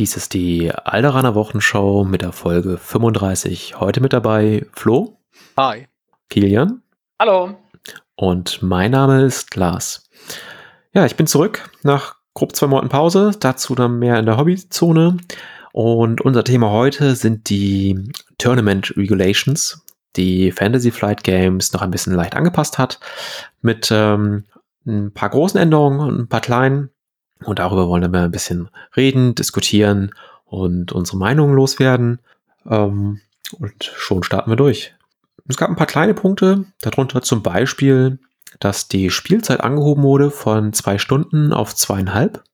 Dies ist die Alderaner Wochenshow mit der Folge 35. Heute mit dabei Flo. Hi. Kilian. Hallo. Und mein Name ist Lars. Ja, ich bin zurück nach grob zwei Monaten Pause, dazu dann mehr in der Hobbyzone. Und unser Thema heute sind die Tournament Regulations, die Fantasy Flight Games noch ein bisschen leicht angepasst hat, mit ähm, ein paar großen Änderungen und ein paar kleinen. Und darüber wollen wir ein bisschen reden, diskutieren und unsere Meinungen loswerden. Ähm, und schon starten wir durch. Es gab ein paar kleine Punkte, darunter zum Beispiel, dass die Spielzeit angehoben wurde von zwei Stunden auf zweieinhalb.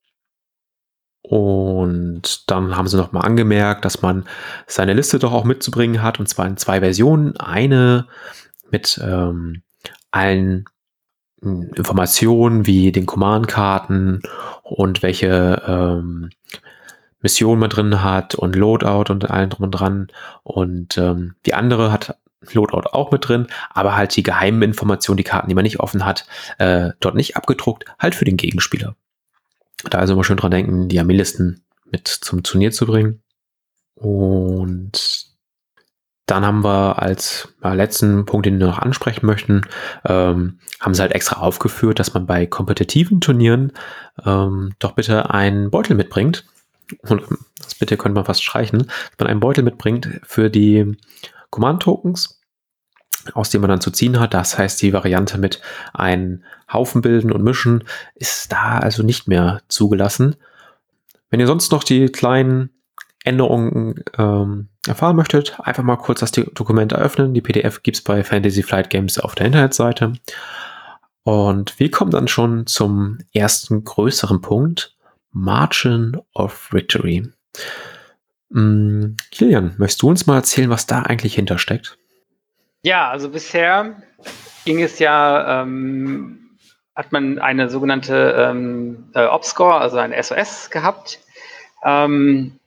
Und dann haben sie nochmal angemerkt, dass man seine Liste doch auch mitzubringen hat, und zwar in zwei Versionen. Eine mit ähm, allen Informationen wie den Command-Karten und welche ähm, Mission man drin hat und Loadout und allen drum und dran. Und ähm, die andere hat Loadout auch mit drin, aber halt die geheimen Informationen, die Karten, die man nicht offen hat, äh, dort nicht abgedruckt, halt für den Gegenspieler. Da also immer schön dran denken, die Armeelisten mit zum Turnier zu bringen. Und dann haben wir als äh, letzten Punkt, den wir noch ansprechen möchten, ähm, haben sie halt extra aufgeführt, dass man bei kompetitiven Turnieren ähm, doch bitte einen Beutel mitbringt. Und das bitte könnte man fast streichen, dass man einen Beutel mitbringt für die Command-Tokens, aus dem man dann zu ziehen hat. Das heißt, die Variante mit einen Haufen bilden und mischen ist da also nicht mehr zugelassen. Wenn ihr sonst noch die kleinen Änderungen ähm, erfahren möchtet, einfach mal kurz das Dokument eröffnen. Die PDF gibt es bei Fantasy Flight Games auf der Internetseite. Und wir kommen dann schon zum ersten größeren Punkt, Margin of Victory. Hm, Kilian, möchtest du uns mal erzählen, was da eigentlich hintersteckt? Ja, also bisher ging es ja, ähm, hat man eine sogenannte ähm, äh, Op-Score, also ein SOS gehabt. Ähm,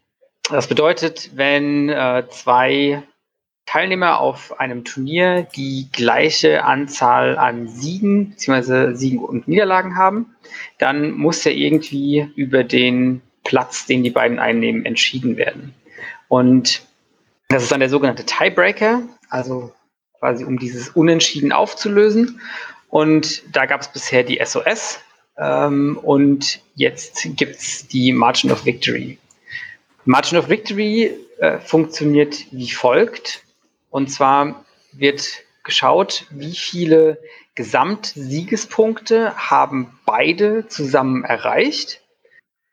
das bedeutet, wenn äh, zwei Teilnehmer auf einem Turnier die gleiche Anzahl an Siegen bzw. Siegen und Niederlagen haben, dann muss ja irgendwie über den Platz, den die beiden einnehmen, entschieden werden. Und das ist dann der sogenannte Tiebreaker, also quasi um dieses Unentschieden aufzulösen. Und da gab es bisher die SOS ähm, und jetzt gibt es die Margin of Victory. Margin of Victory äh, funktioniert wie folgt. Und zwar wird geschaut, wie viele Gesamtsiegespunkte haben beide zusammen erreicht.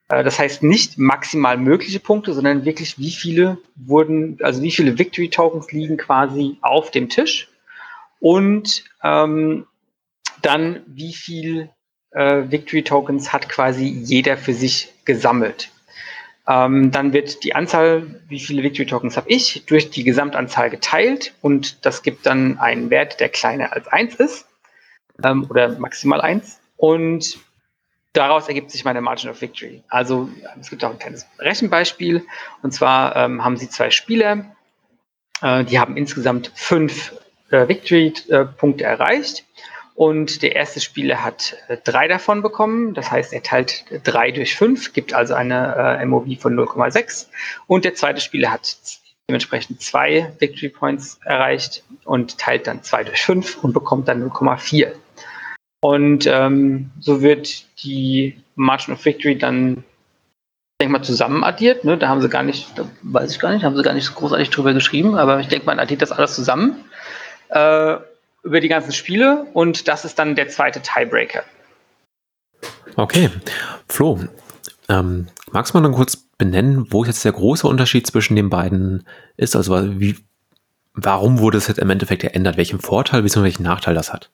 Äh, das heißt nicht maximal mögliche Punkte, sondern wirklich wie viele wurden, also wie viele Victory Tokens liegen quasi auf dem Tisch. Und ähm, dann wie viel äh, Victory Tokens hat quasi jeder für sich gesammelt. Ähm, dann wird die Anzahl, wie viele Victory Tokens habe ich, durch die Gesamtanzahl geteilt und das gibt dann einen Wert, der kleiner als 1 ist ähm, oder maximal 1. Und daraus ergibt sich meine Margin of Victory. Also es gibt auch ein kleines Rechenbeispiel und zwar ähm, haben Sie zwei Spieler, äh, die haben insgesamt fünf äh, Victory-Punkte äh, erreicht und der erste Spieler hat äh, drei davon bekommen. Das heißt, er teilt drei durch fünf, gibt also eine äh, MOV von 0,6. Und der zweite Spieler hat dementsprechend zwei Victory Points erreicht und teilt dann zwei durch fünf und bekommt dann 0,4. Und ähm, so wird die Margin of Victory dann, ich denke mal, zusammen addiert. Ne? Da haben sie gar nicht, weiß ich gar nicht, haben sie gar nicht so großartig drüber geschrieben, aber ich denke, man addiert das alles zusammen. Äh, über die ganzen Spiele und das ist dann der zweite Tiebreaker. Okay, Flo, ähm, magst du mal dann kurz benennen, wo jetzt der große Unterschied zwischen den beiden ist? Also wie, warum wurde es jetzt im Endeffekt geändert? Welchen Vorteil bzw. welchen Nachteil das hat?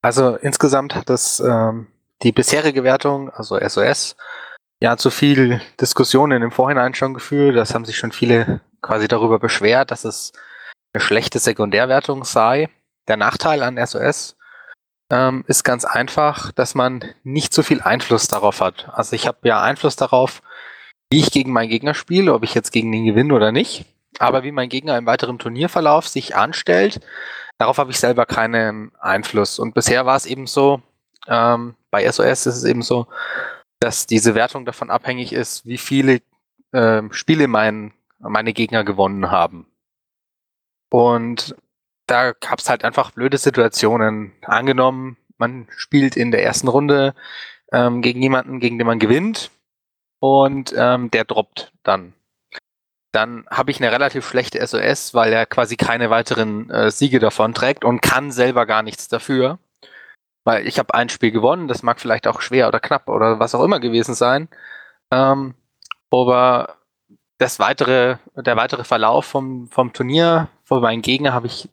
Also insgesamt hat das ähm, die bisherige Wertung, also SOS, ja zu viel Diskussionen im Vorhinein schon geführt. Das haben sich schon viele quasi darüber beschwert, dass es eine schlechte Sekundärwertung sei. Der Nachteil an SOS ähm, ist ganz einfach, dass man nicht so viel Einfluss darauf hat. Also ich habe ja Einfluss darauf, wie ich gegen meinen Gegner spiele, ob ich jetzt gegen den gewinne oder nicht. Aber wie mein Gegner im weiteren Turnierverlauf sich anstellt, darauf habe ich selber keinen Einfluss. Und bisher war es eben so, ähm, bei SOS ist es eben so, dass diese Wertung davon abhängig ist, wie viele äh, Spiele mein, meine Gegner gewonnen haben. Und da gab es halt einfach blöde Situationen. Angenommen, man spielt in der ersten Runde ähm, gegen jemanden, gegen den man gewinnt und ähm, der droppt dann. Dann habe ich eine relativ schlechte SOS, weil er quasi keine weiteren äh, Siege davon trägt und kann selber gar nichts dafür. Weil ich habe ein Spiel gewonnen, das mag vielleicht auch schwer oder knapp oder was auch immer gewesen sein. Ähm, aber das weitere, der weitere Verlauf vom, vom Turnier, von meinen Gegner habe ich,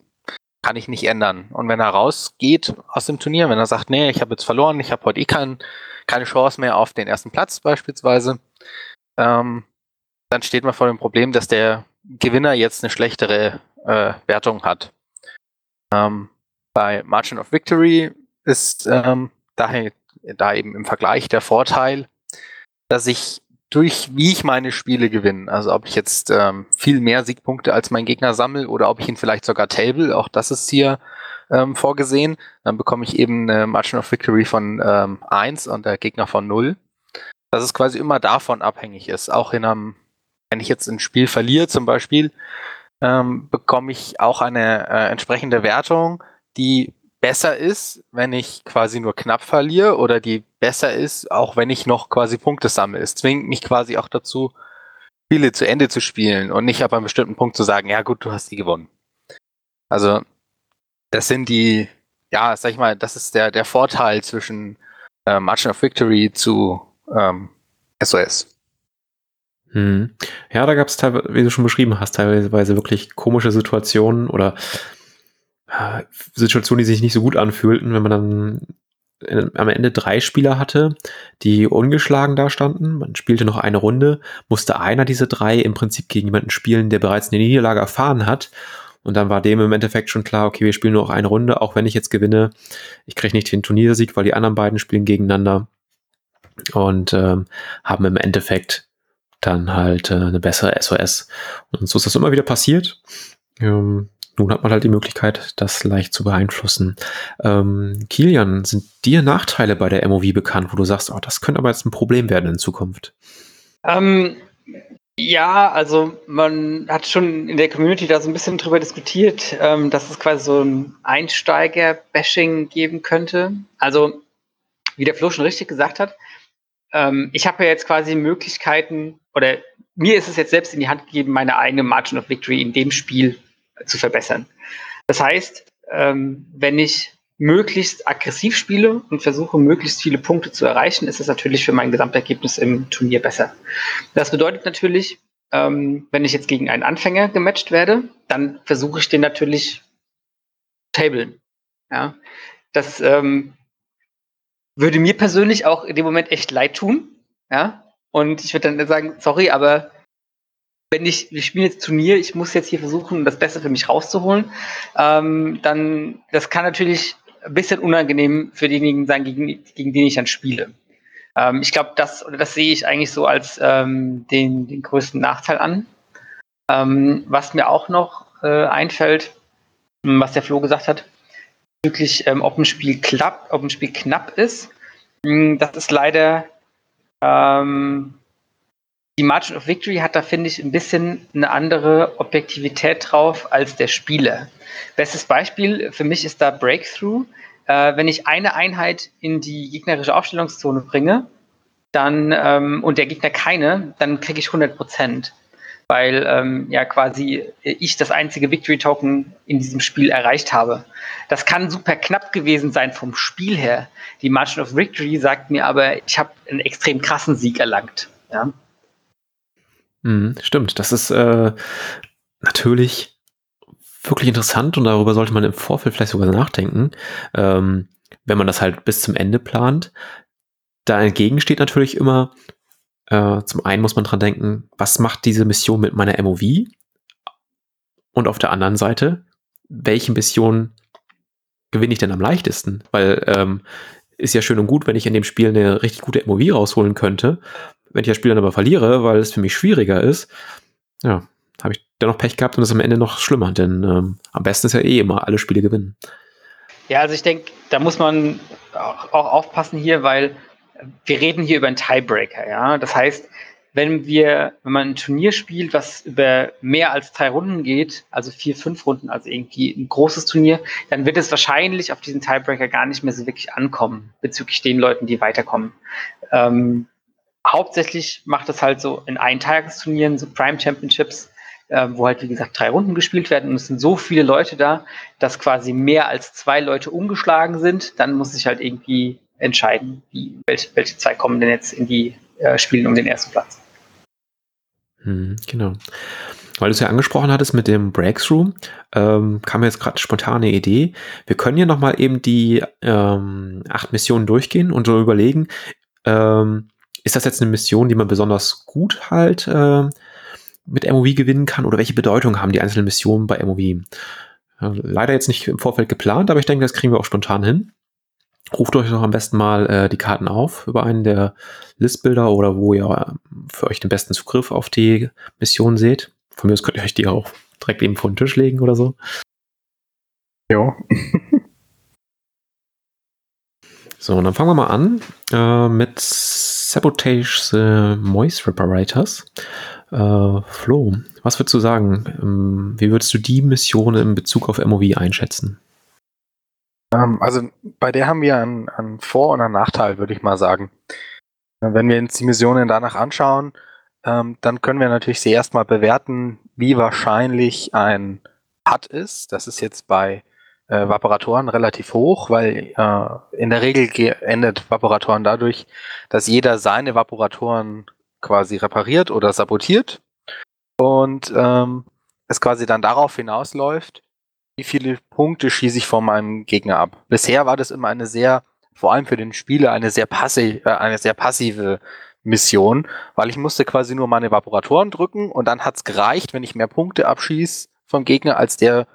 kann ich nicht ändern. Und wenn er rausgeht aus dem Turnier, wenn er sagt, nee, ich habe jetzt verloren, ich habe heute eh kein, keine Chance mehr auf den ersten Platz beispielsweise, ähm, dann steht man vor dem Problem, dass der Gewinner jetzt eine schlechtere äh, Wertung hat. Ähm, bei Margin of Victory ist ähm, daher da eben im Vergleich der Vorteil, dass ich durch wie ich meine Spiele gewinne, also ob ich jetzt ähm, viel mehr Siegpunkte als mein Gegner sammle oder ob ich ihn vielleicht sogar table, auch das ist hier ähm, vorgesehen, dann bekomme ich eben eine Margin of Victory von ähm, 1 und der Gegner von 0. Dass es quasi immer davon abhängig ist. Auch in einem, wenn ich jetzt ein Spiel verliere zum Beispiel, ähm, bekomme ich auch eine äh, entsprechende Wertung, die besser ist, wenn ich quasi nur knapp verliere oder die besser ist, auch wenn ich noch quasi Punkte sammle. Es zwingt mich quasi auch dazu, Spiele zu Ende zu spielen und nicht ab einem bestimmten Punkt zu sagen, ja gut, du hast die gewonnen. Also, das sind die, ja, sag ich mal, das ist der, der Vorteil zwischen äh, Margin of Victory zu ähm, SOS. Hm. Ja, da gab es wie du schon beschrieben hast, teilweise wirklich komische Situationen oder Situationen, die sich nicht so gut anfühlten, wenn man dann am Ende drei Spieler hatte, die ungeschlagen dastanden. Man spielte noch eine Runde, musste einer dieser drei im Prinzip gegen jemanden spielen, der bereits eine Niederlage erfahren hat. Und dann war dem im Endeffekt schon klar, okay, wir spielen nur noch eine Runde, auch wenn ich jetzt gewinne. Ich kriege nicht den Turniersieg, weil die anderen beiden spielen gegeneinander und ähm, haben im Endeffekt dann halt äh, eine bessere SOS. Und so ist das immer wieder passiert. Ähm, nun hat man halt die Möglichkeit, das leicht zu beeinflussen. Ähm, Kilian, sind dir Nachteile bei der MOV bekannt, wo du sagst, oh, das könnte aber jetzt ein Problem werden in Zukunft? Ähm, ja, also man hat schon in der Community da so ein bisschen drüber diskutiert, ähm, dass es quasi so ein Einsteiger-Bashing geben könnte. Also, wie der Flo schon richtig gesagt hat, ähm, ich habe ja jetzt quasi Möglichkeiten, oder mir ist es jetzt selbst in die Hand gegeben, meine eigene Margin of Victory in dem Spiel zu verbessern. Das heißt, ähm, wenn ich möglichst aggressiv spiele und versuche, möglichst viele Punkte zu erreichen, ist es natürlich für mein Gesamtergebnis im Turnier besser. Das bedeutet natürlich, ähm, wenn ich jetzt gegen einen Anfänger gematcht werde, dann versuche ich den natürlich tablen. Ja, das ähm, würde mir persönlich auch in dem Moment echt leid tun. Ja, und ich würde dann sagen, sorry, aber wenn ich, wir spielen jetzt Turnier, ich muss jetzt hier versuchen, das Beste für mich rauszuholen, ähm, dann, das kann natürlich ein bisschen unangenehm für diejenigen sein, gegen, gegen den ich dann spiele. Ähm, ich glaube, das, das sehe ich eigentlich so als ähm, den, den größten Nachteil an. Ähm, was mir auch noch äh, einfällt, was der Flo gesagt hat, wirklich, ähm, ob ein Spiel klappt, ob ein Spiel knapp ist, mh, das ist leider ähm, die Margin of Victory hat da, finde ich, ein bisschen eine andere Objektivität drauf als der Spieler. Bestes Beispiel für mich ist da Breakthrough. Äh, wenn ich eine Einheit in die gegnerische Aufstellungszone bringe, dann ähm, und der Gegner keine, dann kriege ich 100 Prozent, weil ähm, ja quasi ich das einzige Victory Token in diesem Spiel erreicht habe. Das kann super knapp gewesen sein vom Spiel her. Die Margin of Victory sagt mir aber, ich habe einen extrem krassen Sieg erlangt. Ja. Mhm, stimmt, das ist äh, natürlich wirklich interessant und darüber sollte man im Vorfeld vielleicht sogar nachdenken, ähm, wenn man das halt bis zum Ende plant. Da entgegen steht natürlich immer, äh, zum einen muss man dran denken, was macht diese Mission mit meiner MOV? Und auf der anderen Seite, welche Mission gewinne ich denn am leichtesten? Weil ähm, ist ja schön und gut, wenn ich in dem Spiel eine richtig gute MOV rausholen könnte. Wenn ich das Spiel dann aber verliere, weil es für mich schwieriger ist, ja, habe ich dennoch Pech gehabt und das ist am Ende noch schlimmer, denn ähm, am besten ist ja eh immer alle Spiele gewinnen. Ja, also ich denke, da muss man auch, auch, aufpassen hier, weil wir reden hier über einen Tiebreaker, ja. Das heißt, wenn wir, wenn man ein Turnier spielt, was über mehr als drei Runden geht, also vier, fünf Runden, also irgendwie ein großes Turnier, dann wird es wahrscheinlich auf diesen Tiebreaker gar nicht mehr so wirklich ankommen, bezüglich den Leuten, die weiterkommen. Ähm, hauptsächlich macht es halt so in Eintagesturnieren, so Prime Championships, äh, wo halt, wie gesagt, drei Runden gespielt werden und es sind so viele Leute da, dass quasi mehr als zwei Leute umgeschlagen sind. Dann muss ich halt irgendwie entscheiden, wie, welche, welche zwei kommen denn jetzt in die äh, Spielen um den ersten Platz. Hm, genau. Weil du es ja angesprochen hattest mit dem Breakthrough, ähm, kam mir jetzt gerade spontane Idee. Wir können ja nochmal eben die ähm, acht Missionen durchgehen und so überlegen, ähm, ist das jetzt eine Mission, die man besonders gut halt äh, mit MOV gewinnen kann oder welche Bedeutung haben die einzelnen Missionen bei MOV? Äh, leider jetzt nicht im Vorfeld geplant, aber ich denke, das kriegen wir auch spontan hin. Ruft euch doch am besten mal äh, die Karten auf über einen der Listbilder oder wo ihr für euch den besten Zugriff auf die Mission seht. Von mir aus könnt ihr euch die auch direkt eben vor den Tisch legen oder so. Jo. so, und dann fangen wir mal an äh, mit Sabotage the Moist Reparators. Äh, Flo, was würdest du sagen? Ähm, wie würdest du die Mission in Bezug auf MOV einschätzen? Ähm, also bei der haben wir einen, einen Vor- und einen Nachteil, würde ich mal sagen. Wenn wir uns die Missionen danach anschauen, ähm, dann können wir natürlich sie erstmal bewerten, wie wahrscheinlich ein Putt ist. Das ist jetzt bei äh, Vaporatoren relativ hoch, weil äh, in der Regel endet Vaporatoren dadurch, dass jeder seine Vaporatoren quasi repariert oder sabotiert und ähm, es quasi dann darauf hinausläuft, wie viele Punkte schieße ich von meinem Gegner ab. Bisher war das immer eine sehr, vor allem für den Spieler, eine sehr, passi äh, eine sehr passive Mission, weil ich musste quasi nur meine Evaporatoren drücken und dann hat es gereicht, wenn ich mehr Punkte abschieße vom Gegner, als der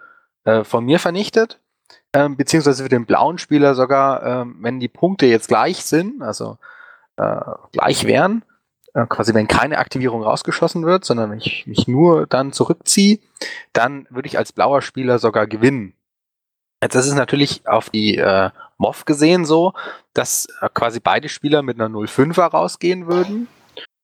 äh, von mir vernichtet. Ähm, beziehungsweise für den blauen Spieler sogar, ähm, wenn die Punkte jetzt gleich sind, also äh, gleich wären, äh, quasi wenn keine Aktivierung rausgeschossen wird, sondern ich mich nur dann zurückziehe, dann würde ich als blauer Spieler sogar gewinnen. Jetzt ist es natürlich auf die äh, MOV gesehen so, dass äh, quasi beide Spieler mit einer 0-5er rausgehen würden.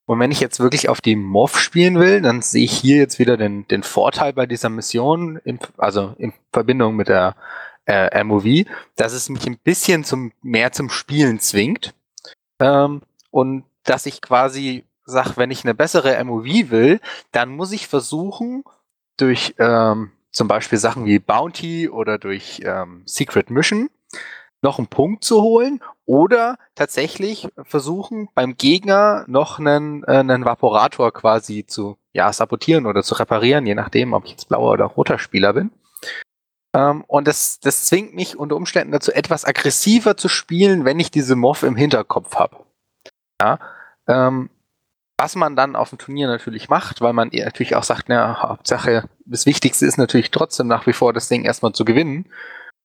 Und wenn ich jetzt wirklich auf die MOV spielen will, dann sehe ich hier jetzt wieder den, den Vorteil bei dieser Mission, in, also in Verbindung mit der äh, MOV, dass es mich ein bisschen zum, mehr zum Spielen zwingt. Ähm, und dass ich quasi sage, wenn ich eine bessere MOV will, dann muss ich versuchen, durch ähm, zum Beispiel Sachen wie Bounty oder durch ähm, Secret Mission noch einen Punkt zu holen oder tatsächlich versuchen, beim Gegner noch einen, äh, einen Vaporator quasi zu ja, sabotieren oder zu reparieren, je nachdem, ob ich jetzt blauer oder roter Spieler bin. Ähm, und das, das zwingt mich unter Umständen dazu, etwas aggressiver zu spielen, wenn ich diese Moff im Hinterkopf habe. Ja, ähm, was man dann auf dem Turnier natürlich macht, weil man natürlich auch sagt, na, Hauptsache, das Wichtigste ist natürlich trotzdem nach wie vor das Ding erstmal zu gewinnen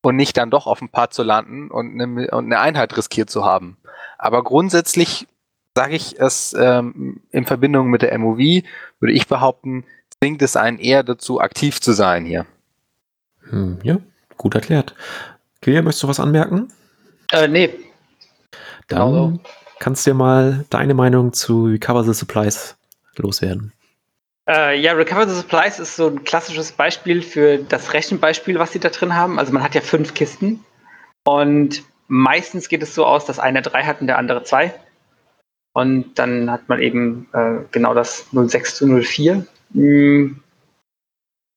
und nicht dann doch auf ein Paar zu landen und eine, und eine Einheit riskiert zu haben. Aber grundsätzlich sage ich es ähm, in Verbindung mit der MOV, würde ich behaupten, zwingt es einen eher dazu, aktiv zu sein hier. Hm, ja, gut erklärt. Kilian, möchtest du was anmerken? Äh, nee. Dann genau kannst du dir mal deine Meinung zu Recover the Supplies loswerden. Äh, ja, Recover the Supplies ist so ein klassisches Beispiel für das Rechenbeispiel, was sie da drin haben. Also man hat ja fünf Kisten und meistens geht es so aus, dass einer drei hat und der andere zwei. Und dann hat man eben äh, genau das 06 zu 04. Hm,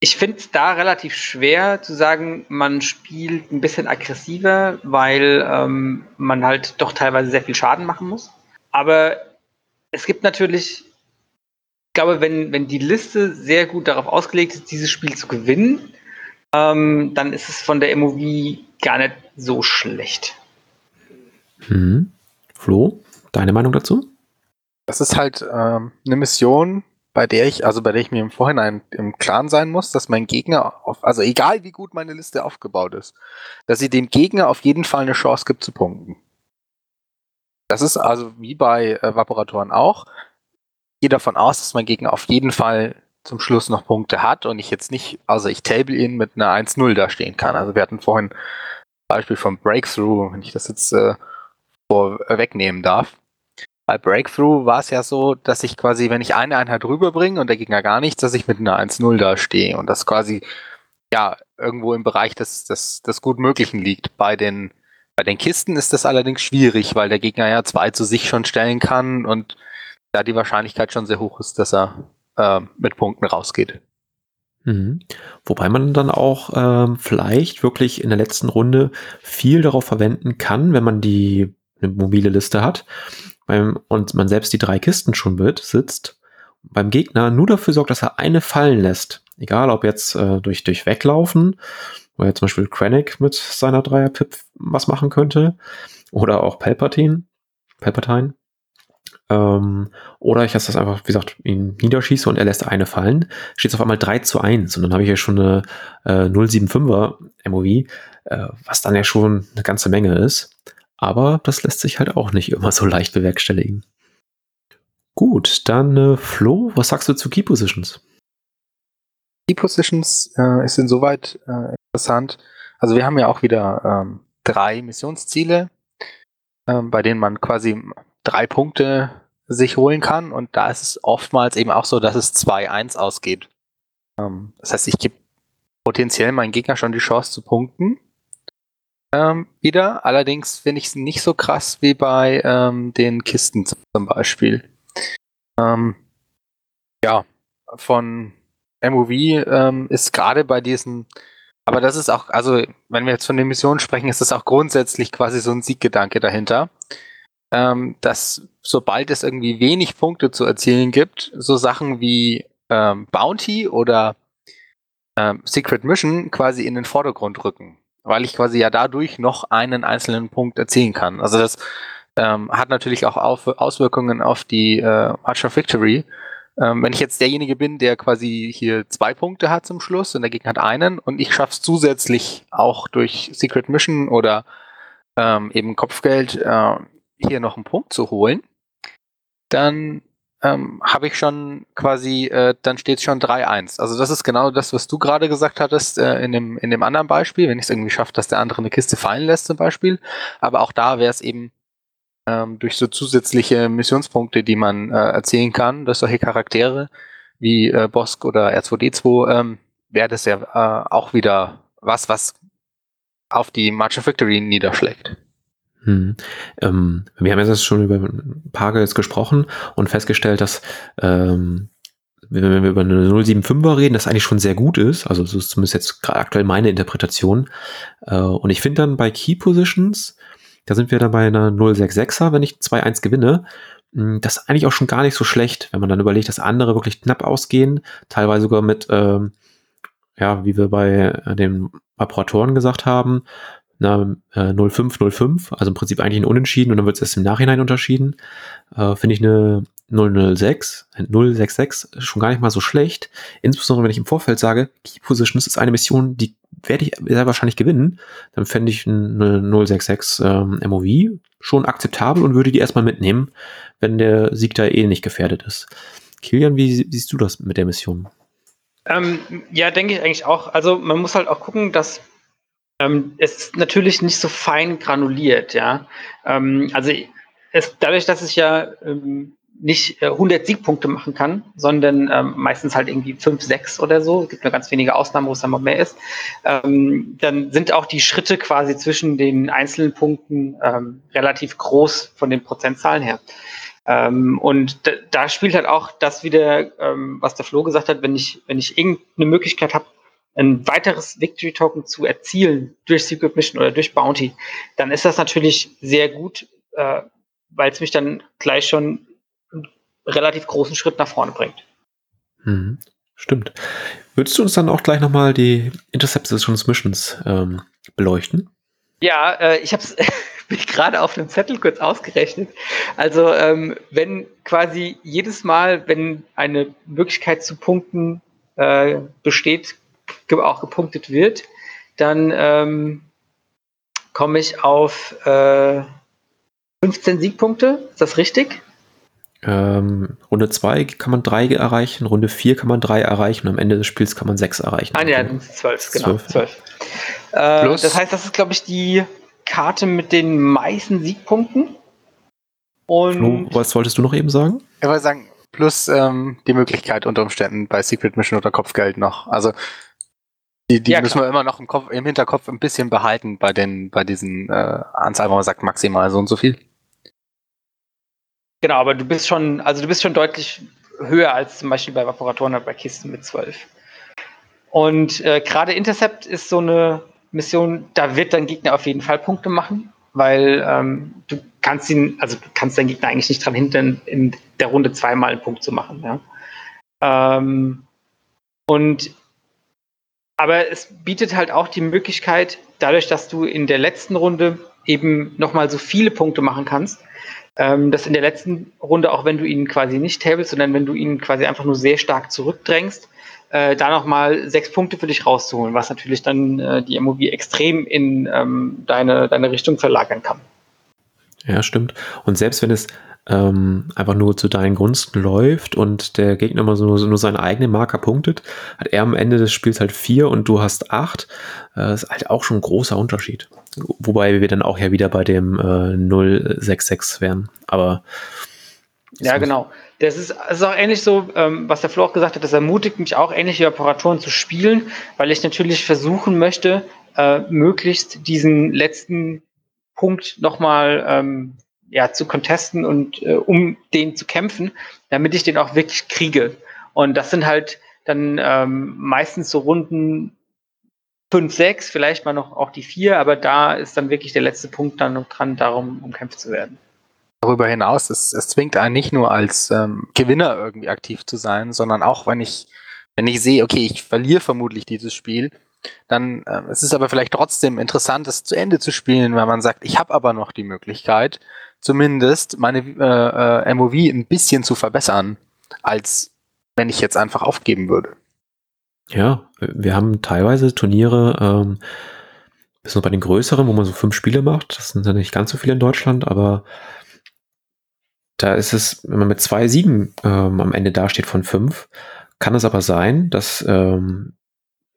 ich finde es da relativ schwer zu sagen, man spielt ein bisschen aggressiver, weil ähm, man halt doch teilweise sehr viel Schaden machen muss. Aber es gibt natürlich, ich glaube, wenn, wenn die Liste sehr gut darauf ausgelegt ist, dieses Spiel zu gewinnen, ähm, dann ist es von der MOV gar nicht so schlecht. Hm. Flo, deine Meinung dazu? Das ist halt ähm, eine Mission, bei der ich, also bei der ich mir im Vorhinein im Klaren sein muss, dass mein Gegner, auf, also egal wie gut meine Liste aufgebaut ist, dass sie dem Gegner auf jeden Fall eine Chance gibt zu punkten. Das ist also wie bei äh, Vaporatoren auch. Ich gehe davon aus, dass mein Gegner auf jeden Fall zum Schluss noch Punkte hat und ich jetzt nicht, also ich table ihn mit einer 1-0 da stehen kann. Also wir hatten vorhin Beispiel vom Breakthrough, wenn ich das jetzt äh, vorwegnehmen darf. Bei Breakthrough war es ja so, dass ich quasi, wenn ich eine Einheit rüberbringe und der Gegner gar nichts, dass ich mit einer 1-0 da stehe und das quasi ja irgendwo im Bereich des, des, des gut Möglichen liegt. Bei den, bei den Kisten ist das allerdings schwierig, weil der Gegner ja zwei zu sich schon stellen kann und da die Wahrscheinlichkeit schon sehr hoch ist, dass er äh, mit Punkten rausgeht. Mhm. Wobei man dann auch ähm, vielleicht wirklich in der letzten Runde viel darauf verwenden kann, wenn man die eine mobile Liste hat beim, und man selbst die drei Kisten schon besitzt, beim Gegner nur dafür sorgt, dass er eine fallen lässt. Egal, ob jetzt äh, durch, durch Weglaufen, wo ja zum Beispiel Krennic mit seiner Dreier-Pip was machen könnte, oder auch Palpatine, Palpatine, ähm, oder ich lasse das einfach, wie gesagt, ihn niederschieße und er lässt eine fallen, steht es auf einmal 3 zu 1 und dann habe ich ja schon eine äh, 075er MOV, äh, was dann ja schon eine ganze Menge ist. Aber das lässt sich halt auch nicht immer so leicht bewerkstelligen. Gut, dann äh, Flo, was sagst du zu Key Positions? Key Positions äh, ist insoweit äh, interessant. Also wir haben ja auch wieder ähm, drei Missionsziele, ähm, bei denen man quasi drei Punkte sich holen kann. Und da ist es oftmals eben auch so, dass es 2-1 ausgeht. Ähm, das heißt, ich gebe potenziell meinen Gegner schon die Chance zu punkten. Ähm, wieder. Allerdings finde ich es nicht so krass wie bei ähm, den Kisten zum Beispiel. Ähm, ja, von MOV ähm, ist gerade bei diesen, aber das ist auch, also wenn wir jetzt von den Missionen sprechen, ist das auch grundsätzlich quasi so ein Sieggedanke dahinter ähm, dass sobald es irgendwie wenig Punkte zu erzielen gibt, so Sachen wie ähm, Bounty oder Secret Mission quasi in den Vordergrund rücken, weil ich quasi ja dadurch noch einen einzelnen Punkt erzielen kann. Also das ähm, hat natürlich auch auf, Auswirkungen auf die äh, March of Victory. Ähm, wenn ich jetzt derjenige bin, der quasi hier zwei Punkte hat zum Schluss und der Gegner hat einen und ich schaffe es zusätzlich auch durch Secret Mission oder ähm, eben Kopfgeld äh, hier noch einen Punkt zu holen, dann ähm, habe ich schon quasi, äh, dann steht es schon 3-1. Also das ist genau das, was du gerade gesagt hattest äh, in, dem, in dem anderen Beispiel, wenn ich es irgendwie schaffe, dass der andere eine Kiste fallen lässt zum Beispiel. Aber auch da wäre es eben ähm, durch so zusätzliche Missionspunkte, die man äh, erzielen kann, durch solche Charaktere wie äh, Bosk oder R2D2, ähm, wäre das ja äh, auch wieder was, was auf die March of Victory niederschlägt. Hm. Ähm, wir haben jetzt schon über Pargels gesprochen und festgestellt, dass ähm, wenn wir über eine 075er reden, das eigentlich schon sehr gut ist. Also das ist zumindest jetzt gerade aktuell meine Interpretation. Äh, und ich finde dann bei Key Positions, da sind wir dann bei einer 066er, wenn ich 2-1 gewinne. Hm, das ist eigentlich auch schon gar nicht so schlecht, wenn man dann überlegt, dass andere wirklich knapp ausgehen, teilweise sogar mit, ähm, ja, wie wir bei den Apparatoren gesagt haben, einer äh, 0505, also im Prinzip eigentlich ein Unentschieden und dann wird es erst im Nachhinein unterschieden. Äh, Finde ich eine 006, 066 schon gar nicht mal so schlecht. Insbesondere wenn ich im Vorfeld sage, Key Positions ist eine Mission, die werde ich sehr wahrscheinlich gewinnen, dann fände ich eine 066 ähm, MOV schon akzeptabel und würde die erstmal mitnehmen, wenn der Sieg da eh nicht gefährdet ist. Kilian, wie siehst du das mit der Mission? Ähm, ja, denke ich eigentlich auch. Also man muss halt auch gucken, dass ähm, es ist natürlich nicht so fein granuliert, ja. Ähm, also es, dadurch, dass ich ja ähm, nicht äh, 100 Siegpunkte machen kann, sondern ähm, meistens halt irgendwie 5, 6 oder so, es gibt nur ganz wenige Ausnahmen, wo es dann noch mehr ist, ähm, dann sind auch die Schritte quasi zwischen den einzelnen Punkten ähm, relativ groß von den Prozentzahlen her. Ähm, und da, da, spielt halt auch das wieder, ähm, was der Flo gesagt hat, wenn ich, wenn ich irgendeine Möglichkeit habe, ein weiteres Victory Token zu erzielen durch Secret Mission oder durch Bounty, dann ist das natürlich sehr gut, äh, weil es mich dann gleich schon einen relativ großen Schritt nach vorne bringt. Mhm. Stimmt. Würdest du uns dann auch gleich nochmal die Interceptions Missions ähm, beleuchten? Ja, äh, ich habe es gerade auf dem Zettel kurz ausgerechnet. Also ähm, wenn quasi jedes Mal, wenn eine Möglichkeit zu punkten äh, besteht, auch gepunktet wird, dann ähm, komme ich auf äh, 15 Siegpunkte. Ist das richtig? Ähm, Runde 2 kann man 3 erreichen, Runde 4 kann man 3 erreichen und am Ende des Spiels kann man 6 erreichen. Ah, ja, 12, genau. 12. 12. Äh, das heißt, das ist, glaube ich, die Karte mit den meisten Siegpunkten. Und Flo, was wolltest du noch eben sagen? Ich wollte sagen, plus ähm, die Möglichkeit unter Umständen bei Secret Mission oder Kopfgeld noch. Also die, die ja, müssen wir immer noch im, Kopf, im Hinterkopf ein bisschen behalten bei den, bei diesen äh, Anzahl, wo man sagt maximal so und so viel. Genau, aber du bist schon, also du bist schon deutlich höher als zum Beispiel bei Vaporatoren oder bei Kisten mit 12. Und äh, gerade Intercept ist so eine Mission, da wird dein Gegner auf jeden Fall Punkte machen, weil ähm, du kannst ihn, also du kannst deinen Gegner eigentlich nicht dran hindern, in der Runde zweimal einen Punkt zu machen. Ja? Ähm, und aber es bietet halt auch die Möglichkeit, dadurch, dass du in der letzten Runde eben nochmal so viele Punkte machen kannst, ähm, dass in der letzten Runde, auch wenn du ihn quasi nicht tablest, sondern wenn du ihn quasi einfach nur sehr stark zurückdrängst, äh, da nochmal sechs Punkte für dich rauszuholen, was natürlich dann äh, die MOV extrem in ähm, deine, deine Richtung verlagern kann. Ja, stimmt. Und selbst wenn es ähm, einfach nur zu deinen Gunsten läuft und der Gegner immer so nur seine eigenen Marker punktet, hat er am Ende des Spiels halt vier und du hast acht. Äh, ist halt auch schon ein großer Unterschied. Wobei wir dann auch ja wieder bei dem äh, 066 wären. Aber ja, genau. Das ist, das ist auch ähnlich so, ähm, was der Flo auch gesagt hat, das ermutigt mich auch, ähnliche Operatoren zu spielen, weil ich natürlich versuchen möchte, äh, möglichst diesen letzten Punkt nochmal ähm, ja, zu contesten und äh, um den zu kämpfen, damit ich den auch wirklich kriege. Und das sind halt dann ähm, meistens so Runden 5, 6, vielleicht mal noch auch die 4, aber da ist dann wirklich der letzte Punkt dann noch dran, darum umkämpft zu werden. Darüber hinaus, es, es zwingt einen nicht nur als ähm, Gewinner irgendwie aktiv zu sein, sondern auch wenn ich, wenn ich sehe, okay, ich verliere vermutlich dieses Spiel, dann äh, es ist aber vielleicht trotzdem interessant, es zu Ende zu spielen, weil man sagt, ich habe aber noch die Möglichkeit, zumindest meine äh, äh, MOV ein bisschen zu verbessern, als wenn ich jetzt einfach aufgeben würde. Ja, wir haben teilweise Turniere, ähm, bis nur bei den größeren, wo man so fünf Spiele macht. Das sind ja nicht ganz so viele in Deutschland, aber da ist es, wenn man mit zwei Siegen ähm, am Ende dasteht von fünf, kann es aber sein, dass ähm,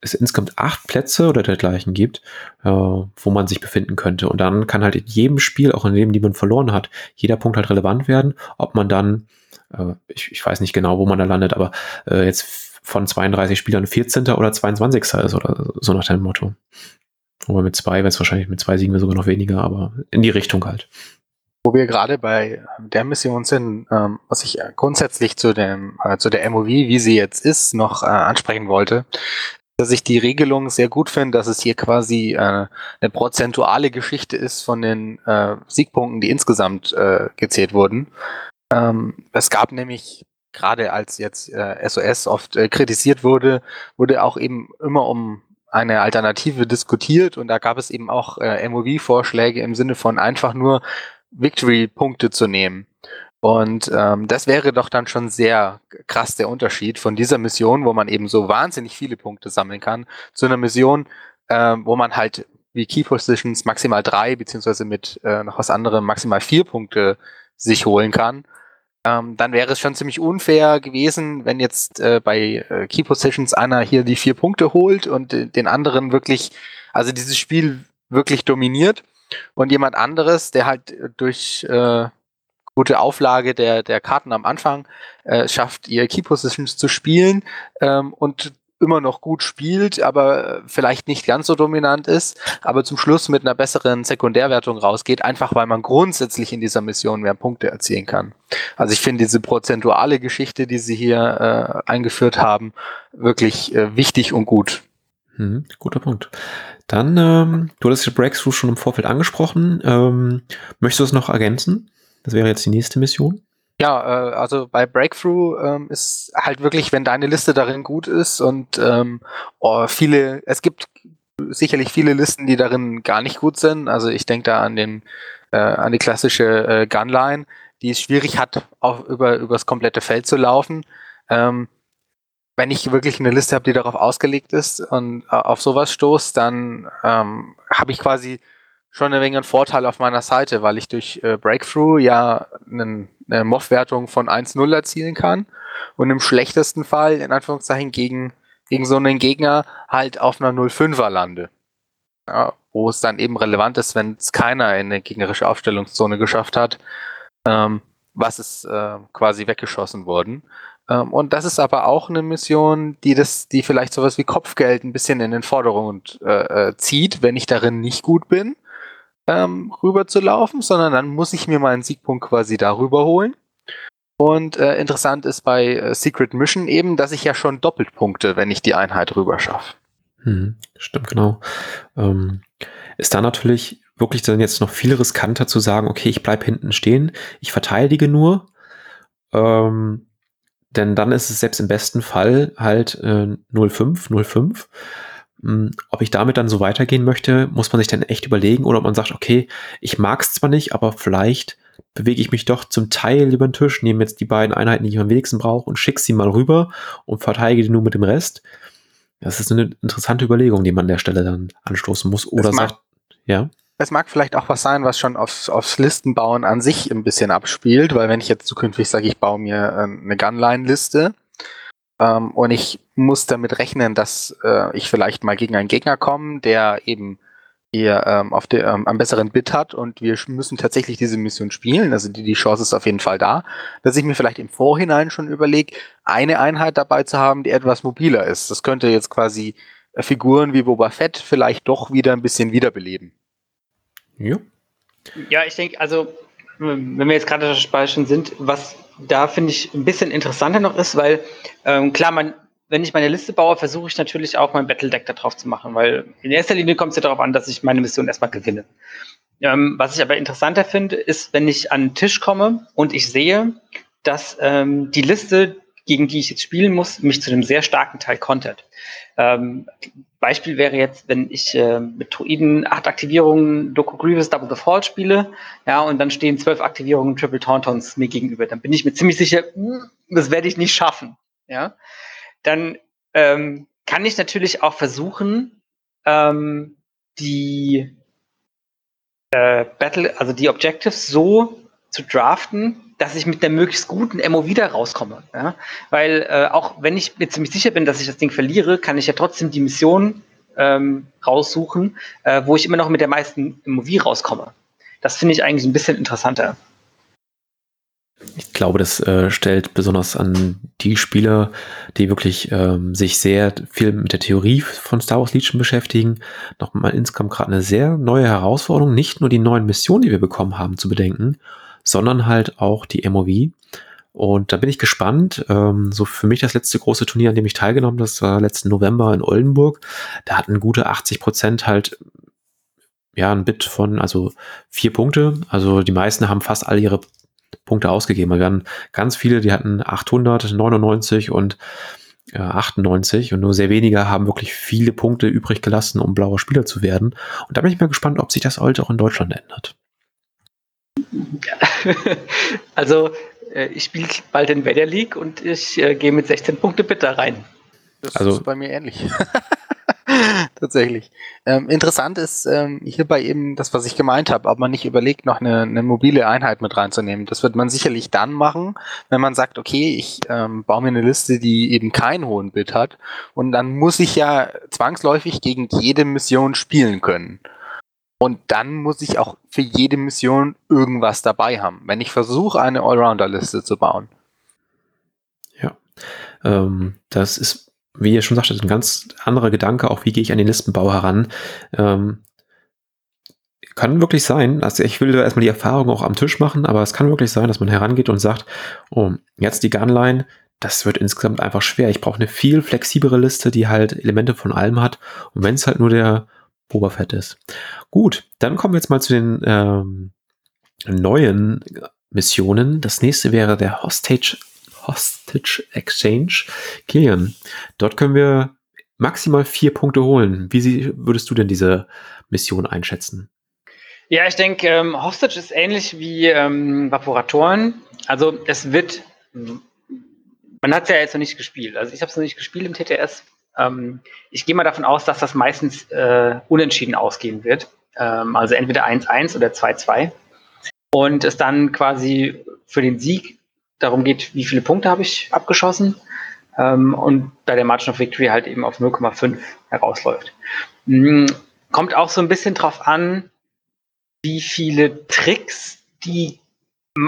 es insgesamt acht Plätze oder dergleichen gibt, äh, wo man sich befinden könnte. Und dann kann halt in jedem Spiel, auch in dem, die man verloren hat, jeder Punkt halt relevant werden, ob man dann, äh, ich, ich weiß nicht genau, wo man da landet, aber äh, jetzt von 32 Spielern 14. oder 22. ist oder so nach dem Motto. Aber mit zwei wäre es wahrscheinlich mit zwei Siegen sogar noch weniger, aber in die Richtung halt. Wo wir gerade bei der Mission sind, ähm, was ich grundsätzlich zu dem äh, zu der MOV, wie sie jetzt ist, noch äh, ansprechen wollte, dass ich die Regelung sehr gut finde, dass es hier quasi äh, eine prozentuale Geschichte ist von den äh, Siegpunkten, die insgesamt äh, gezählt wurden. Ähm, es gab nämlich gerade als jetzt äh, SOS oft äh, kritisiert wurde, wurde auch eben immer um eine Alternative diskutiert und da gab es eben auch äh, MOV-Vorschläge im Sinne von einfach nur Victory-Punkte zu nehmen. Und ähm, das wäre doch dann schon sehr krass der Unterschied von dieser Mission, wo man eben so wahnsinnig viele Punkte sammeln kann, zu einer Mission, ähm, wo man halt wie Key Positions maximal drei, beziehungsweise mit äh, noch was anderem maximal vier Punkte sich holen kann. Ähm, dann wäre es schon ziemlich unfair gewesen, wenn jetzt äh, bei äh, Key Positions einer hier die vier Punkte holt und äh, den anderen wirklich, also dieses Spiel wirklich dominiert und jemand anderes, der halt durch äh, gute Auflage der, der Karten am Anfang, äh, schafft ihr Key Positions zu spielen ähm, und immer noch gut spielt, aber vielleicht nicht ganz so dominant ist, aber zum Schluss mit einer besseren Sekundärwertung rausgeht, einfach weil man grundsätzlich in dieser Mission mehr Punkte erzielen kann. Also ich finde diese prozentuale Geschichte, die sie hier äh, eingeführt haben, wirklich äh, wichtig und gut. Hm, guter Punkt. Dann, ähm, du hattest die Breakthrough schon im Vorfeld angesprochen. Ähm, möchtest du es noch ergänzen? Das wäre jetzt die nächste Mission. Ja, äh, also bei Breakthrough ähm, ist halt wirklich, wenn deine Liste darin gut ist und ähm, oh, viele, es gibt sicherlich viele Listen, die darin gar nicht gut sind. Also ich denke da an den äh, an die klassische äh, Gunline, die es schwierig hat, auch über übers komplette Feld zu laufen. Ähm, wenn ich wirklich eine Liste habe, die darauf ausgelegt ist und äh, auf sowas stoßt, dann ähm, habe ich quasi schon ein wenig einen Vorteil auf meiner Seite, weil ich durch äh, Breakthrough ja einen, eine MOV-Wertung von 1-0 erzielen kann und im schlechtesten Fall, in Anführungszeichen, gegen, gegen so einen Gegner halt auf einer 0-5er lande. Ja, wo es dann eben relevant ist, wenn es keiner in eine gegnerische Aufstellungszone geschafft hat, ähm, was ist äh, quasi weggeschossen worden. Ähm, und das ist aber auch eine Mission, die das, die vielleicht sowas wie Kopfgeld ein bisschen in den Vordergrund äh, äh, zieht, wenn ich darin nicht gut bin, ähm, rüber zu laufen, sondern dann muss ich mir meinen Siegpunkt quasi darüber holen. Und äh, interessant ist bei äh, Secret Mission eben, dass ich ja schon doppelt punkte, wenn ich die Einheit rüber schaffe. Hm, stimmt, genau. Ähm, ist da natürlich wirklich dann jetzt noch viel riskanter zu sagen, okay, ich bleib hinten stehen, ich verteidige nur, ähm, denn dann ist es selbst im besten Fall halt äh, 05, 05. Hm, ob ich damit dann so weitergehen möchte, muss man sich dann echt überlegen oder ob man sagt, okay, ich mag es zwar nicht, aber vielleicht bewege ich mich doch zum Teil über den Tisch, nehme jetzt die beiden Einheiten, die ich am wenigsten brauche und schicke sie mal rüber und verteidige die nur mit dem Rest. Das ist eine interessante Überlegung, die man an der Stelle dann anstoßen muss. Oder Es mag- sagt, ja. Es mag vielleicht auch was sein, was schon aufs, aufs Listenbauen an sich ein bisschen abspielt, weil wenn ich jetzt zukünftig sage, ich baue mir äh, eine Gunline-Liste ähm, und ich muss damit rechnen, dass äh, ich vielleicht mal gegen einen Gegner komme, der eben eher ähm, auf der, ähm, am besseren Bit hat und wir müssen tatsächlich diese Mission spielen, also die, die Chance ist auf jeden Fall da, dass ich mir vielleicht im Vorhinein schon überlege, eine Einheit dabei zu haben, die etwas mobiler ist. Das könnte jetzt quasi äh, Figuren wie Boba Fett vielleicht doch wieder ein bisschen wiederbeleben. ja. Ja, ich denke, also, wenn wir jetzt gerade dabei schon sind, was da finde ich ein bisschen interessanter noch ist, weil ähm, klar, man, wenn ich meine Liste baue, versuche ich natürlich auch mein Battle Deck da drauf zu machen, weil in erster Linie kommt es ja darauf an, dass ich meine Mission erstmal gewinne. Ähm, was ich aber interessanter finde, ist, wenn ich an den Tisch komme und ich sehe, dass ähm, die Liste, gegen die ich jetzt spielen muss, mich zu einem sehr starken Teil kontert. Ähm, Beispiel wäre jetzt, wenn ich äh, mit Druiden acht Aktivierungen Doku Grievous Double the Fall spiele, ja, und dann stehen zwölf Aktivierungen Triple Tauntauns mir gegenüber, dann bin ich mir ziemlich sicher, "Hm, das werde ich nicht schaffen, ja. Dann ähm, kann ich natürlich auch versuchen, ähm, die äh, Battle, also die Objectives so zu draften, dass ich mit der möglichst guten MO wieder rauskomme. Ja? Weil äh, auch wenn ich mir ziemlich sicher bin, dass ich das Ding verliere, kann ich ja trotzdem die Mission ähm, raussuchen, äh, wo ich immer noch mit der meisten MOV rauskomme. Das finde ich eigentlich ein bisschen interessanter. Ich glaube, das äh, stellt besonders an die Spieler, die wirklich ähm, sich sehr viel mit der Theorie von Star Wars Legion beschäftigen, nochmal insgesamt gerade eine sehr neue Herausforderung, nicht nur die neuen Missionen, die wir bekommen haben, zu bedenken, sondern halt auch die MOV. Und da bin ich gespannt. Ähm, so für mich das letzte große Turnier, an dem ich teilgenommen habe, das war letzten November in Oldenburg. Da hatten gute 80 Prozent halt ja ein Bit von, also vier Punkte. Also die meisten haben fast alle ihre Punkte ausgegeben. Wir hatten ganz viele, die hatten 899 und äh, 98 und nur sehr wenige haben wirklich viele Punkte übrig gelassen, um blauer Spieler zu werden. Und da bin ich mal gespannt, ob sich das heute auch in Deutschland ändert. also, äh, ich spiele bald in Weather League und ich äh, gehe mit 16 Punkte bitte rein. Das Also- ist bei mir ähnlich. Tatsächlich. Ähm, interessant ist ähm, hierbei eben das, was ich gemeint habe, ob man nicht überlegt, noch eine, eine mobile Einheit mit reinzunehmen. Das wird man sicherlich dann machen, wenn man sagt, okay, ich ähm, baue mir eine Liste, die eben keinen hohen Bit hat. Und dann muss ich ja zwangsläufig gegen jede Mission spielen können. Und dann muss ich auch für jede Mission irgendwas dabei haben, wenn ich versuche, eine Allrounder-Liste zu bauen. Ähm, das ist, wie ihr schon sagtet, ein ganz anderer Gedanke, auch wie gehe ich an den Listenbau heran. Ähm, kann wirklich sein, also ich will erstmal die Erfahrung auch am Tisch machen, aber es kann wirklich sein, dass man herangeht und sagt, oh, jetzt die Gunline, das wird insgesamt einfach schwer. Ich brauche eine viel flexiblere Liste, die halt Elemente von allem hat. Und wenn es halt nur der Boba Fett ist. Gut, dann kommen wir jetzt mal zu den ähm, neuen Missionen. Das nächste wäre der Hostage, Hostage Exchange. Kilian, dort können wir maximal vier Punkte holen. Wie sie, würdest du denn diese Mission einschätzen? Ja, ich denke, ähm, Hostage ist ähnlich wie ähm, Vaporatoren. Also es wird, man hat es ja jetzt noch nicht gespielt. Also ich habe es noch nicht gespielt im TTS. Ähm, ich gehe mal davon aus, dass das meistens äh, unentschieden ausgehen wird. Ähm, also entweder 1-1 oder 2-2. Und es dann quasi für den Sieg darum geht, wie viele Punkte habe ich abgeschossen. Ähm, und bei der Margin of Victory halt eben auf 0,5 herausläuft. Mm, Kommt auch so ein bisschen drauf an, wie viele Tricks die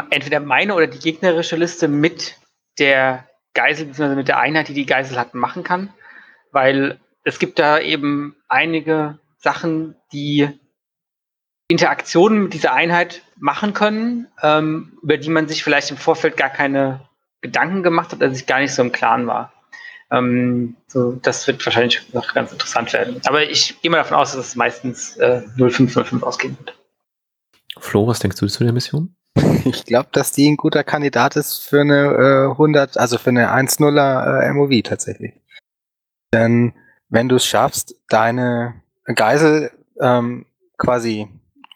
entweder meine oder die gegnerische Liste mit der Geisel, beziehungsweise mit der Einheit, die die Geisel hat, machen kann. Weil es gibt da eben einige Sachen, die Interaktionen mit dieser Einheit machen können, ähm, über die man sich vielleicht im Vorfeld gar keine Gedanken gemacht hat, also sich gar nicht so im Klaren war. Ähm, so, das wird wahrscheinlich noch ganz interessant werden. Aber ich gehe mal davon aus, dass es meistens äh, 0505 ausgehen wird. Flo, was denkst du zu der Mission? Ich glaube, dass die ein guter Kandidat ist für eine äh, 100, also für eine 1-0er äh, MOV tatsächlich. Denn wenn du es schaffst, deine Geisel ähm, quasi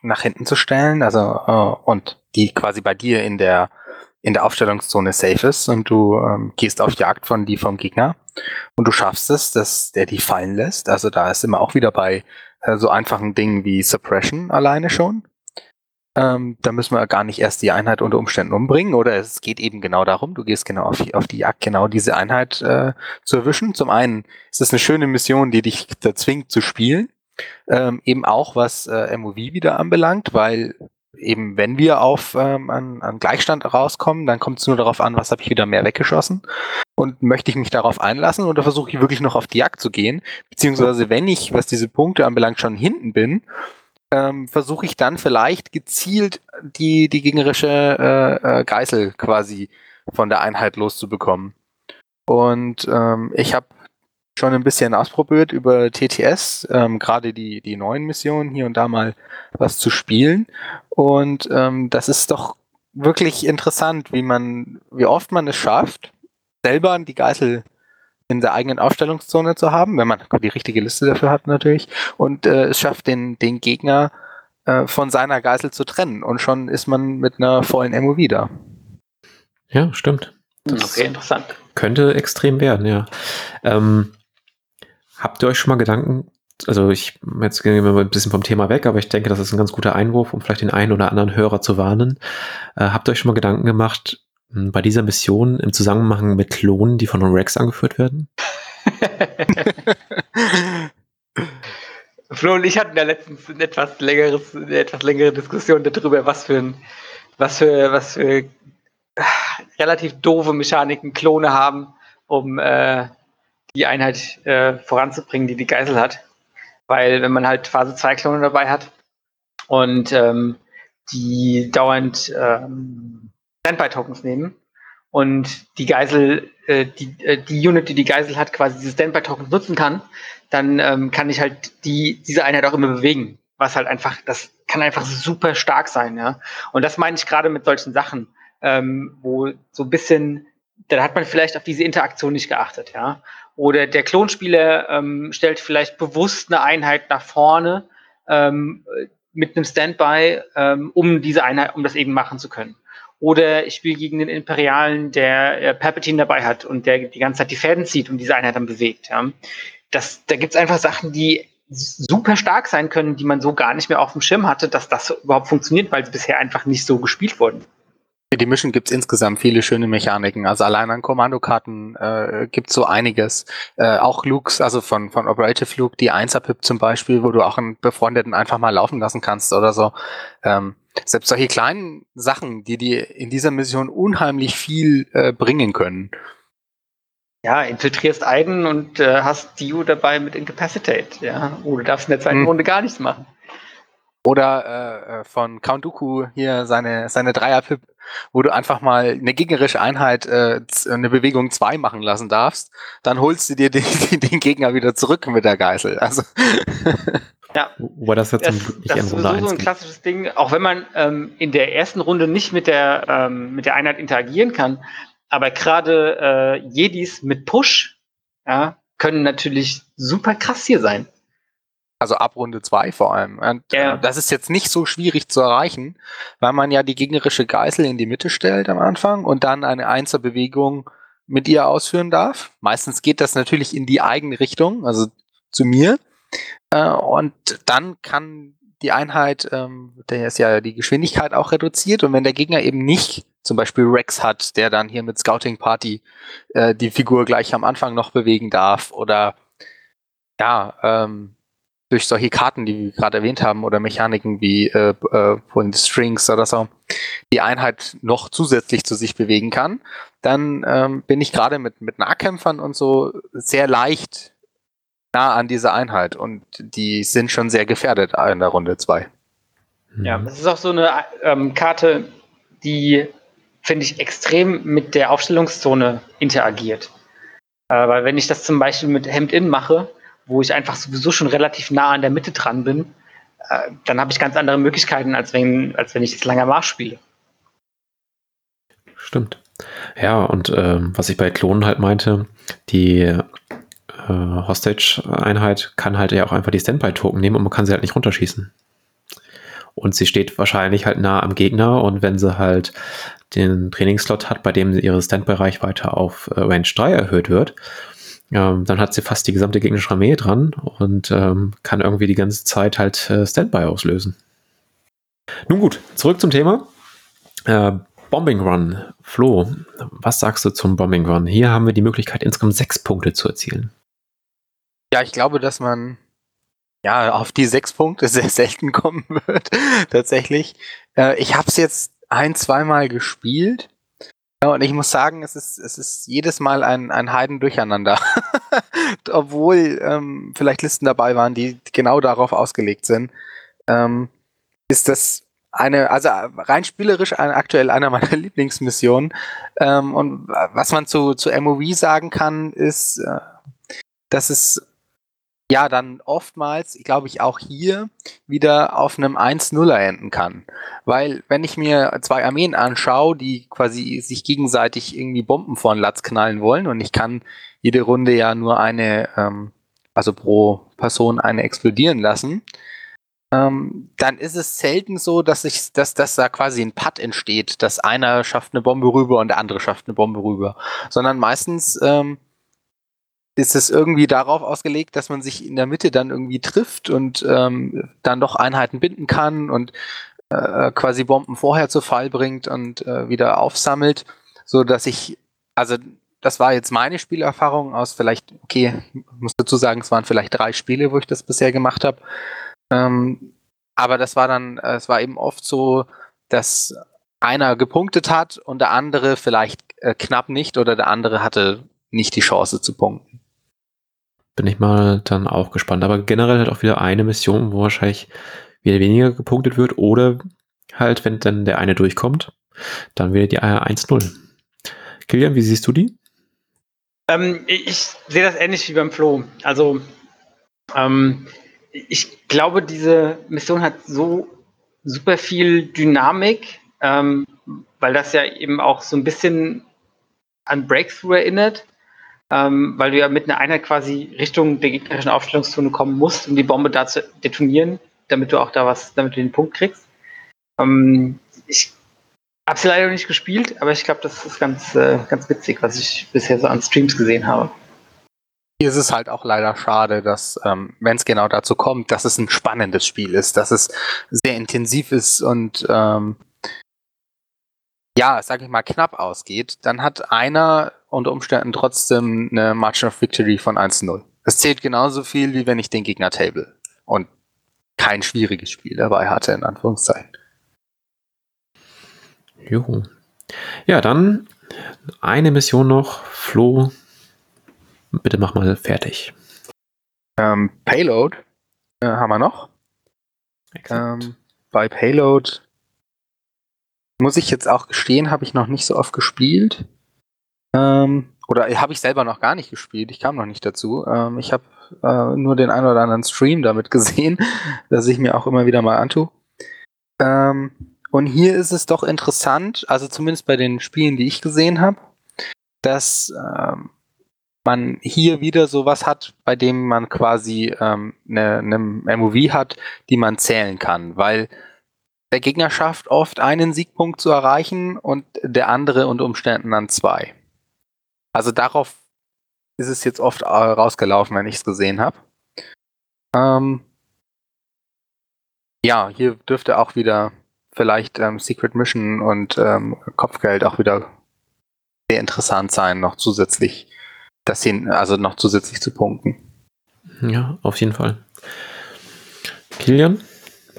nach hinten zu stellen, also äh, und die quasi bei dir in der in der Aufstellungszone safe ist und du ähm, gehst auf Jagd von die vom Gegner und du schaffst es, dass der die fallen lässt. Also da ist immer auch wieder bei äh, so einfachen Dingen wie Suppression alleine schon. Ähm, da müssen wir gar nicht erst die Einheit unter Umständen umbringen oder es geht eben genau darum, du gehst genau auf die, auf die Jagd, genau diese Einheit äh, zu erwischen. Zum einen ist es eine schöne Mission, die dich da zwingt zu spielen. Ähm, eben auch was äh, MOV wieder anbelangt, weil eben wenn wir auf ähm, an, an Gleichstand rauskommen, dann kommt es nur darauf an, was habe ich wieder mehr weggeschossen und möchte ich mich darauf einlassen oder versuche ich wirklich noch auf die Jagd zu gehen, beziehungsweise wenn ich, was diese Punkte anbelangt, schon hinten bin, ähm, versuche ich dann vielleicht gezielt die, die gegnerische äh, äh, Geißel quasi von der Einheit loszubekommen. Und ähm, ich habe schon ein bisschen ausprobiert über TTS, ähm, gerade die, die neuen Missionen hier und da mal was zu spielen. Und ähm, das ist doch wirklich interessant, wie man, wie oft man es schafft, selber die Geißel in der eigenen Aufstellungszone zu haben, wenn man die richtige Liste dafür hat natürlich, und äh, es schafft den, den Gegner äh, von seiner Geißel zu trennen und schon ist man mit einer vollen MOV da. Ja, stimmt. Das okay, interessant. Könnte extrem werden, ja. Ähm, Habt ihr euch schon mal Gedanken, also ich, jetzt gehen wir mal ein bisschen vom Thema weg, aber ich denke, das ist ein ganz guter Einwurf, um vielleicht den einen oder anderen Hörer zu warnen. Äh, habt ihr euch schon mal Gedanken gemacht, bei dieser Mission im Zusammenhang mit Klonen, die von Rex angeführt werden? Flo und ich hatten ja letztens eine etwas, längeres, eine etwas längere Diskussion darüber, was für ein, was für, was für ah, relativ doofe Mechaniken Klone haben, um äh, die Einheit äh, voranzubringen, die die Geisel hat. Weil wenn man halt Phase 2 Klone dabei hat und ähm, die dauernd ähm, Standby-Tokens nehmen und die Geisel, äh, die, äh, die Unit, die die Geisel hat, quasi diese Standby-Tokens nutzen kann, dann ähm, kann ich halt die, diese Einheit auch immer bewegen. Was halt einfach, das kann einfach super stark sein, ja. Und das meine ich gerade mit solchen Sachen, ähm, wo so ein bisschen, da hat man vielleicht auf diese Interaktion nicht geachtet, ja. Oder der Klonspieler ähm, stellt vielleicht bewusst eine Einheit nach vorne ähm, mit einem Standby, ähm, um diese Einheit, um das eben machen zu können. Oder ich spiele gegen den Imperialen, der äh, Palpatine dabei hat und der die ganze Zeit die Fäden zieht und diese Einheit dann bewegt. Ja. Das, da gibt's einfach Sachen, die super stark sein können, die man so gar nicht mehr auf dem Schirm hatte, dass das überhaupt funktioniert, weil sie bisher einfach nicht so gespielt wurden. Für die Mission gibt's insgesamt viele schöne Mechaniken. Also allein an Kommandokarten äh, gibt's so einiges. Äh, auch Lukes, also von, von Operative Luke, die 1er-Pip zum Beispiel, wo du auch einen Befreundeten einfach mal laufen lassen kannst oder so. Ähm, selbst solche kleinen Sachen, die dir in dieser Mission unheimlich viel äh, bringen können. Ja, infiltrierst Aiden und äh, hast Dio dabei mit Incapacitate, ja. Oder du darfst in der zweiten hm. Runde gar nichts machen. Oder äh, äh, von Count Dooku hier seine, seine Dreier-Pip, wo du einfach mal eine gegnerische Einheit äh, eine Bewegung 2 machen lassen darfst, dann holst du dir den, den Gegner wieder zurück mit der Geißel. Also ja, Wobei das jetzt das, nicht das in Runde ist so ein klassisches Ding, auch wenn man ähm, in der ersten Runde nicht mit der, ähm, mit der Einheit interagieren kann, aber gerade äh, Jedis mit Push ja, können natürlich super krass hier sein. Also ab Runde 2 vor allem. Und, ja. äh, das ist jetzt nicht so schwierig zu erreichen, weil man ja die gegnerische Geißel in die Mitte stellt am Anfang und dann eine Einzelbewegung mit ihr ausführen darf. Meistens geht das natürlich in die eigene Richtung, also zu mir. Äh, und dann kann die Einheit, ähm, der ist ja die Geschwindigkeit auch reduziert und wenn der Gegner eben nicht zum Beispiel Rex hat, der dann hier mit Scouting Party äh, die Figur gleich am Anfang noch bewegen darf oder ja, ähm, durch solche Karten, die wir gerade erwähnt haben, oder Mechaniken wie äh, äh, Strings oder so, die Einheit noch zusätzlich zu sich bewegen kann, dann ähm, bin ich gerade mit, mit Nahkämpfern und so sehr leicht nah an dieser Einheit und die sind schon sehr gefährdet in der Runde 2. Ja, das ist auch so eine ähm, Karte, die, finde ich, extrem mit der Aufstellungszone interagiert. Äh, weil wenn ich das zum Beispiel mit Hemd-In mache, wo ich einfach sowieso schon relativ nah an der Mitte dran bin, äh, dann habe ich ganz andere Möglichkeiten, als wenn, als wenn ich jetzt langer Marsch spiele. Stimmt. Ja, und ähm, was ich bei Klonen halt meinte, die äh, Hostage-Einheit kann halt ja auch einfach die Standby-Token nehmen und man kann sie halt nicht runterschießen. Und sie steht wahrscheinlich halt nah am Gegner und wenn sie halt den Trainingsslot hat, bei dem ihre Standby-Reichweite auf äh, Range 3 erhöht wird, ähm, dann hat sie fast die gesamte gegnerische Armee dran und ähm, kann irgendwie die ganze Zeit halt äh, Standby auslösen. Nun gut, zurück zum Thema. Äh, Bombing Run. Flo, was sagst du zum Bombing Run? Hier haben wir die Möglichkeit, insgesamt sechs Punkte zu erzielen. Ja, ich glaube, dass man ja auf die sechs Punkte sehr selten kommen wird, tatsächlich. Äh, ich habe es jetzt ein, zweimal gespielt. Ja, und ich muss sagen, es ist, es ist jedes Mal ein, ein Heiden durcheinander. Obwohl ähm, vielleicht Listen dabei waren, die genau darauf ausgelegt sind, ähm, ist das eine, also rein spielerisch ein, aktuell einer meiner Lieblingsmissionen. Ähm, und was man zu, zu MOV sagen kann, ist, äh, dass es ja dann oftmals, glaube ich, auch hier wieder auf einem 1-0er enden kann. Weil wenn ich mir zwei Armeen anschaue, die quasi sich gegenseitig irgendwie Bomben vor den Latz knallen wollen und ich kann jede Runde ja nur eine, ähm, also pro Person eine explodieren lassen, ähm, dann ist es selten so, dass ich, dass, dass da quasi ein Putt entsteht, dass einer schafft eine Bombe rüber und der andere schafft eine Bombe rüber. Sondern meistens ähm, ist es irgendwie darauf ausgelegt, dass man sich in der Mitte dann irgendwie trifft und ähm, dann doch Einheiten binden kann und äh, quasi Bomben vorher zu Fall bringt und äh, wieder aufsammelt, so dass ich, also das war jetzt meine Spielerfahrung aus vielleicht, okay, muss dazu sagen, es waren vielleicht drei Spiele, wo ich das bisher gemacht habe. Ähm, aber das war dann, äh, es war eben oft so, dass einer gepunktet hat und der andere vielleicht äh, knapp nicht oder der andere hatte nicht die Chance zu punkten. Bin ich mal dann auch gespannt. Aber generell halt auch wieder eine Mission, wo wahrscheinlich wieder weniger gepunktet wird oder halt, wenn dann der eine durchkommt, dann wieder die 1-0. Kilian, wie siehst du die? Ähm, ich sehe das ähnlich wie beim Flo. Also ähm, ich glaube, diese Mission hat so super viel Dynamik, ähm, weil das ja eben auch so ein bisschen an Breakthrough erinnert, ähm, weil du ja mit einer Einheit quasi Richtung der gegnerischen Aufstellungszone kommen musst, um die Bombe da zu detonieren, damit du auch da was, damit du den Punkt kriegst. Ähm, ich habe sie leider nicht gespielt, aber ich glaube, das ist ganz, äh, ganz witzig, was ich bisher so an Streams gesehen habe. Hier ist es halt auch leider schade, dass, ähm, wenn es genau dazu kommt, dass es ein spannendes Spiel ist, dass es sehr intensiv ist und ähm, ja, sag ich mal, knapp ausgeht, dann hat einer unter Umständen trotzdem eine Margin of Victory von 1-0. Das zählt genauso viel, wie wenn ich den Gegner table und kein schwieriges Spiel dabei hatte, in Anführungszeichen. Juhu. Ja, dann eine Mission noch. Flo, Bitte mach mal fertig. Ähm, Payload äh, haben wir noch. Ähm, bei Payload muss ich jetzt auch gestehen, habe ich noch nicht so oft gespielt. Ähm, oder habe ich selber noch gar nicht gespielt. Ich kam noch nicht dazu. Ähm, ich habe äh, nur den einen oder anderen Stream damit gesehen, dass ich mir auch immer wieder mal antue. Ähm, und hier ist es doch interessant, also zumindest bei den Spielen, die ich gesehen habe, dass ähm, man hier wieder sowas hat, bei dem man quasi ähm, eine, eine MOV hat, die man zählen kann, weil der Gegner schafft oft einen Siegpunkt zu erreichen und der andere unter Umständen dann zwei. Also darauf ist es jetzt oft äh, rausgelaufen, wenn ich es gesehen habe. Ähm ja, hier dürfte auch wieder vielleicht ähm, Secret Mission und ähm, Kopfgeld auch wieder sehr interessant sein, noch zusätzlich das hin, also noch zusätzlich zu punkten. Ja, auf jeden Fall. Kilian,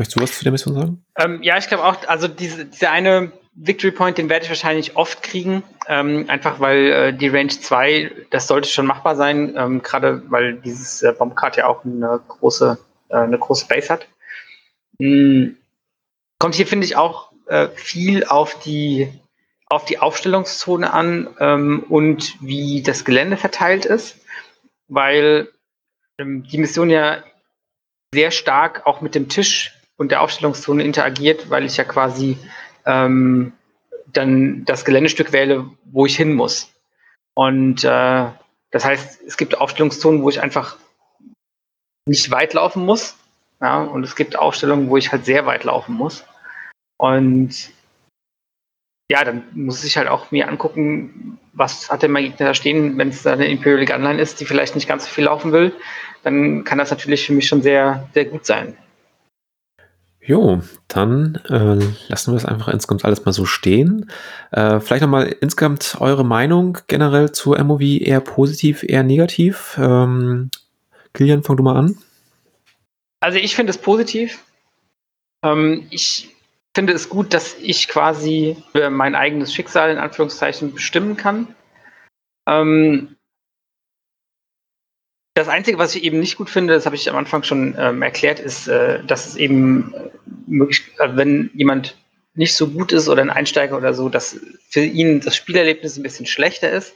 möchtest du was zu der Mission sagen? Ähm, ja, ich glaube auch, also diese, dieser eine Victory Point, den werde ich wahrscheinlich oft kriegen, ähm, einfach weil äh, die Range 2, das sollte schon machbar sein, ähm, gerade weil dieses äh, Bombcard ja auch eine große, äh, eine große Base hat. Mhm. Kommt hier, finde ich, auch äh, viel auf die, auf die Aufstellungszone an ähm, und wie das Gelände verteilt ist, weil ähm, die Mission ja sehr stark auch mit dem Tisch und der Aufstellungszone interagiert, weil ich ja quasi ähm, dann das Geländestück wähle, wo ich hin muss. Und äh, das heißt, es gibt Aufstellungszonen, wo ich einfach nicht weit laufen muss. Ja, und es gibt Aufstellungen, wo ich halt sehr weit laufen muss. Und ja, dann muss ich halt auch mir angucken, was hat denn mein Gegner da stehen, wenn es eine Imperial Online ist, die vielleicht nicht ganz so viel laufen will, dann kann das natürlich für mich schon sehr, sehr gut sein. Jo, dann äh, lassen wir es einfach insgesamt alles mal so stehen. Äh, vielleicht nochmal insgesamt eure Meinung generell zu MOV, eher positiv, eher negativ. Ähm, Kilian, fang du mal an. Also ich finde es positiv. Ähm, ich finde es gut, dass ich quasi mein eigenes Schicksal in Anführungszeichen bestimmen kann. Ähm, das Einzige, was ich eben nicht gut finde, das habe ich am Anfang schon ähm, erklärt, ist, äh, dass es eben äh, möglich, äh, wenn jemand nicht so gut ist oder ein Einsteiger oder so, dass für ihn das Spielerlebnis ein bisschen schlechter ist.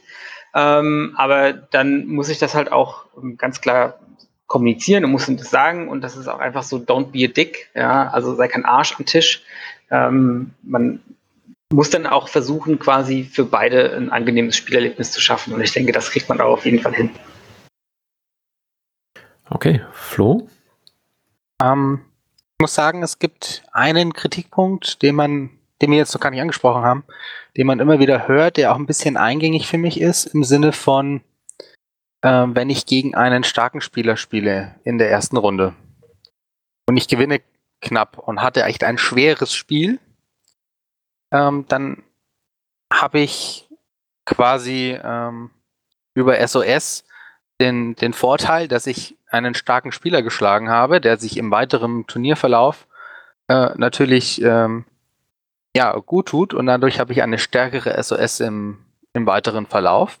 Ähm, aber dann muss ich das halt auch ähm, ganz klar kommunizieren und muss ihm das sagen und das ist auch einfach so, don't be a dick, ja, also sei kein Arsch am Tisch. Ähm, man muss dann auch versuchen, quasi für beide ein angenehmes Spielerlebnis zu schaffen und ich denke, das kriegt man auch auf jeden Fall hin. Okay, Flo? Ähm, ich muss sagen, es gibt einen Kritikpunkt, den man, den wir jetzt noch gar nicht angesprochen haben, den man immer wieder hört, der auch ein bisschen eingängig für mich ist, im Sinne von, äh, wenn ich gegen einen starken Spieler spiele in der ersten Runde und ich gewinne knapp und hatte echt ein schweres Spiel, ähm, dann habe ich quasi ähm, über SOS den, den Vorteil, dass ich einen starken Spieler geschlagen habe, der sich im weiteren Turnierverlauf äh, natürlich ähm, ja, gut tut und dadurch habe ich eine stärkere SOS im, im weiteren Verlauf.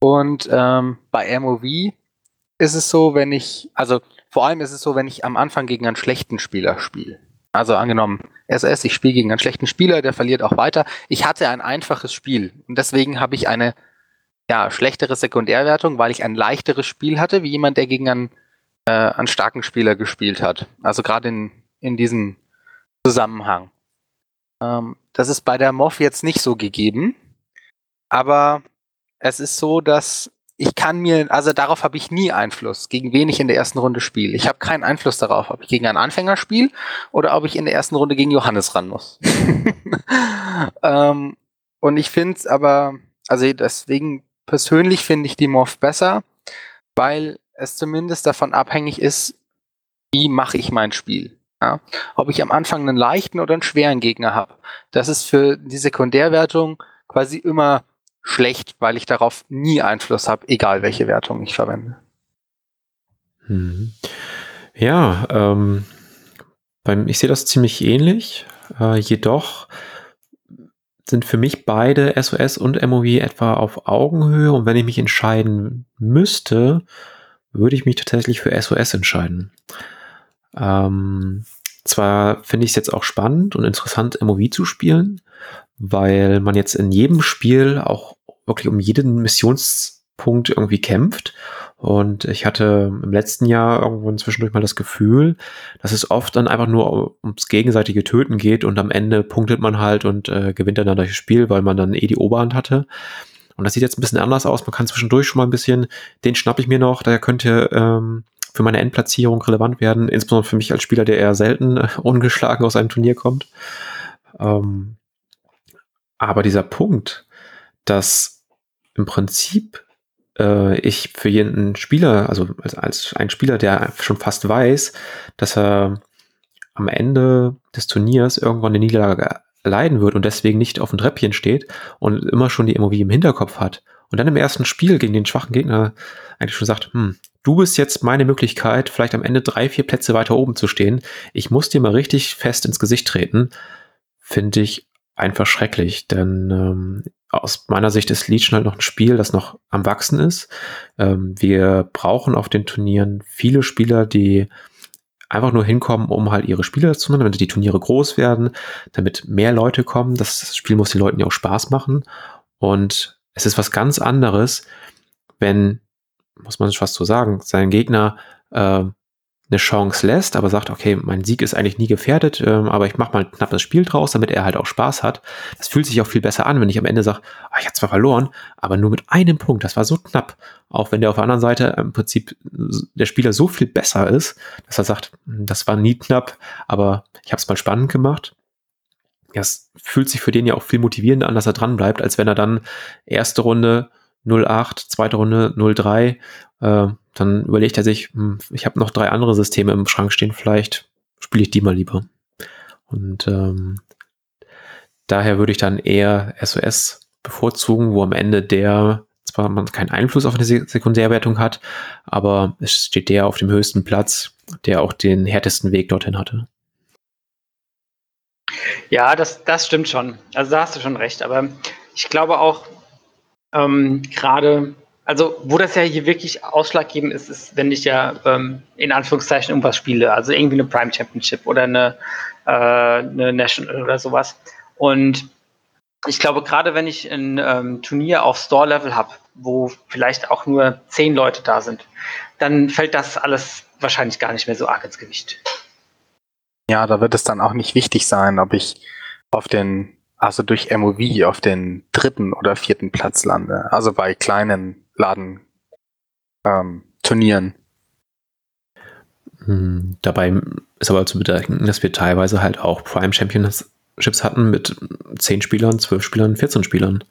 Und ähm, bei MOV ist es so, wenn ich, also vor allem ist es so, wenn ich am Anfang gegen einen schlechten Spieler spiele. Also angenommen, SS, ich spiele gegen einen schlechten Spieler, der verliert auch weiter. Ich hatte ein einfaches Spiel und deswegen habe ich eine ja, schlechtere Sekundärwertung, weil ich ein leichteres Spiel hatte, wie jemand, der gegen einen, äh, einen starken Spieler gespielt hat. Also gerade in, in diesem Zusammenhang. Ähm, das ist bei der MOV jetzt nicht so gegeben, aber es ist so, dass ich kann mir, also darauf habe ich nie Einfluss, gegen wen ich in der ersten Runde spiele. Ich habe keinen Einfluss darauf, ob ich gegen einen Anfänger spiele oder ob ich in der ersten Runde gegen Johannes ran muss. ähm, und ich finde es aber, also deswegen persönlich finde ich die Morph besser, weil es zumindest davon abhängig ist, wie mache ich mein Spiel. Ja? Ob ich am Anfang einen leichten oder einen schweren Gegner habe. Das ist für die Sekundärwertung quasi immer schlecht, weil ich darauf nie Einfluss habe, egal welche Wertung ich verwende. Hm. Ja, ähm, beim, ich sehe das ziemlich ähnlich. Äh, jedoch sind für mich beide SOS und MOV etwa auf Augenhöhe und wenn ich mich entscheiden müsste, würde ich mich tatsächlich für SOS entscheiden. Ähm, zwar finde ich es jetzt auch spannend und interessant, MOV zu spielen, weil man jetzt in jedem Spiel auch wirklich um jeden Missionspunkt irgendwie kämpft und ich hatte im letzten Jahr irgendwo zwischendurch mal das Gefühl, dass es oft dann einfach nur ums gegenseitige Töten geht und am Ende punktet man halt und äh, gewinnt dann das Spiel, weil man dann eh die Oberhand hatte. Und das sieht jetzt ein bisschen anders aus. Man kann zwischendurch schon mal ein bisschen, den schnapp ich mir noch, der könnte ähm, für meine Endplatzierung relevant werden, insbesondere für mich als Spieler, der eher selten äh, ungeschlagen aus einem Turnier kommt. Ähm, aber dieser Punkt, dass im Prinzip äh, ich für jeden Spieler, also als, als ein Spieler, der schon fast weiß, dass er am Ende des Turniers irgendwann eine Niederlage leiden wird und deswegen nicht auf dem Treppchen steht und immer schon die MOV im Hinterkopf hat und dann im ersten Spiel gegen den schwachen Gegner eigentlich schon sagt, hm, du bist jetzt meine Möglichkeit, vielleicht am Ende drei, vier Plätze weiter oben zu stehen. Ich muss dir mal richtig fest ins Gesicht treten, finde ich einfach schrecklich, denn ähm, aus meiner Sicht ist Legion halt noch ein Spiel, das noch am Wachsen ist. Ähm, wir brauchen auf den Turnieren viele Spieler, die einfach nur hinkommen, um halt ihre Spiele zu machen, damit die Turniere groß werden, damit mehr Leute kommen. Das Spiel muss den Leuten ja auch Spaß machen. Und es ist was ganz anderes, wenn, muss man fast so sagen, sein Gegner äh, eine Chance lässt, aber sagt, okay, mein Sieg ist eigentlich nie gefährdet, ähm, aber ich mache mal ein knappes Spiel draus, damit er halt auch Spaß hat. Das fühlt sich auch viel besser an, wenn ich am Ende sage, ah, ich habe zwar verloren, aber nur mit einem Punkt, das war so knapp. Auch wenn der auf der anderen Seite im Prinzip der Spieler so viel besser ist, dass er sagt, hm, das war nie knapp, aber ich habe es mal spannend gemacht. Das fühlt sich für den ja auch viel motivierender an, dass er dran bleibt, als wenn er dann erste Runde 08, zweite Runde 03 äh, dann überlegt er sich, hm, ich habe noch drei andere Systeme im Schrank stehen, vielleicht spiele ich die mal lieber. Und ähm, daher würde ich dann eher SOS bevorzugen, wo am Ende der zwar man keinen Einfluss auf eine Sekundärwertung hat, aber es steht der auf dem höchsten Platz, der auch den härtesten Weg dorthin hatte. Ja, das, das stimmt schon. Also da hast du schon recht. Aber ich glaube auch, ähm, gerade also, wo das ja hier wirklich ausschlaggebend ist, ist, wenn ich ja ähm, in Anführungszeichen irgendwas spiele, also irgendwie eine Prime Championship oder eine, äh, eine National oder sowas. Und ich glaube, gerade wenn ich ein ähm, Turnier auf Store-Level habe, wo vielleicht auch nur zehn Leute da sind, dann fällt das alles wahrscheinlich gar nicht mehr so arg ins Gewicht. Ja, da wird es dann auch nicht wichtig sein, ob ich auf den, also durch MOV auf den dritten oder vierten Platz lande. Also bei kleinen Laden ähm, Turnieren. Hm, dabei ist aber zu bedenken, dass wir teilweise halt auch Prime Championships hatten mit 10 Spielern, 12 Spielern, 14 Spielern.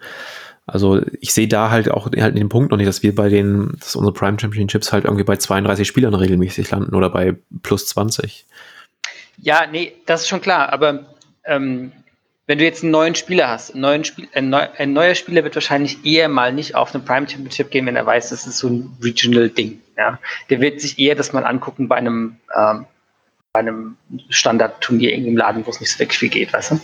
Also ich sehe da halt auch halt in dem Punkt noch nicht, dass wir bei den, dass unsere Prime Championships halt irgendwie bei 32 Spielern regelmäßig landen oder bei plus 20. Ja, nee, das ist schon klar, aber ähm, wenn du jetzt einen neuen Spieler hast, neuen Spiel, ein, neu, ein, neuer Spieler wird wahrscheinlich eher mal nicht auf eine Prime Championship gehen, wenn er weiß, das ist so ein Regional-Ding. Ja? Der wird sich eher das mal angucken bei einem, ähm, einem Standard-Turnier im Laden, wo es nicht so wirklich viel geht, weißt du?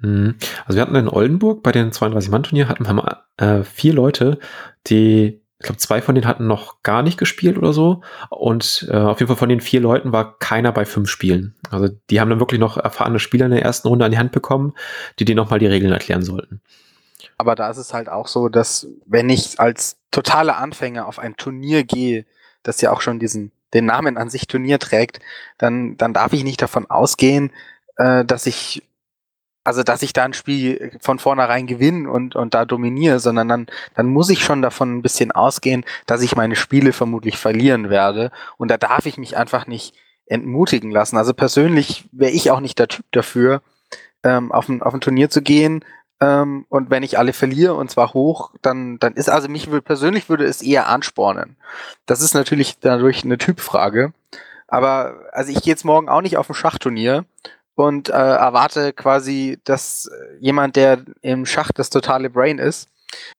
Mhm. Also wir hatten in Oldenburg bei den 32-Mann-Turnier hatten wir äh, vier Leute, die glaube, zwei von denen hatten noch gar nicht gespielt oder so. Und äh, auf jeden Fall von den vier Leuten war keiner bei fünf Spielen. Also die haben dann wirklich noch erfahrene Spieler in der ersten Runde an die Hand bekommen, die denen nochmal die Regeln erklären sollten. Aber da ist es halt auch so, dass wenn ich als totaler Anfänger auf ein Turnier gehe, das ja auch schon diesen den Namen an sich Turnier trägt, dann, dann darf ich nicht davon ausgehen, äh, dass ich also dass ich da ein Spiel von vornherein gewinne und, und da dominiere, sondern dann, dann muss ich schon davon ein bisschen ausgehen, dass ich meine Spiele vermutlich verlieren werde. Und da darf ich mich einfach nicht entmutigen lassen. Also persönlich wäre ich auch nicht der Typ dafür, ähm, auf, ein, auf ein Turnier zu gehen. Ähm, und wenn ich alle verliere und zwar hoch, dann, dann ist, also mich persönlich würde es eher anspornen. Das ist natürlich dadurch eine Typfrage. Aber also ich gehe jetzt morgen auch nicht auf ein Schachturnier und äh, erwarte quasi, dass jemand, der im Schach das totale Brain ist,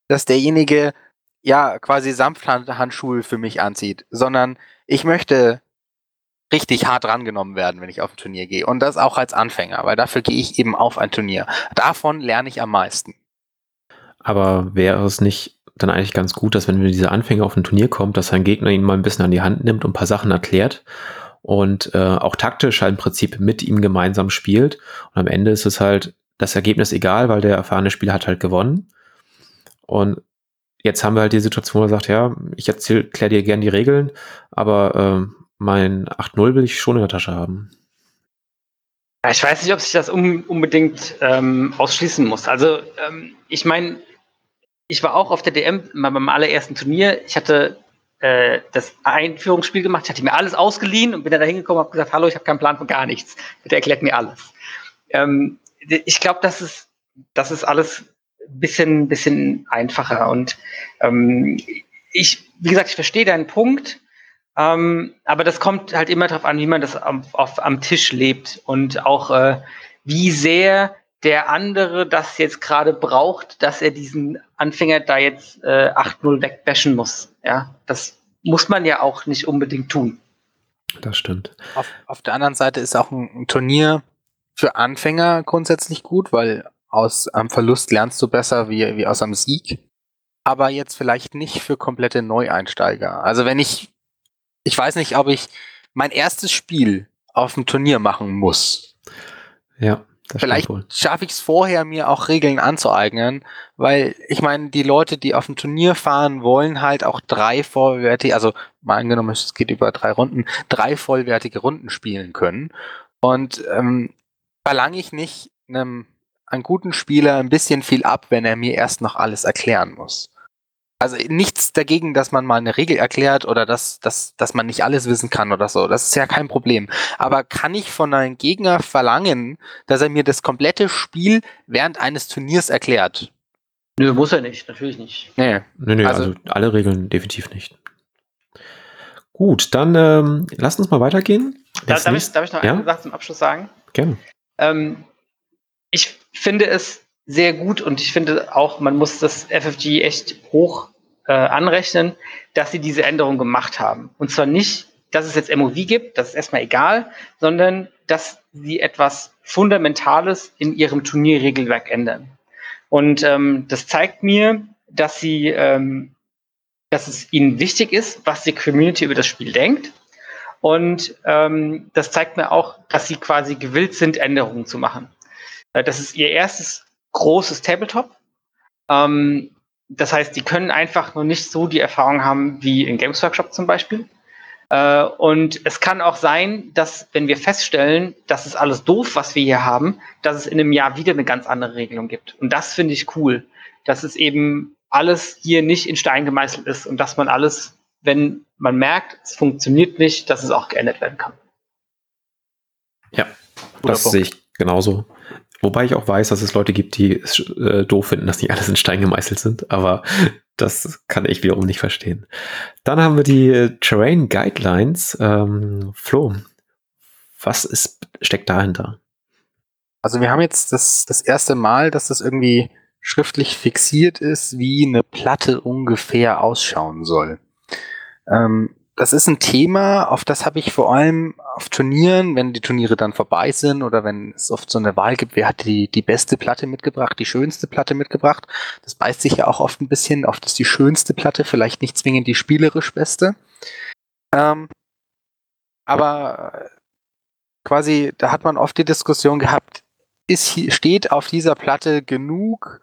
dass derjenige ja quasi Sanfthandschuhe für mich anzieht, sondern ich möchte richtig hart rangenommen werden, wenn ich auf ein Turnier gehe. Und das auch als Anfänger, weil dafür gehe ich eben auf ein Turnier. Davon lerne ich am meisten. Aber wäre es nicht dann eigentlich ganz gut, dass wenn dieser Anfänger auf ein Turnier kommt, dass sein Gegner ihn mal ein bisschen an die Hand nimmt und ein paar Sachen erklärt und äh, auch taktisch halt im Prinzip mit ihm gemeinsam spielt. Und am Ende ist es halt das Ergebnis egal, weil der erfahrene Spieler hat halt gewonnen. Und jetzt haben wir halt die Situation, wo er sagt, ja, ich erkläre dir gern die Regeln, aber äh, mein 8-0 will ich schon in der Tasche haben. Ich weiß nicht, ob sich das un unbedingt ähm, ausschließen muss. Also ähm, ich meine, ich war auch auf der DM beim allerersten Turnier. Ich hatte äh, das Einführungsspiel gemacht. Ich hatte mir alles ausgeliehen und bin dann da hingekommen und habe gesagt, hallo, ich habe keinen Plan von gar nichts. Bitte erklärt mir alles. Ähm, ich glaube, das ist, das ist alles ein bisschen, bisschen einfacher. Und ähm, ich, wie gesagt, ich verstehe deinen Punkt, ähm, aber das kommt halt immer darauf an, wie man das am, auf, am Tisch lebt und auch äh, wie sehr der andere das jetzt gerade braucht, dass er diesen Anfänger da jetzt äh, 8-0 wegbashen muss. Ja, das muss man ja auch nicht unbedingt tun. Das stimmt. Auf, auf der anderen Seite ist auch ein, ein Turnier für Anfänger grundsätzlich gut, weil aus einem Verlust lernst du besser wie, wie aus einem Sieg. Aber jetzt vielleicht nicht für komplette Neueinsteiger. Also wenn ich, ich weiß nicht, ob ich mein erstes Spiel auf dem Turnier machen muss. Ja. Das Vielleicht schaffe ich es vorher, mir auch Regeln anzueignen, weil ich meine, die Leute, die auf ein Turnier fahren, wollen halt auch drei vollwertige, also mal angenommen, es geht über drei Runden, drei vollwertige Runden spielen können. Und ähm, verlange ich nicht einem, einem guten Spieler ein bisschen viel ab, wenn er mir erst noch alles erklären muss. Also nichts dagegen, dass man mal eine Regel erklärt oder dass, dass, dass man nicht alles wissen kann oder so. Das ist ja kein Problem. Aber kann ich von einem Gegner verlangen, dass er mir das komplette Spiel während eines Turniers erklärt? Nö, muss er nicht, natürlich nicht. Nee, nee, nee also, also alle Regeln definitiv nicht. Gut, dann ähm, lasst uns mal weitergehen. Da, darf, ich, darf ich noch ja? eine Sache zum Abschluss sagen? Gerne. Ähm, ich finde es sehr gut und ich finde auch, man muss das FFG echt hoch äh, anrechnen, dass sie diese Änderung gemacht haben. Und zwar nicht, dass es jetzt MOV gibt, das ist erstmal egal, sondern dass sie etwas Fundamentales in ihrem Turnierregelwerk ändern. Und ähm, das zeigt mir, dass sie, ähm, dass es ihnen wichtig ist, was die Community über das Spiel denkt. Und ähm, das zeigt mir auch, dass sie quasi gewillt sind, Änderungen zu machen. Äh, das ist ihr erstes großes Tabletop. Ähm, das heißt, die können einfach nur nicht so die Erfahrung haben wie in Games Workshop zum Beispiel. Äh, und es kann auch sein, dass wenn wir feststellen, das ist alles doof, was wir hier haben, dass es in einem Jahr wieder eine ganz andere Regelung gibt. Und das finde ich cool, dass es eben alles hier nicht in Stein gemeißelt ist und dass man alles, wenn man merkt, es funktioniert nicht, dass es auch geändert werden kann. Ja, das sehe ich genauso. Wobei ich auch weiß, dass es Leute gibt, die es äh, doof finden, dass nicht alles in Stein gemeißelt sind, aber das kann ich wiederum nicht verstehen. Dann haben wir die äh, Terrain Guidelines. Ähm, Flo, was ist, steckt dahinter? Also wir haben jetzt das, das erste Mal, dass das irgendwie schriftlich fixiert ist, wie eine Platte ungefähr ausschauen soll. Ähm, das ist ein Thema, auf das habe ich vor allem auf Turnieren, wenn die Turniere dann vorbei sind oder wenn es oft so eine Wahl gibt, wer hat die, die beste Platte mitgebracht, die schönste Platte mitgebracht. Das beißt sich ja auch oft ein bisschen. Oft ist die schönste Platte vielleicht nicht zwingend die spielerisch beste. Ähm, aber quasi, da hat man oft die Diskussion gehabt, ist, steht auf dieser Platte genug,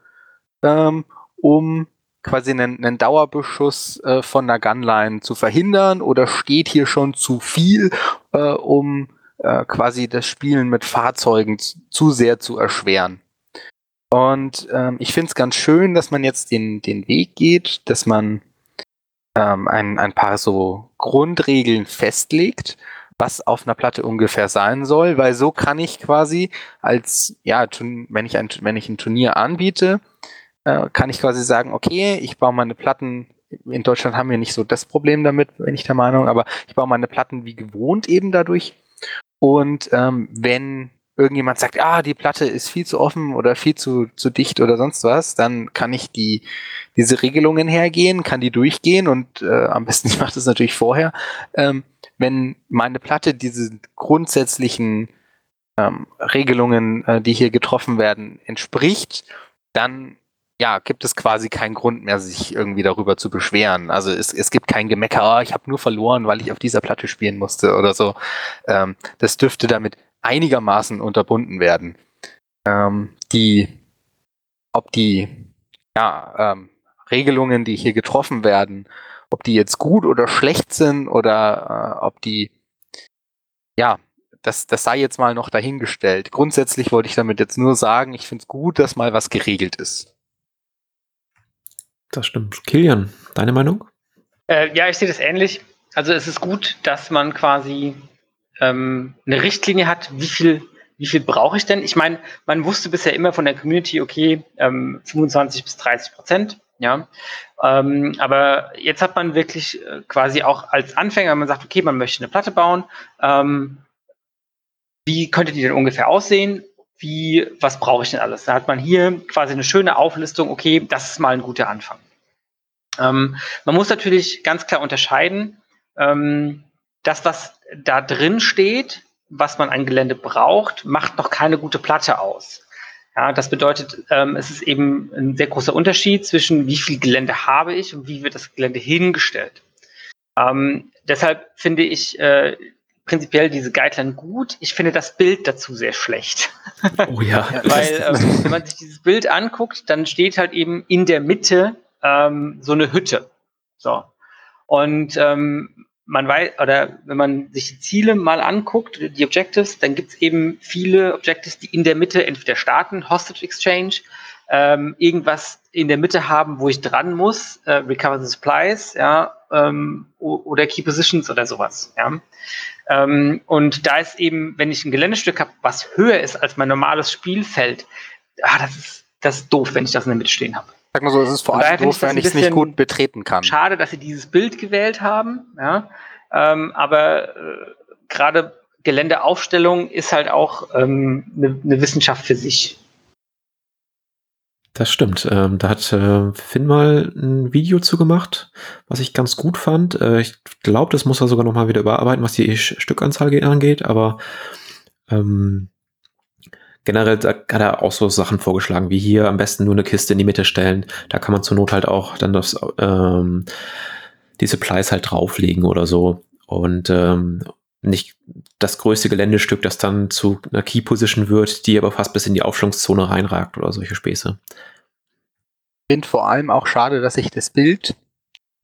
ähm, um quasi einen, einen Dauerbeschuss äh, von einer Gunline zu verhindern oder steht hier schon zu viel, äh, um äh, quasi das Spielen mit Fahrzeugen zu sehr zu erschweren. Und ähm, ich finde es ganz schön, dass man jetzt den, den Weg geht, dass man ähm, ein, ein paar so Grundregeln festlegt, was auf einer Platte ungefähr sein soll, weil so kann ich quasi als, ja, wenn ich ein, wenn ich ein Turnier anbiete, äh, kann ich quasi sagen, okay, ich baue meine Platten, in Deutschland haben wir nicht so das Problem damit, bin ich der Meinung, aber ich baue meine Platten wie gewohnt eben dadurch. Und ähm, wenn irgendjemand sagt, ah, die Platte ist viel zu offen oder viel zu, zu dicht oder sonst was, dann kann ich die, diese Regelungen hergehen, kann die durchgehen und äh, am besten, ich mache das natürlich vorher. Ähm, wenn meine Platte diese grundsätzlichen ähm, Regelungen, äh, die hier getroffen werden, entspricht, dann ja, gibt es quasi keinen Grund mehr, sich irgendwie darüber zu beschweren. Also es, es gibt kein Gemecker, oh, ich habe nur verloren, weil ich auf dieser Platte spielen musste oder so. Ähm, das dürfte damit einigermaßen unterbunden werden. Ähm, die, ob die ja, ähm, Regelungen, die hier getroffen werden, ob die jetzt gut oder schlecht sind oder äh, ob die, ja, das, das sei jetzt mal noch dahingestellt. Grundsätzlich wollte ich damit jetzt nur sagen, ich finde es gut, dass mal was geregelt ist. Das stimmt. Kilian, deine Meinung? Äh, ja, ich sehe das ähnlich. Also es ist gut, dass man quasi ähm, eine Richtlinie hat, wie viel, wie viel brauche ich denn? Ich meine, man wusste bisher immer von der Community, okay, ähm, 25 bis 30 Prozent, ja. Ähm, aber jetzt hat man wirklich äh, quasi auch als Anfänger, man sagt, okay, man möchte eine Platte bauen. Ähm, wie könnte die denn ungefähr aussehen? Wie, was brauche ich denn alles? Da hat man hier quasi eine schöne Auflistung, okay, das ist mal ein guter Anfang. Ähm, man muss natürlich ganz klar unterscheiden, ähm, das, was da drin steht, was man an Gelände braucht, macht noch keine gute Platte aus. Ja, das bedeutet, ähm, es ist eben ein sehr großer Unterschied zwischen wie viel Gelände habe ich und wie wird das Gelände hingestellt. Ähm, deshalb finde ich äh, prinzipiell diese Guideline gut. Ich finde das Bild dazu sehr schlecht. Oh ja. Weil ähm, wenn man sich dieses Bild anguckt, dann steht halt eben in der Mitte ähm, so eine Hütte. So. Und ähm, man weiß, oder wenn man sich die Ziele mal anguckt, die Objectives, dann gibt es eben viele Objectives, die in der Mitte entweder starten, Hostage Exchange, ähm, irgendwas in der Mitte haben, wo ich dran muss, äh, Recover the Supplies, ja, ähm, oder Key Positions oder sowas, ja. Ähm, und da ist eben, wenn ich ein Geländestück habe, was höher ist als mein normales Spielfeld, ah, das ist, das ist doof, wenn ich das in der Mitte stehen habe. Sag mal so, es ist vor allem doof, wenn ich es nicht gut betreten kann. Schade, dass sie dieses Bild gewählt haben, ja. Ähm, aber äh, gerade Geländeaufstellung ist halt auch eine ähm, ne, ne Wissenschaft für sich. Das stimmt. Ähm, da hat äh, Finn mal ein Video zu gemacht, was ich ganz gut fand. Äh, ich glaube, das muss er sogar noch mal wieder überarbeiten, was die Stückanzahl angeht, aber ähm, generell hat er auch so Sachen vorgeschlagen, wie hier am besten nur eine Kiste in die Mitte stellen. Da kann man zur Not halt auch dann das, ähm, die Supplies halt drauflegen oder so. Und ähm, nicht das größte Geländestück, das dann zu einer Key Position wird, die aber fast bis in die Aufschwungszone reinragt oder solche Späße. Ich finde vor allem auch schade, dass sich das Bild,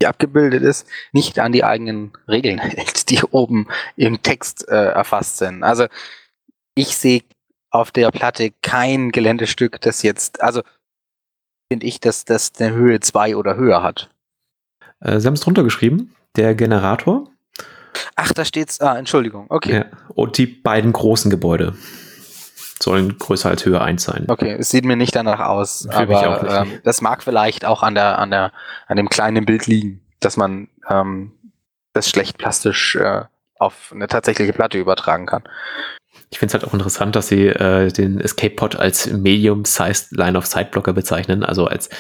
die abgebildet ist, nicht an die eigenen Regeln hält, die oben im Text äh, erfasst sind. Also ich sehe auf der Platte kein Geländestück, das jetzt, also finde ich, dass das eine Höhe 2 oder höher hat. Äh, Sie haben es drunter geschrieben, der Generator. Ach, da steht's. Ah, Entschuldigung. Okay. Ja, und die beiden großen Gebäude sollen größer als Höhe 1 sein. Okay, es sieht mir nicht danach aus, Für aber ähm, das mag vielleicht auch an der, an der, an dem kleinen Bild liegen, dass man ähm, das schlecht plastisch äh, auf eine tatsächliche Platte übertragen kann. Ich finde es halt auch interessant, dass sie äh, den Escape Pod als Medium-Sized Line-of-Sight-Blocker bezeichnen, also als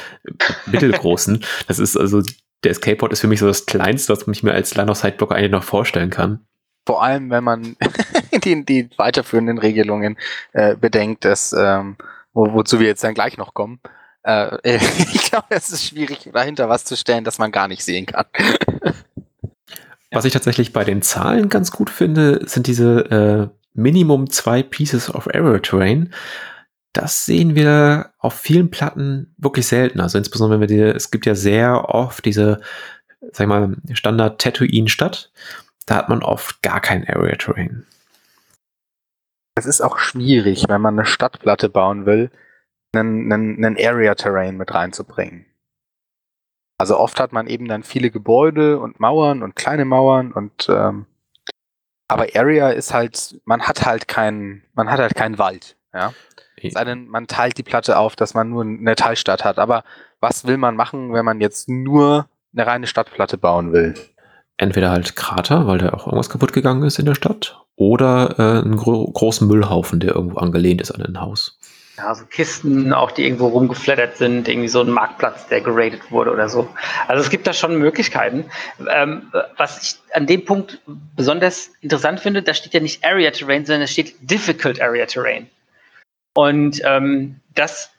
mittelgroßen. das ist also, der Escape Pod ist für mich so das Kleinste, was ich mir als Line-of-Sight-Blocker eigentlich noch vorstellen kann. Vor allem, wenn man die, die weiterführenden Regelungen äh, bedenkt, dass, ähm, wo, wozu wir jetzt dann gleich noch kommen. Äh, ich glaube, es ist schwierig, dahinter was zu stellen, das man gar nicht sehen kann. Was ich tatsächlich bei den Zahlen ganz gut finde, sind diese äh, Minimum zwei Pieces of Error Terrain. Das sehen wir auf vielen Platten wirklich selten. Also insbesondere wenn wir die, es gibt ja sehr oft diese, sag ich mal, Standard Tatooine Stadt. Da hat man oft gar kein Area Terrain. Es ist auch schwierig, wenn man eine Stadtplatte bauen will, einen, einen, einen Area Terrain mit reinzubringen. Also oft hat man eben dann viele Gebäude und Mauern und kleine Mauern und ähm, aber Area ist halt, man hat halt keinen, man hat halt keinen Wald, ja. Es sei denn, man teilt die Platte auf, dass man nur eine Teilstadt hat. Aber was will man machen, wenn man jetzt nur eine reine Stadtplatte bauen will? Entweder halt Krater, weil da auch irgendwas kaputt gegangen ist in der Stadt, oder äh, einen gro großen Müllhaufen, der irgendwo angelehnt ist an ein Haus ja, so Kisten auch, die irgendwo rumgeflattert sind, irgendwie so ein Marktplatz, der geradet wurde oder so. Also es gibt da schon Möglichkeiten. Ähm, was ich an dem Punkt besonders interessant finde, da steht ja nicht Area Terrain, sondern da steht Difficult Area Terrain. Und ähm, das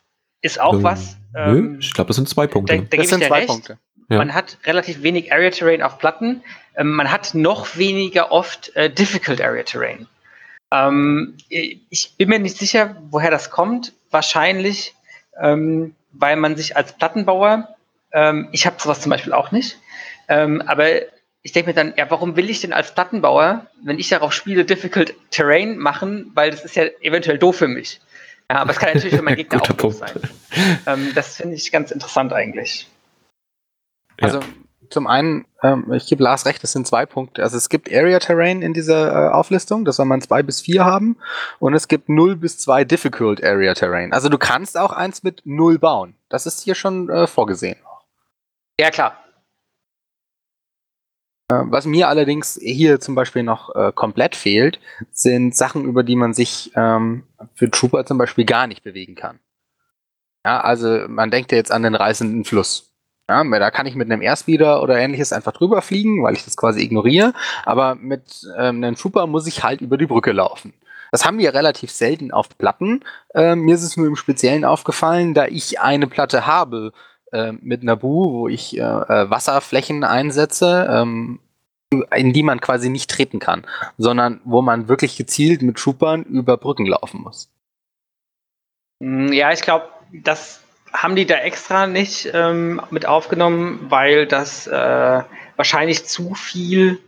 ist auch ähm, was. Ähm, ich glaube, das sind zwei Punkte. Da, da das sind zwei recht. Punkte. Ja. Man hat relativ wenig Area Terrain auf Platten. Ähm, man hat noch weniger oft äh, Difficult Area Terrain. Ähm, ich bin mir nicht sicher, woher das kommt. Wahrscheinlich, ähm, weil man sich als Plattenbauer, ähm, ich habe sowas zum Beispiel auch nicht, ähm, aber ich denke mir dann, ja, warum will ich denn als Plattenbauer, wenn ich darauf spiele, Difficult Terrain machen, weil das ist ja eventuell doof für mich. Ja, aber es kann natürlich für meinen Gegner auch doof sein. Ähm, das finde ich ganz interessant eigentlich. Also zum einen, ähm, ich gebe Lars recht, es sind zwei Punkte. Also es gibt Area Terrain in dieser äh, Auflistung, das soll man zwei bis vier haben. Und es gibt 0 bis 2 Difficult Area Terrain. Also du kannst auch eins mit 0 bauen. Das ist hier schon äh, vorgesehen. Ja, klar. Äh, was mir allerdings hier zum Beispiel noch äh, komplett fehlt, sind Sachen, über die man sich ähm, für Trooper zum Beispiel gar nicht bewegen kann. Ja, also man denkt ja jetzt an den reißenden Fluss. Ja, da kann ich mit einem Airspeeder oder ähnliches einfach drüber fliegen, weil ich das quasi ignoriere. Aber mit ähm, einem Trooper muss ich halt über die Brücke laufen. Das haben wir relativ selten auf Platten. Ähm, mir ist es nur im Speziellen aufgefallen, da ich eine Platte habe äh, mit Nabu, wo ich äh, äh, Wasserflächen einsetze, ähm, in die man quasi nicht treten kann, sondern wo man wirklich gezielt mit Troopern über Brücken laufen muss. Mm, ja, ich glaube, das haben die da extra nicht ähm, mit aufgenommen, weil das äh, wahrscheinlich zu viel,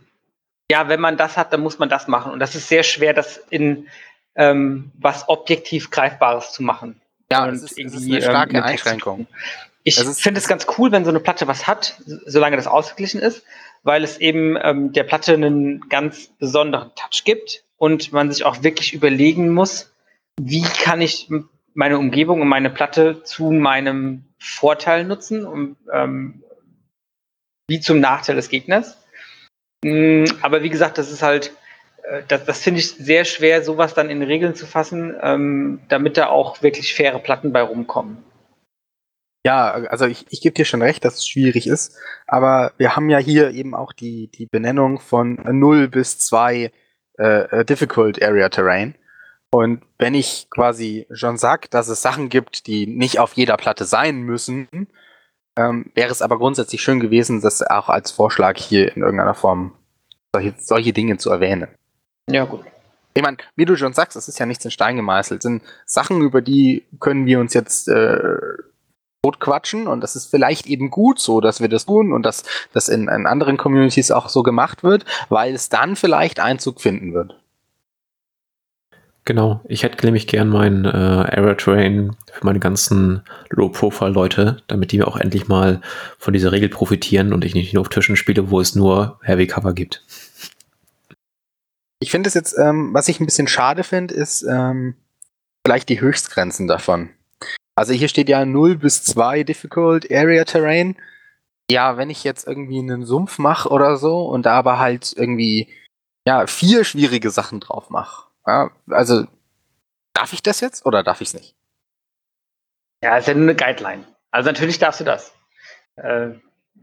ja, wenn man das hat, dann muss man das machen. Und das ist sehr schwer, das in ähm, was objektiv Greifbares zu machen. Ja, und das ist, irgendwie, ist eine starke ähm, Einschränkung. Ich finde es ganz cool, wenn so eine Platte was hat, solange das ausgeglichen ist, weil es eben ähm, der Platte einen ganz besonderen Touch gibt und man sich auch wirklich überlegen muss, wie kann ich meine Umgebung und meine Platte zu meinem Vorteil nutzen und ähm, wie zum Nachteil des Gegners. Mm, aber wie gesagt, das ist halt, äh, das, das finde ich sehr schwer, sowas dann in Regeln zu fassen, ähm, damit da auch wirklich faire Platten bei rumkommen. Ja, also ich, ich gebe dir schon recht, dass es schwierig ist, aber wir haben ja hier eben auch die, die Benennung von 0 bis 2 äh, äh, Difficult Area Terrain. Und wenn ich quasi schon sag, dass es Sachen gibt, die nicht auf jeder Platte sein müssen, ähm, wäre es aber grundsätzlich schön gewesen, das auch als Vorschlag hier in irgendeiner Form solche, solche Dinge zu erwähnen. Ja, gut. Ich meine, wie du schon sagst, es ist ja nichts in Stein gemeißelt. Es sind Sachen, über die können wir uns jetzt äh, quatschen und das ist vielleicht eben gut so, dass wir das tun und dass das in, in anderen Communities auch so gemacht wird, weil es dann vielleicht Einzug finden wird. Genau, ich hätte nämlich gern meinen äh, Error Train für meine ganzen Low-Profile-Leute, damit die auch endlich mal von dieser Regel profitieren und ich nicht nur auf Tischen spiele, wo es nur Heavy Cover gibt. Ich finde es jetzt, ähm, was ich ein bisschen schade finde, ist ähm, vielleicht die Höchstgrenzen davon. Also hier steht ja 0 bis 2 Difficult Area Terrain. Ja, wenn ich jetzt irgendwie einen Sumpf mache oder so und da aber halt irgendwie ja, vier schwierige Sachen drauf mache ja, also, darf ich das jetzt oder darf ich es nicht? Ja, ist ja nur eine Guideline. Also natürlich darfst du das. Äh,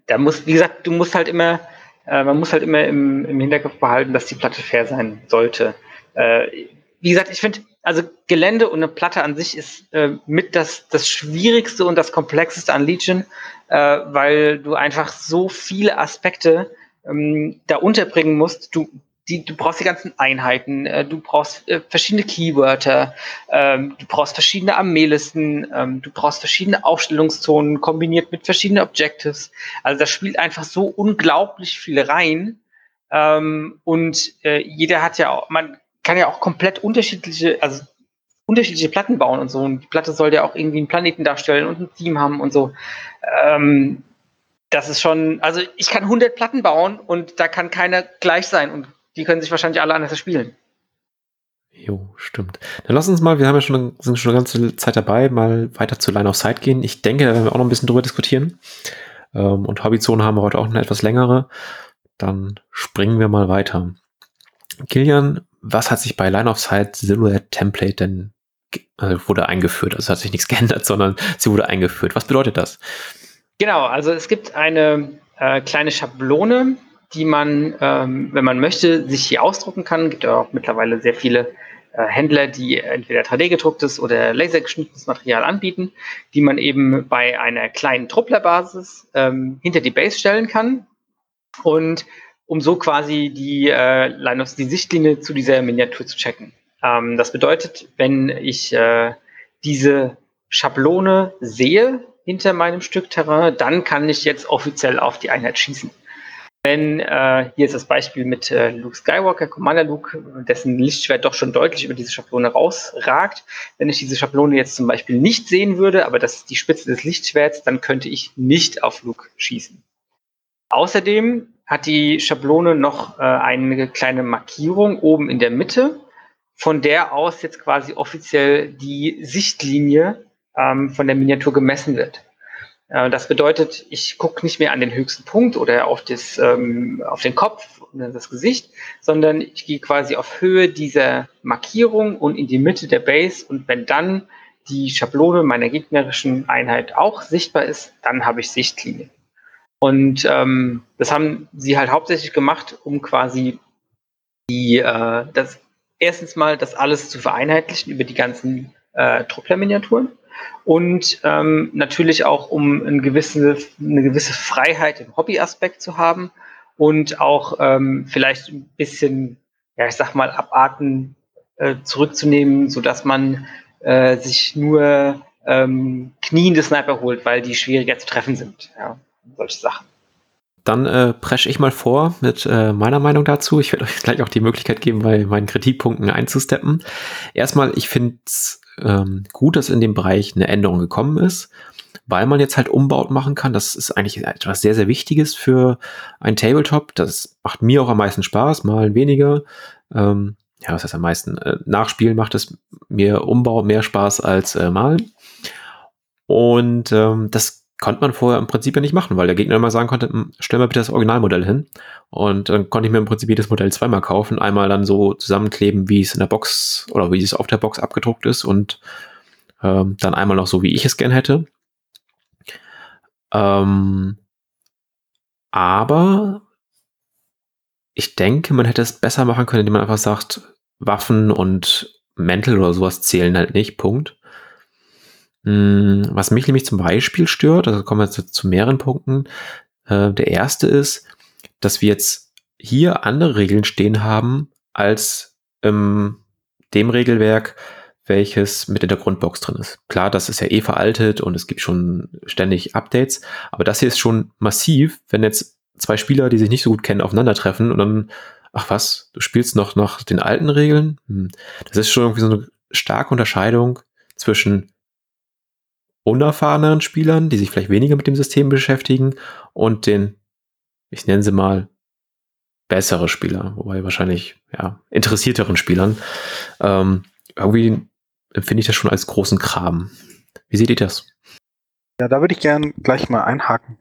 da muss, wie gesagt, du musst halt immer, äh, man muss halt immer im, im, Hinterkopf behalten, dass die Platte fair sein sollte. Äh, wie gesagt, ich finde, also Gelände und eine Platte an sich ist äh, mit das, das Schwierigste und das Komplexeste an Legion, äh, weil du einfach so viele Aspekte ähm, da unterbringen musst. Du, die, du brauchst die ganzen Einheiten, äh, du brauchst äh, verschiedene Keywörter, ähm, du brauchst verschiedene Armeelisten, ähm, du brauchst verschiedene Aufstellungszonen kombiniert mit verschiedenen Objectives. Also das spielt einfach so unglaublich viele rein. Ähm, und äh, jeder hat ja auch, man kann ja auch komplett unterschiedliche, also unterschiedliche Platten bauen und so. Und die Platte soll ja auch irgendwie einen Planeten darstellen und ein Team haben und so. Ähm, das ist schon, also ich kann 100 Platten bauen und da kann keiner gleich sein und die können sich wahrscheinlich alle anders spielen. Jo, stimmt. Dann lass uns mal, wir haben ja schon, sind schon eine ganze Zeit dabei, mal weiter zu Line of Sight gehen. Ich denke, da werden wir auch noch ein bisschen drüber diskutieren. Ähm, und Hobbyzone haben wir heute auch eine etwas längere. Dann springen wir mal weiter. Kilian, was hat sich bei Line of Sight Silhouette Template denn äh, wurde eingeführt? Also hat sich nichts geändert, sondern sie wurde eingeführt. Was bedeutet das? Genau, also es gibt eine äh, kleine Schablone, die man, ähm, wenn man möchte, sich hier ausdrucken kann. Es gibt ja auch mittlerweile sehr viele äh, Händler, die entweder 3D-gedrucktes oder lasergeschnittenes Material anbieten, die man eben bei einer kleinen Trupplerbasis ähm, hinter die Base stellen kann und um so quasi die, äh, Linux, die Sichtlinie zu dieser Miniatur zu checken. Ähm, das bedeutet, wenn ich äh, diese Schablone sehe hinter meinem Stück Terrain, dann kann ich jetzt offiziell auf die Einheit schießen. Wenn, äh, hier ist das Beispiel mit äh, Luke Skywalker, Commander Luke, dessen Lichtschwert doch schon deutlich über diese Schablone rausragt. Wenn ich diese Schablone jetzt zum Beispiel nicht sehen würde, aber das ist die Spitze des Lichtschwerts, dann könnte ich nicht auf Luke schießen. Außerdem hat die Schablone noch äh, eine kleine Markierung oben in der Mitte, von der aus jetzt quasi offiziell die Sichtlinie ähm, von der Miniatur gemessen wird. Äh, das bedeutet, ich gucke nicht mehr an den höchsten Punkt oder auf, das, ähm, auf den Kopf oder das Gesicht, sondern ich gehe quasi auf Höhe dieser Markierung und in die Mitte der Base. Und wenn dann die Schablone meiner gegnerischen Einheit auch sichtbar ist, dann habe ich Sichtlinie. Und ähm, das haben sie halt hauptsächlich gemacht, um quasi die, äh, das erstens mal das alles zu vereinheitlichen über die ganzen äh, Truppler-Miniaturen und ähm, natürlich auch, um eine gewisse, eine gewisse Freiheit im Hobbyaspekt zu haben und auch ähm, vielleicht ein bisschen, ja, ich sag mal, Abarten äh, zurückzunehmen, sodass man äh, sich nur ähm, kniende Sniper holt, weil die schwieriger zu treffen sind. Ja, solche Sachen. Dann äh, presche ich mal vor mit äh, meiner Meinung dazu. Ich werde euch gleich auch die Möglichkeit geben, bei meinen Kritikpunkten einzusteppen. Erstmal, ich finde es ähm, gut, dass in dem Bereich eine Änderung gekommen ist, weil man jetzt halt Umbaut machen kann. Das ist eigentlich etwas sehr, sehr Wichtiges für ein Tabletop. Das macht mir auch am meisten Spaß, mal weniger. Ähm, ja, was heißt am meisten? Äh, Nachspielen macht es mir Umbau mehr Spaß als äh, Malen. Und ähm, das konnte man vorher im Prinzip ja nicht machen, weil der Gegner immer sagen konnte, hm, stell mal bitte das Originalmodell hin. Und dann konnte ich mir im Prinzip jedes Modell zweimal kaufen, einmal dann so zusammenkleben, wie es in der Box oder wie es auf der Box abgedruckt ist und ähm, dann einmal noch so, wie ich es gern hätte. Ähm, aber ich denke, man hätte es besser machen können, indem man einfach sagt, Waffen und Mäntel oder sowas zählen halt nicht, Punkt. Hm, was mich nämlich zum Beispiel stört, also kommen wir jetzt zu mehreren Punkten. Äh, der erste ist, dass wir jetzt hier andere Regeln stehen haben als im dem Regelwerk, welches mit in der Grundbox drin ist. Klar, das ist ja eh veraltet und es gibt schon ständig Updates, aber das hier ist schon massiv, wenn jetzt zwei Spieler, die sich nicht so gut kennen, aufeinandertreffen und dann, ach was, du spielst noch nach den alten Regeln? Hm. Das ist schon irgendwie so eine starke Unterscheidung zwischen unerfahreneren Spielern, die sich vielleicht weniger mit dem System beschäftigen und den, ich nenne sie mal, bessere Spieler, wobei wahrscheinlich ja, interessierteren Spielern. Ähm, irgendwie empfinde ich das schon als großen Kram. Wie seht ihr das? Ja, da würde ich gern gleich mal einhaken.